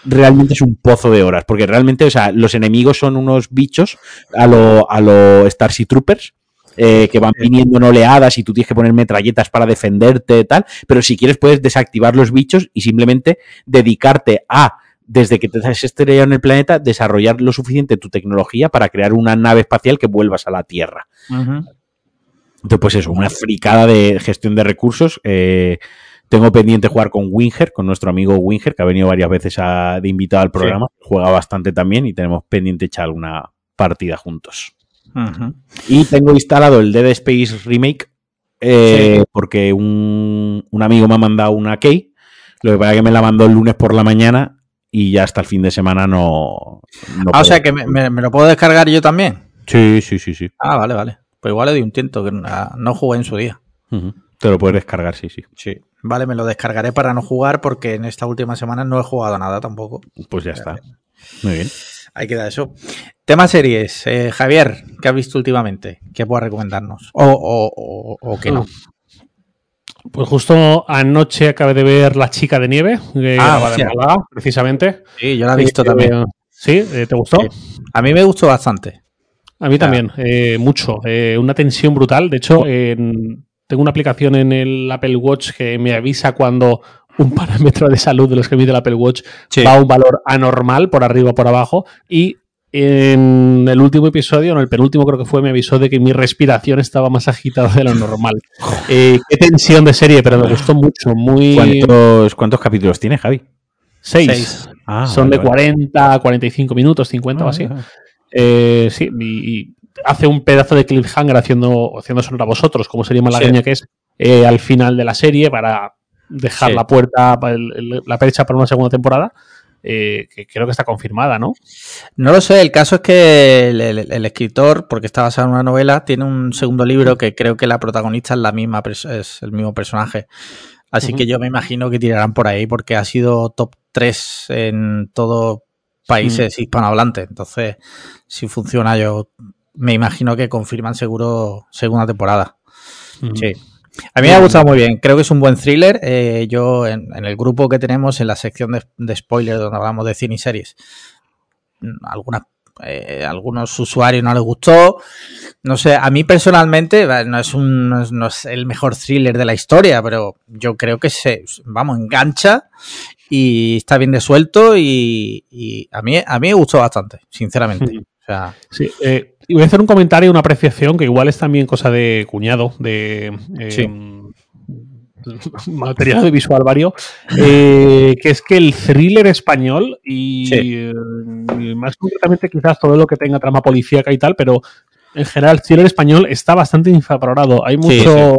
C: realmente es un pozo de horas, porque realmente, o sea, los enemigos son unos bichos a lo, a lo Starship Troopers, eh, que van viniendo en oleadas y tú tienes que poner metralletas para defenderte, tal. Pero si quieres, puedes desactivar los bichos y simplemente dedicarte a desde que te has estrellado en el planeta, desarrollar lo suficiente tu tecnología para crear una nave espacial que vuelvas a la Tierra. Entonces, pues eso, una fricada de gestión de recursos. Eh, tengo pendiente jugar con Winger, con nuestro amigo Winger, que ha venido varias veces de invitado al programa. Juega bastante también y tenemos pendiente echar alguna partida juntos. Y tengo instalado el Dead Space Remake eh, porque un, amigo me ha mandado una key. Lo que pasa es que me la mandó el lunes por la mañana y ya hasta el fin de semana no.
A: ah, o sea que me, lo puedo descargar yo también.
C: Sí, sí, sí, sí.
A: Ah, vale, vale. Pues igual le di un tiento que no jugué en su día.
C: Te lo puedes descargar, sí, sí.
A: Sí. Vale, me lo descargaré para no jugar porque en esta última semana no he jugado nada tampoco.
C: Pues ya está. Muy bien.
A: Ahí queda eso. Tema series. Eh, Javier, ¿qué has visto últimamente? ¿Qué puedas recomendarnos? O, o, o, que no.
B: Pues justo anoche acabé de ver La chica de nieve, de ah, de Málaga, precisamente.
A: Sí, yo la he visto también.
B: ¿Sí? Eh, ¿Te gustó?
A: A mí me gustó bastante.
B: A mí también, eh, mucho. una tensión brutal. De hecho, tengo una aplicación en el Apple Watch que me avisa cuando un parámetro de salud de los que mide el Apple Watch va a un valor anormal por arriba o por abajo y en el último episodio, en el penúltimo creo que fue, me avisó de que mi respiración estaba más agitada de lo normal. Eh, qué tensión de serie, pero me gustó mucho. Muy...
C: ¿Cuántos, capítulos tiene, Javi?
B: Seis. Ah, Son de 40, 45 minutos, 50 o así. Ah, eh, sí, y, hace un pedazo de cliffhanger haciendo, haciendo sonora a vosotros, como sería malagueña que es, eh, al final de la serie para dejar la puerta, la percha para una segunda temporada. Eh, que creo que está confirmada, ¿no?
A: No lo sé, el caso es que el, escritor, porque está basado en una novela, tiene un segundo libro que creo que la protagonista es la misma, es el mismo personaje. Así que yo me imagino que tirarán por ahí porque ha sido top 3 en todos países hispanohablantes. Entonces, si funciona, yo me imagino que confirman seguro segunda temporada. Sí. A mí me ha gustado muy bien. Creo que es un buen thriller. Eh, yo, en, el grupo que tenemos, en la sección de, de spoilers, donde hablamos de cine y series, mm, algunas eh, algunos usuarios no les gustó. No sé, a mí personalmente no es, un, no es, el mejor thriller de la historia, pero yo creo que se, vamos, engancha y está bien resuelto y, y a, mí, a mí me gustó bastante, sinceramente. Sea,
B: sí, eh, y voy a hacer un comentario, una apreciación, que igual es también cosa de cuñado, de eh, material de visual vario, eh, que es que el thriller español y, eh, más concretamente quizás todo lo que tenga trama policíaca y tal, pero en general el thriller español está bastante infravalorado. Hay mucho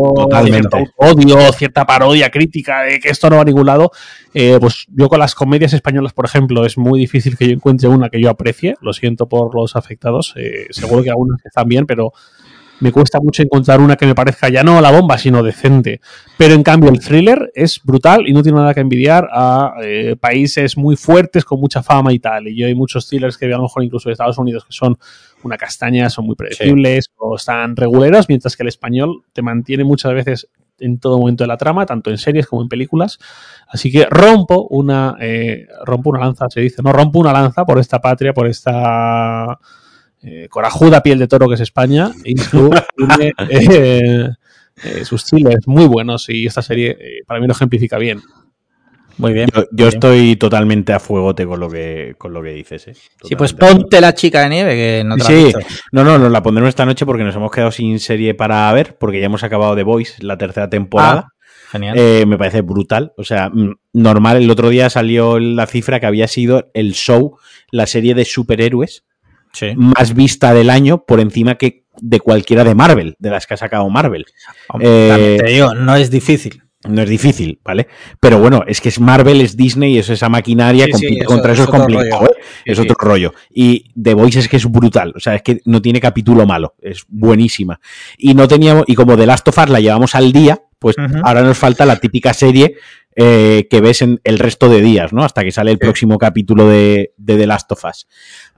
B: odio, cierta parodia crítica de que esto no va a ningún lado. Eh, pues yo con las comedias españolas, por ejemplo, es muy difícil que yo encuentre una que yo aprecie. Lo siento por los afectados. Eh, seguro que algunas están bien, pero me cuesta mucho encontrar una que me parezca ya no la bomba, sino decente. Pero en cambio el thriller es brutal y no tiene nada que envidiar a eh, países muy fuertes con mucha fama y tal. Y yo hay muchos thrillers que veo a lo mejor incluso de Estados Unidos que son una castaña, son muy predecibles o están reguleros, mientras que el español te mantiene muchas veces en todo momento de la trama, tanto en series como en películas. Así que rompo una, eh, rompo una lanza, se dice, no rompo una lanza por esta patria, por esta eh, corajuda piel de toro que es España y tiene eh, sus chiles muy buenos y esta serie para mí lo ejemplifica bien.
C: Muy bien. Yo, estoy totalmente a fuegote con lo que, con lo que dices. ¿eh?
A: Sí, pues ponte la chica de nieve, que no te
C: Sí, no, no, nos la pondremos esta noche porque nos hemos quedado sin serie para ver, porque ya hemos acabado The Voice, la tercera temporada. Ah, genial. Eh, me parece brutal. O sea, mm, normal, el otro día salió la cifra que había sido el show, la serie de superhéroes más vista del año, por encima que de cualquiera de Marvel, de las que ha sacado Marvel.
A: Eh, te digo, no es difícil.
C: No es difícil, ¿vale? Pero bueno, es que es Marvel, es Disney, es esa maquinaria, contra eso es, complicado, ¿eh? es otro rollo. Y The Voice es que es brutal, o sea, es que no tiene capítulo malo, es buenísima. Y no teníamos, y como The Last of Us la llevamos al día, pues ahora nos falta la típica serie eh, que ves en el resto de días, ¿no? Hasta que sale el próximo capítulo de, de, The Last of Us.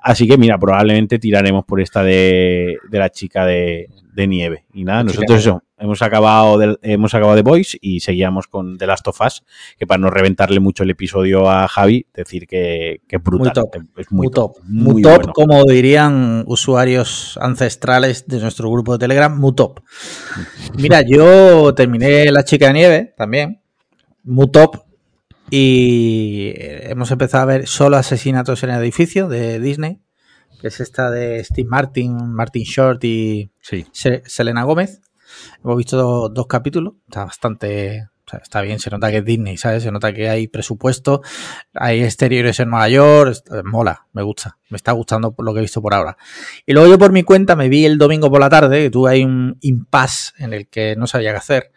C: Así que mira, probablemente tiraremos por esta de, de la chica de, de nieve. Y nada, nosotros eso, hemos acabado de, hemos acabado de Boys y seguíamos con The Last of Us, que para no reventarle mucho el episodio a Javi, decir que, que es brutal. Muy top. Es
A: muy, top. Muy, top, como dirían usuarios ancestrales de nuestro grupo de Telegram, muy top. Mira, yo terminé La chica de nieve también, muy top. Y hemos empezado a ver solo asesinatos en el edificio de Disney que es esta de Steve Martin, Martin Short y Selena Gómez. Hemos visto dos, capítulos, está bastante, está bien, se nota que es Disney, ¿sabes? Se nota que hay presupuesto, hay exteriores en Nueva York, mola, me gusta, me está gustando lo que he visto por ahora. Y luego yo por mi cuenta me vi el domingo por la tarde, que tuve ahí un impasse en el que no sabía qué hacer,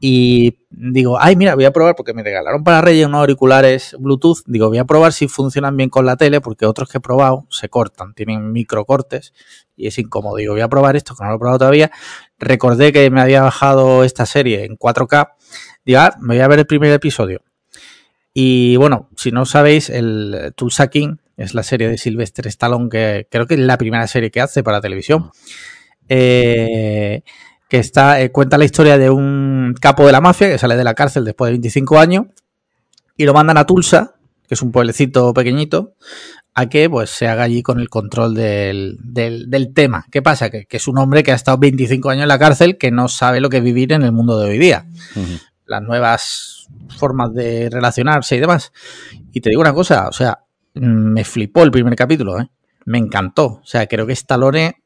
A: y digo, ay, mira, voy a probar porque me regalaron para Reyes unos auriculares Bluetooth. Digo, voy a probar si funcionan bien con la tele porque otros que he probado se cortan, tienen microcortes y es incómodo. Digo, voy a probar esto, que no lo he probado todavía. Recordé que me había bajado esta serie en 4K. Digo, ah, me voy a ver el primer episodio. Y bueno, si no sabéis, el Tulsa King es la serie de Sylvester Stallone que creo que es la primera serie que hace para televisión. Eh, que está, eh, cuenta la historia de un capo de la mafia que sale de la cárcel después de 25 años y lo mandan a Tulsa, que es un pueblecito pequeñito, a que pues se haga allí con el control del, tema. ¿Qué pasa? Que, es un hombre que ha estado 25 años en la cárcel que no sabe lo que es vivir en el mundo de hoy día. Las nuevas formas de relacionarse y demás. Y te digo una cosa, o sea, me flipó el primer capítulo, ¿eh? Me encantó. O sea, creo que Stallone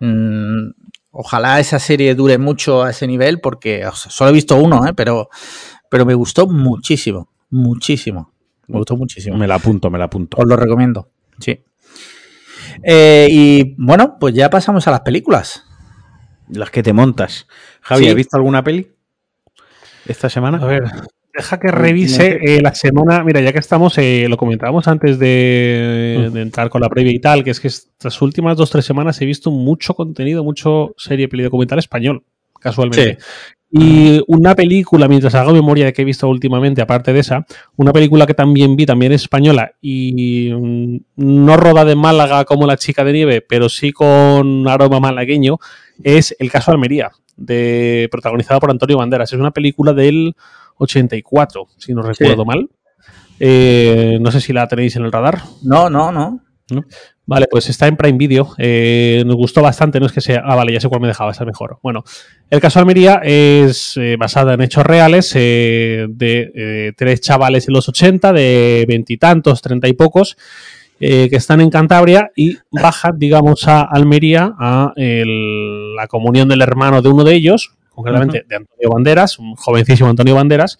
A: mmm, Ojalá esa serie dure mucho a ese nivel, porque solo he visto uno, ¿eh? pero, pero me gustó muchísimo, muchísimo. Me gustó muchísimo.
C: Me la apunto, me la apunto.
A: Os lo recomiendo, sí. Eh, y bueno, pues ya pasamos a las películas.
C: Las que te montas. Javi, ¿has visto alguna peli esta semana?
B: A ver, Deja que revise eh, la semana. Mira, ya que estamos, eh, lo comentábamos antes de, entrar con la previa y tal, que es que estas últimas dos tres semanas he visto mucho contenido, mucho serie, peli documental español, casualmente. Y una película, mientras hago memoria de que he visto últimamente, aparte de esa, una película que también vi, también española, y mm, no roda de Málaga como La chica de nieve, pero sí con aroma malagueño, es El caso Almería, de, protagonizada por Antonio Banderas. Es una película del 84, si no recuerdo mal. Eh, no sé si la tenéis en el radar.
A: No, no, no.
B: Vale, pues está en Prime Video. Eh, nos gustó bastante, no es que sea. Ah, vale, ya sé cuál me dejaba, está mejor. Bueno, el caso Almería es eh, basada en hechos reales de tres chavales en los 80, de veintitantos, treinta y pocos, que están en Cantabria y bajan, digamos, a Almería a la comunión del hermano de uno de ellos, concretamente de Antonio Banderas, un jovencísimo Antonio Banderas,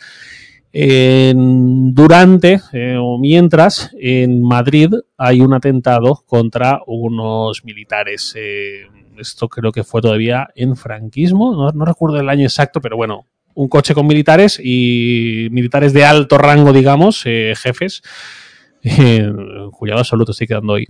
B: durante eh, o mientras en Madrid hay un atentado contra unos militares. Eh, esto creo que fue todavía en franquismo, no, recuerdo el año exacto, pero bueno, un coche con militares y militares de alto rango, digamos, eh, jefes. cuidado absoluto estoy quedando hoy.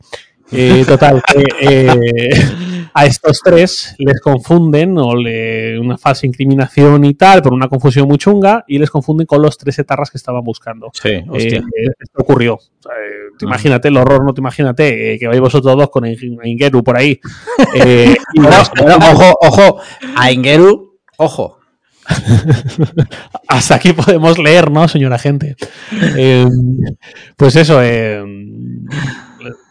B: total, a estos tres les confunden o le, una falsa incriminación y tal, por una confusión muy chunga, y les confunden con los tres etarras que estaban buscando.
A: Sí, eh, hostia.
B: esto ocurrió. Eh, ah. imagínate el horror, no te imagínate eh, que vais vosotros dos con Ingeru por ahí.
A: ojo, ojo, a Ingeru, ojo.
B: Hasta aquí podemos leer, ¿no, señora gente? pues eso, eh,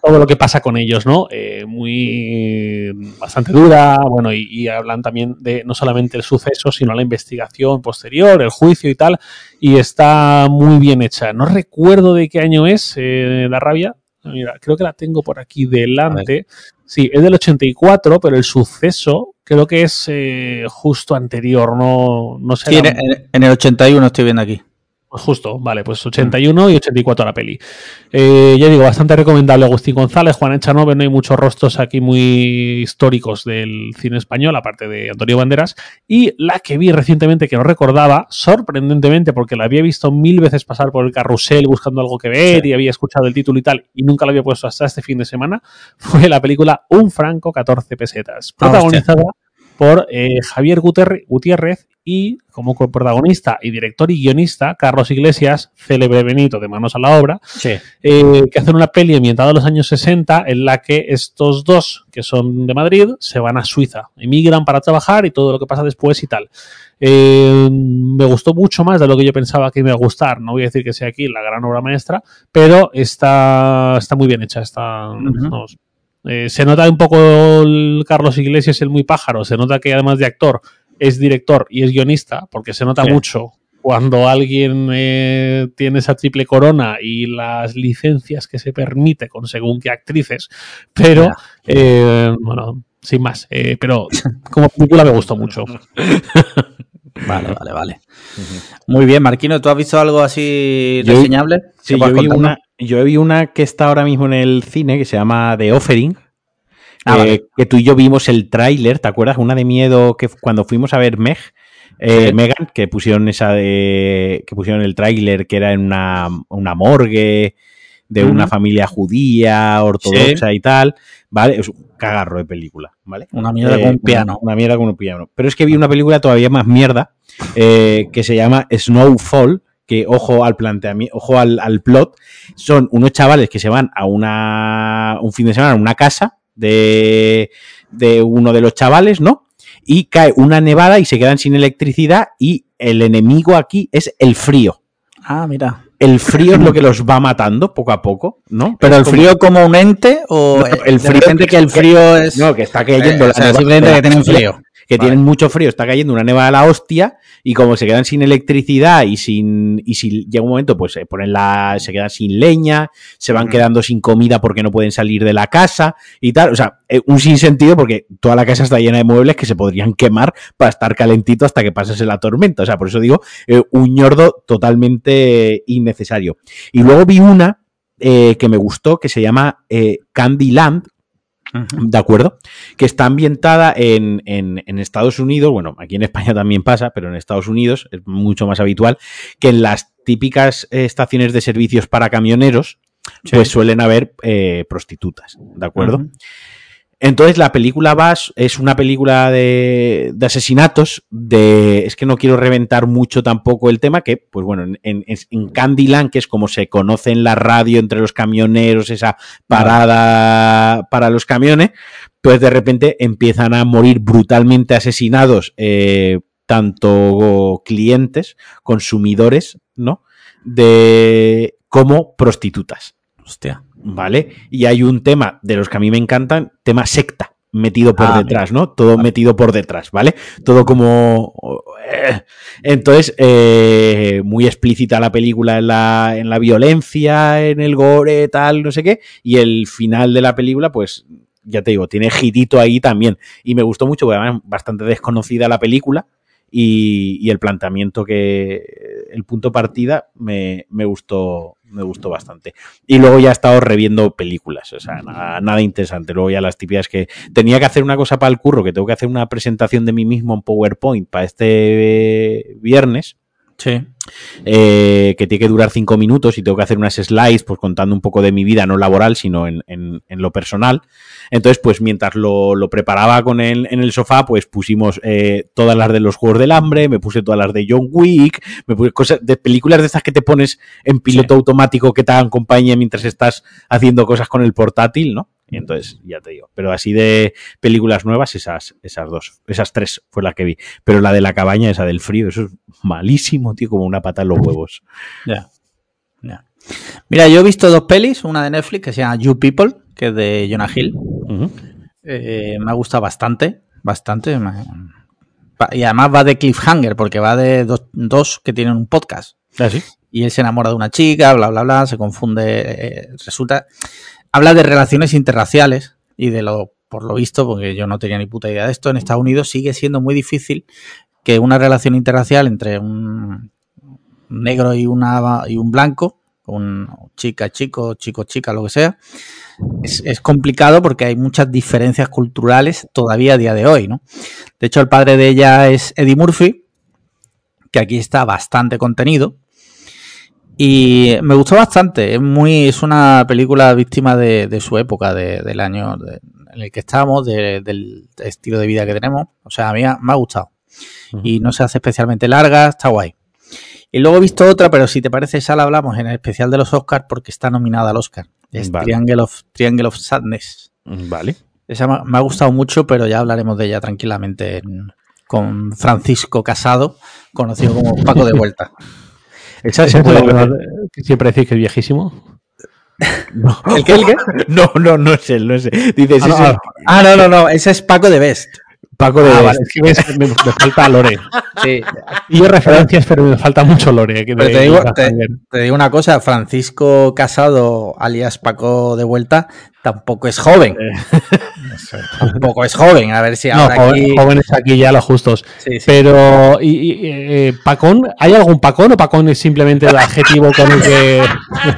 B: todo lo que pasa con ellos, ¿no? Eh, muy bastante dura, bueno, y, hablan también de no solamente el suceso, sino la investigación posterior, el juicio y tal, y está muy bien hecha. No recuerdo de qué año es eh, La Rabia, mira, creo que la tengo por aquí delante. Sí, es del 84, pero el suceso creo que es eh, justo anterior, no, no sé.
A: Sí, en el 81 estoy viendo aquí.
B: Pues justo, vale, pues 81 y 84 la peli. Eh, ya digo, bastante recomendable Agustín González, Juan Echanove, no hay muchos rostros aquí muy históricos del cine español, aparte de Antonio Banderas. Y la que vi recientemente que no recordaba, sorprendentemente, porque la había visto mil veces pasar por el carrusel buscando algo que ver y había escuchado el título y tal, y nunca la había puesto hasta este fin de semana, fue la película Un Franco 14 pesetas, ah, protagonizada por eh, Javier Gutiérrez y como protagonista y director y guionista Carlos Iglesias, célebre Benito de Manos a la Obra, eh, que hacen una peli ambientada en los años 60 en la que estos dos, que son de Madrid, se van a Suiza, emigran para trabajar y todo lo que pasa después y tal. Eh, me gustó mucho más de lo que yo pensaba que me iba a gustar. No voy a decir que sea aquí la gran obra maestra, pero está, está muy bien hecha. Está, eh, se nota un poco el Carlos Iglesias, el muy pájaro, se nota que además de actor es director y es guionista, porque se nota mucho cuando alguien eh, tiene esa triple corona y las licencias que se permite con según qué actrices, pero eh, bueno, sin más, pero como película me gustó mucho.
A: Vale, vale, vale. Muy bien, Marquino, ¿tú has visto algo así reseñable?
C: Sí, yo vi, una, yo vi una que está ahora mismo en el cine que se llama The Offering. Ah, eh, que tú y yo vimos el tráiler, ¿te acuerdas? Una de miedo que cuando fuimos a ver Meg, eh, Megan, que pusieron esa de. que pusieron el tráiler que era en una, una morgue de una familia judía, ortodoxa y tal, ¿vale? Es un cagarro de película, ¿vale?
A: Una mierda con un piano.
C: Una, mierda con un piano. Pero es que vi una película todavía más mierda eh, que se llama Snowfall, que ojo al planteamiento, ojo al, al, plot, son unos chavales que se van a una un fin de semana a una casa de, de uno de los chavales, ¿no? Y cae una nevada y se quedan sin electricidad y el enemigo aquí es el frío.
A: Ah, mira.
C: El frío es lo que los va matando poco a poco, ¿no?
A: Pero el frío como un ente o
C: No, el frío
A: que el frío es
C: no, que está cayendo
A: Eh,
C: la
A: o sea,
C: nevada-
A: simplemente que tienen frío.
C: Que
A: Vale.
C: tienen mucho frío, está cayendo una nevada a la hostia y como se quedan sin electricidad y sin y si llega un momento pues se ponen la se quedan sin leña, se van
A: Mm.
C: quedando sin comida porque no pueden salir de la casa y tal, o sea, eh, un sinsentido porque toda la casa está llena de muebles que se podrían quemar para estar calentito hasta que pasase la tormenta, o sea, por eso digo, eh, un ñordo totalmente innecesario. Y luego vi una eh, que me gustó que se llama eh, Candyland. ¿De acuerdo? Que está ambientada en, en- en Estados Unidos, bueno, aquí en España también pasa, pero en Estados Unidos es mucho más habitual, que en las típicas eh, estaciones de servicios para camioneros,
A: Sí.
C: pues suelen haber eh, prostitutas, ¿de acuerdo? Entonces la película Bash es una película de, de asesinatos, de es que no quiero reventar mucho tampoco el tema, que pues bueno, en, en, Candyland, que es como se conoce en la radio entre los camioneros, esa parada para los camiones, pues de repente empiezan a morir brutalmente asesinados eh, tanto clientes, consumidores, ¿no? De como prostitutas.
A: Hostia.
C: ¿Vale? Y hay un tema de los que a mí me encantan, tema secta, metido por
A: Ah,
C: detrás, ¿no? Todo metido por detrás, ¿vale? Todo como... eh. Entonces, eh, muy explícita la película en la, en la violencia, en el gore, tal, no sé qué, y el final de la película, pues, ya te digo, tiene girito ahí también. Y me gustó mucho, porque además bastante desconocida la película. Y, el planteamiento que el punto partida me, me gustó me gustó bastante y luego ya he estado reviendo películas, o sea, nada, nada interesante. Luego ya las típicas que tenía que hacer una cosa para el curro, que tengo que hacer una presentación de mí mismo en PowerPoint para este viernes,
A: Sí.
C: eh, que tiene que durar cinco minutos y tengo que hacer unas slides, pues contando un poco de mi vida, no laboral, sino en, en- en lo personal. Entonces, pues mientras lo, lo preparaba con él en el sofá, pues pusimos eh, todas las de los Juegos del Hambre, me puse todas las de John Wick, me puse cosas de películas de estas que te pones en piloto automático que te hagan compañía mientras estás haciendo cosas con el portátil, ¿no? Y entonces, ya te digo. Pero así de películas nuevas, esas, esas dos, esas tres fue la que vi. Pero la de la cabaña, esa del frío, eso es malísimo, tío, como una pata en los huevos.
A: Ya. Ya. Mira, yo he visto dos pelis, una de Netflix que se llama You People, que es de Jonah Hill. Eh, me ha gustado bastante, bastante. Y además va de cliffhanger, porque va de dos, dos que tienen un podcast.
C: ¿Ah, sí?
A: Y él se enamora de una chica, bla, bla, bla, se confunde. eh, resulta. Habla de relaciones interraciales y de lo, por lo visto, porque yo no tenía ni puta idea de esto, en Estados Unidos sigue siendo muy difícil que una relación interracial entre un negro y, una, y un blanco, un chica, chico, chico, chica, lo que sea, es, es complicado porque hay muchas diferencias culturales todavía a día de hoy, ¿no? De hecho, el padre de ella es Eddie Murphy, que aquí está bastante contenido. Y me gustó bastante. Es muy, es una película víctima de, de su época, de- del año de- en el que estamos, de- del estilo de vida que tenemos. O sea, a mí me ha gustado. Y no se hace especialmente larga, está guay. Y luego he visto otra, pero si te parece, esa la hablamos en el especial de los Oscars porque está nominada al Oscar. Es
C: Vale.
A: Triangle, of, Triangle of Sadness.
C: Vale.
A: Esa me me ha gustado mucho, pero ya hablaremos de ella tranquilamente en- con Francisco Casado, conocido como Paco de Vuelta.
C: Esa
B: ¿Ese
C: se puede
B: es el
C: ver.
B: que siempre decís que es viejísimo?
C: No.
A: ¿El qué? ¿El qué?
C: No, no, no es él, no es él. Dices,
B: Ah, no,
C: ese
B: ah,
A: Ah, no, no, no, ese es Paco de Best.
C: Paco de
B: Ah, vale, es que ves, me, me falta lore.
A: Sí.
B: Y yo referencias, pero me falta mucho lore. que
A: te digo,
B: de
A: te,
B: Hanger.
A: te digo una cosa, Francisco Casado, alias Paco de Vuelta, tampoco es joven. tampoco es joven. A ver si
B: No,
A: ahora
B: joven-
A: aquí...
B: jóvenes aquí ya los justos.
A: Sí, sí.
B: Pero, y, y, eh, ¿Pacón? ¿Hay algún Pacón o Pacón es simplemente el adjetivo con el que.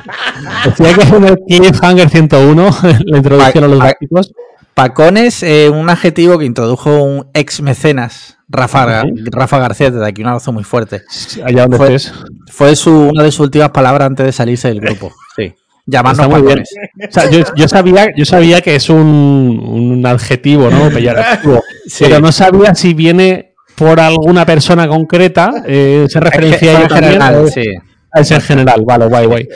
B: Decía que es un cliffhanger 101, la introducción a los básicos.
A: Pacón es eh, un adjetivo que introdujo un ex mecenas, Rafa,
B: Sí.
A: Rafa García, desde aquí un abrazo muy fuerte.
B: Allá donde
A: Fue-
B: estés.
A: Fue su, una de sus últimas palabras antes de salirse del grupo. Sí. Llamarnos pacones.
B: O sea, yo, sabía, yo sabía que es un, un adjetivo, ¿no? Pero no sabía si viene por alguna persona concreta, eh, se referencia
A: en general, sí.
B: Es en general, vale, guay, guay.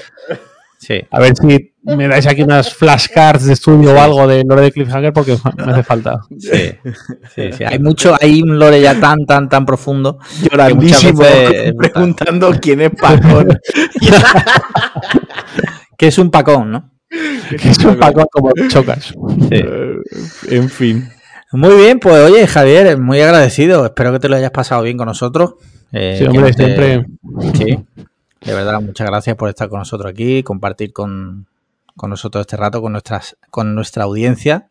B: Sí. A ver si me dais aquí unas flashcards de estudio o algo de lore de Cliffhanger porque me hace falta.
A: Sí, sí, sí. Hay mucho, hay un lore ya tan, tan, tan profundo.
C: Llorandísimo, preguntando quién es Pacón.
A: Que es un Pacón, ¿no?
B: Que es un Pacón como chocas. Sí.
C: En fin.
A: Muy bien, pues oye, Javier, muy agradecido. Espero que te lo hayas pasado bien con nosotros.
B: Eh, sí, hombre, siempre.
A: Sí, de verdad, muchas gracias por estar con nosotros aquí, compartir con, nosotros este rato, con, nuestras, con nuestra audiencia.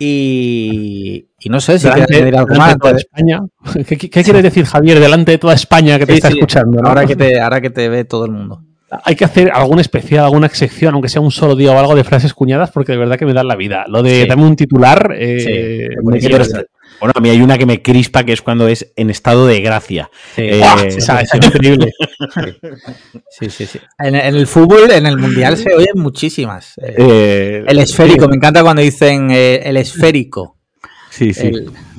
A: Y, no sé si quieres añadir algo más.
B: España. ¿Qué, qué quieres decir, Javier, delante de toda España que te está escuchando?
A: Ahora, que te, ahora que te ve todo el mundo.
B: Hay que hacer algún especial, alguna sección, aunque sea un solo día o algo de frases cuñadas, porque de verdad que me dan la vida. Lo de dame un titular. Eh,
C: bueno, a mí hay una que me crispa que es cuando es en estado de gracia.
A: Eh, ah, esa, es increíble. Sí, sí, sí. En, el fútbol, en el mundial se oyen muchísimas. Eh, el esférico, me encanta cuando dicen el esférico.
C: Sí, sí.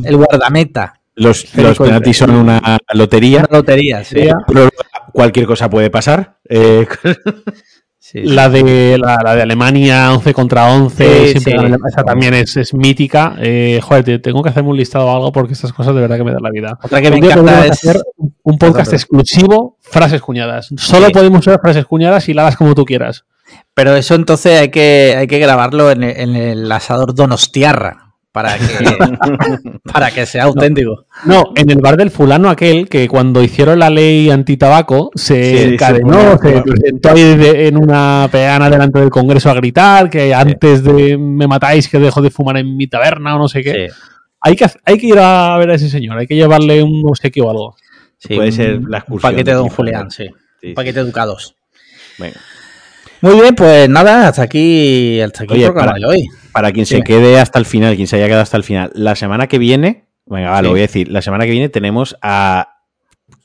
A: El, guardameta.
C: Los, los penaltis son una lotería.
A: Una lotería, sí
C: cualquier cosa puede pasar. Eh,
B: la, de, la, de Alemania 11 contra 11, esa también es, mítica. Eh, joder, tengo que hacerme un listado o algo porque estas cosas de verdad que me dan la vida.
A: Otra que me encanta es hacer
B: un podcast exclusivo, frases cuñadas. Solo podemos usar frases cuñadas hagas como tú quieras.
A: Pero eso entonces hay que, hay que grabarlo en en el asador Donostiarra para que, para que sea auténtico.
B: No, en el bar del fulano aquel que cuando hicieron la ley antitabaco se encadenó, se presentó ahí en una peana delante del Congreso a gritar que antes de me matáis que dejo de fumar en mi taberna o no sé qué. Hay que, hay que ir a ver a ese señor, hay que llevarle un obsequio o algo.
C: Puede ser la
A: Un paquete de Don Julián, sí. Un paquete educados. Venga. Muy bien, pues nada, hasta aquí, hasta aquí el
C: programa
A: de hoy.
C: Para quien se quede hasta el final, quien se haya quedado hasta el final, la semana que viene, venga, lo voy a decir, la semana que viene tenemos a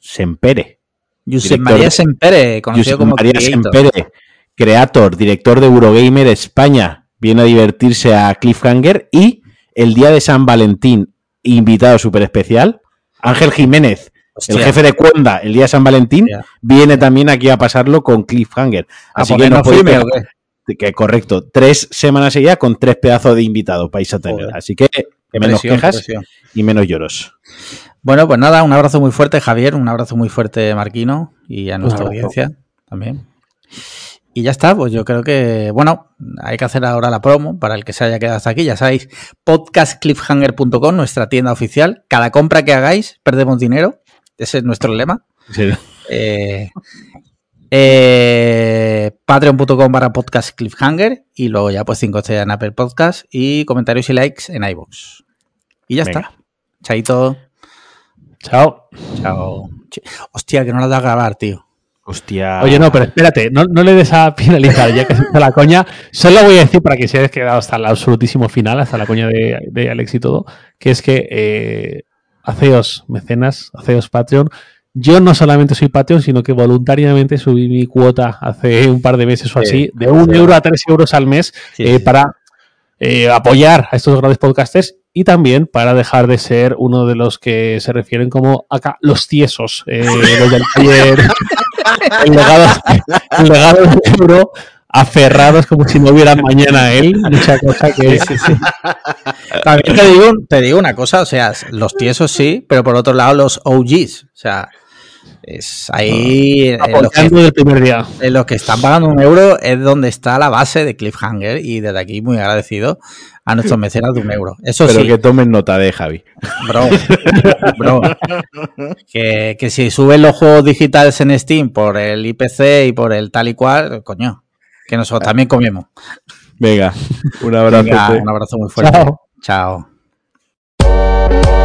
C: Sempere.
A: Josep María Sempere, conocido como
C: María Sempere, creator, director de Eurogamer España, viene a divertirse a Cliffhanger y el día de San Valentín, invitado súper especial, Ángel Jiménez, el jefe de Cuenda, el día de San Valentín, viene también aquí a pasarlo con Cliffhanger.
A: Así que no puede
C: que correcto, tres semanas seguidas con tres pedazos de invitados vais a tener. Así que menos quejas y menos lloros.
A: Bueno, pues nada, un abrazo muy fuerte, Javier, un abrazo muy fuerte, Marquino, y a nuestra audiencia también. Y ya está, pues yo creo que, bueno, hay que hacer ahora la promo para el que se haya quedado hasta aquí. Ya sabéis, podcastcliffhanger.com, nuestra tienda oficial. Cada compra que hagáis, perdemos dinero. Ese es nuestro lema. Eh, eh, Patreon.com barra podcast cliffhanger y luego ya pues 5 estrellas en Apple Podcast y comentarios y likes en iVoox. Y ya está. Chaito.
B: Chao.
A: Chao. Hostia, que no la da a grabar, tío.
C: Hostia.
B: Oye, no, pero espérate, no, le des a finalizar, ya que se está la coña. Solo voy a decir, para que se haya quedado hasta el absolutísimo final, hasta la coña de, Alex y todo, que es que eh, haceos mecenas, haceos Patreon. Yo no solamente soy Patreon, sino que voluntariamente subí mi cuota hace un par de meses o así, de un euro a tres euros al mes, eh, para eh, apoyar a estos grandes podcasters y también para dejar de ser uno de los que se refieren como acá los tiesos, eh, los del taller, el legado, el legado del euro aferrados como si no hubiera mañana él. Mucha cosa que.
A: También te digo, te digo una cosa, o sea, los tiesos sí, pero por otro lado los OGs, o sea, es ahí.
B: en los, que, primer día.
A: en los que están pagando un euro es donde está la base de Cliffhanger y desde aquí muy agradecido a nuestros mecenas de un euro. Eso
C: Pero
A: sí.
C: que tomen nota de Javi.
A: Bro, bro. Que, que si suben los juegos digitales en Steam por el IPC y por el tal y cual, coño, que nosotros también comemos.
C: Venga, un abrazo.
A: un abrazo muy fuerte. Chao. Chao.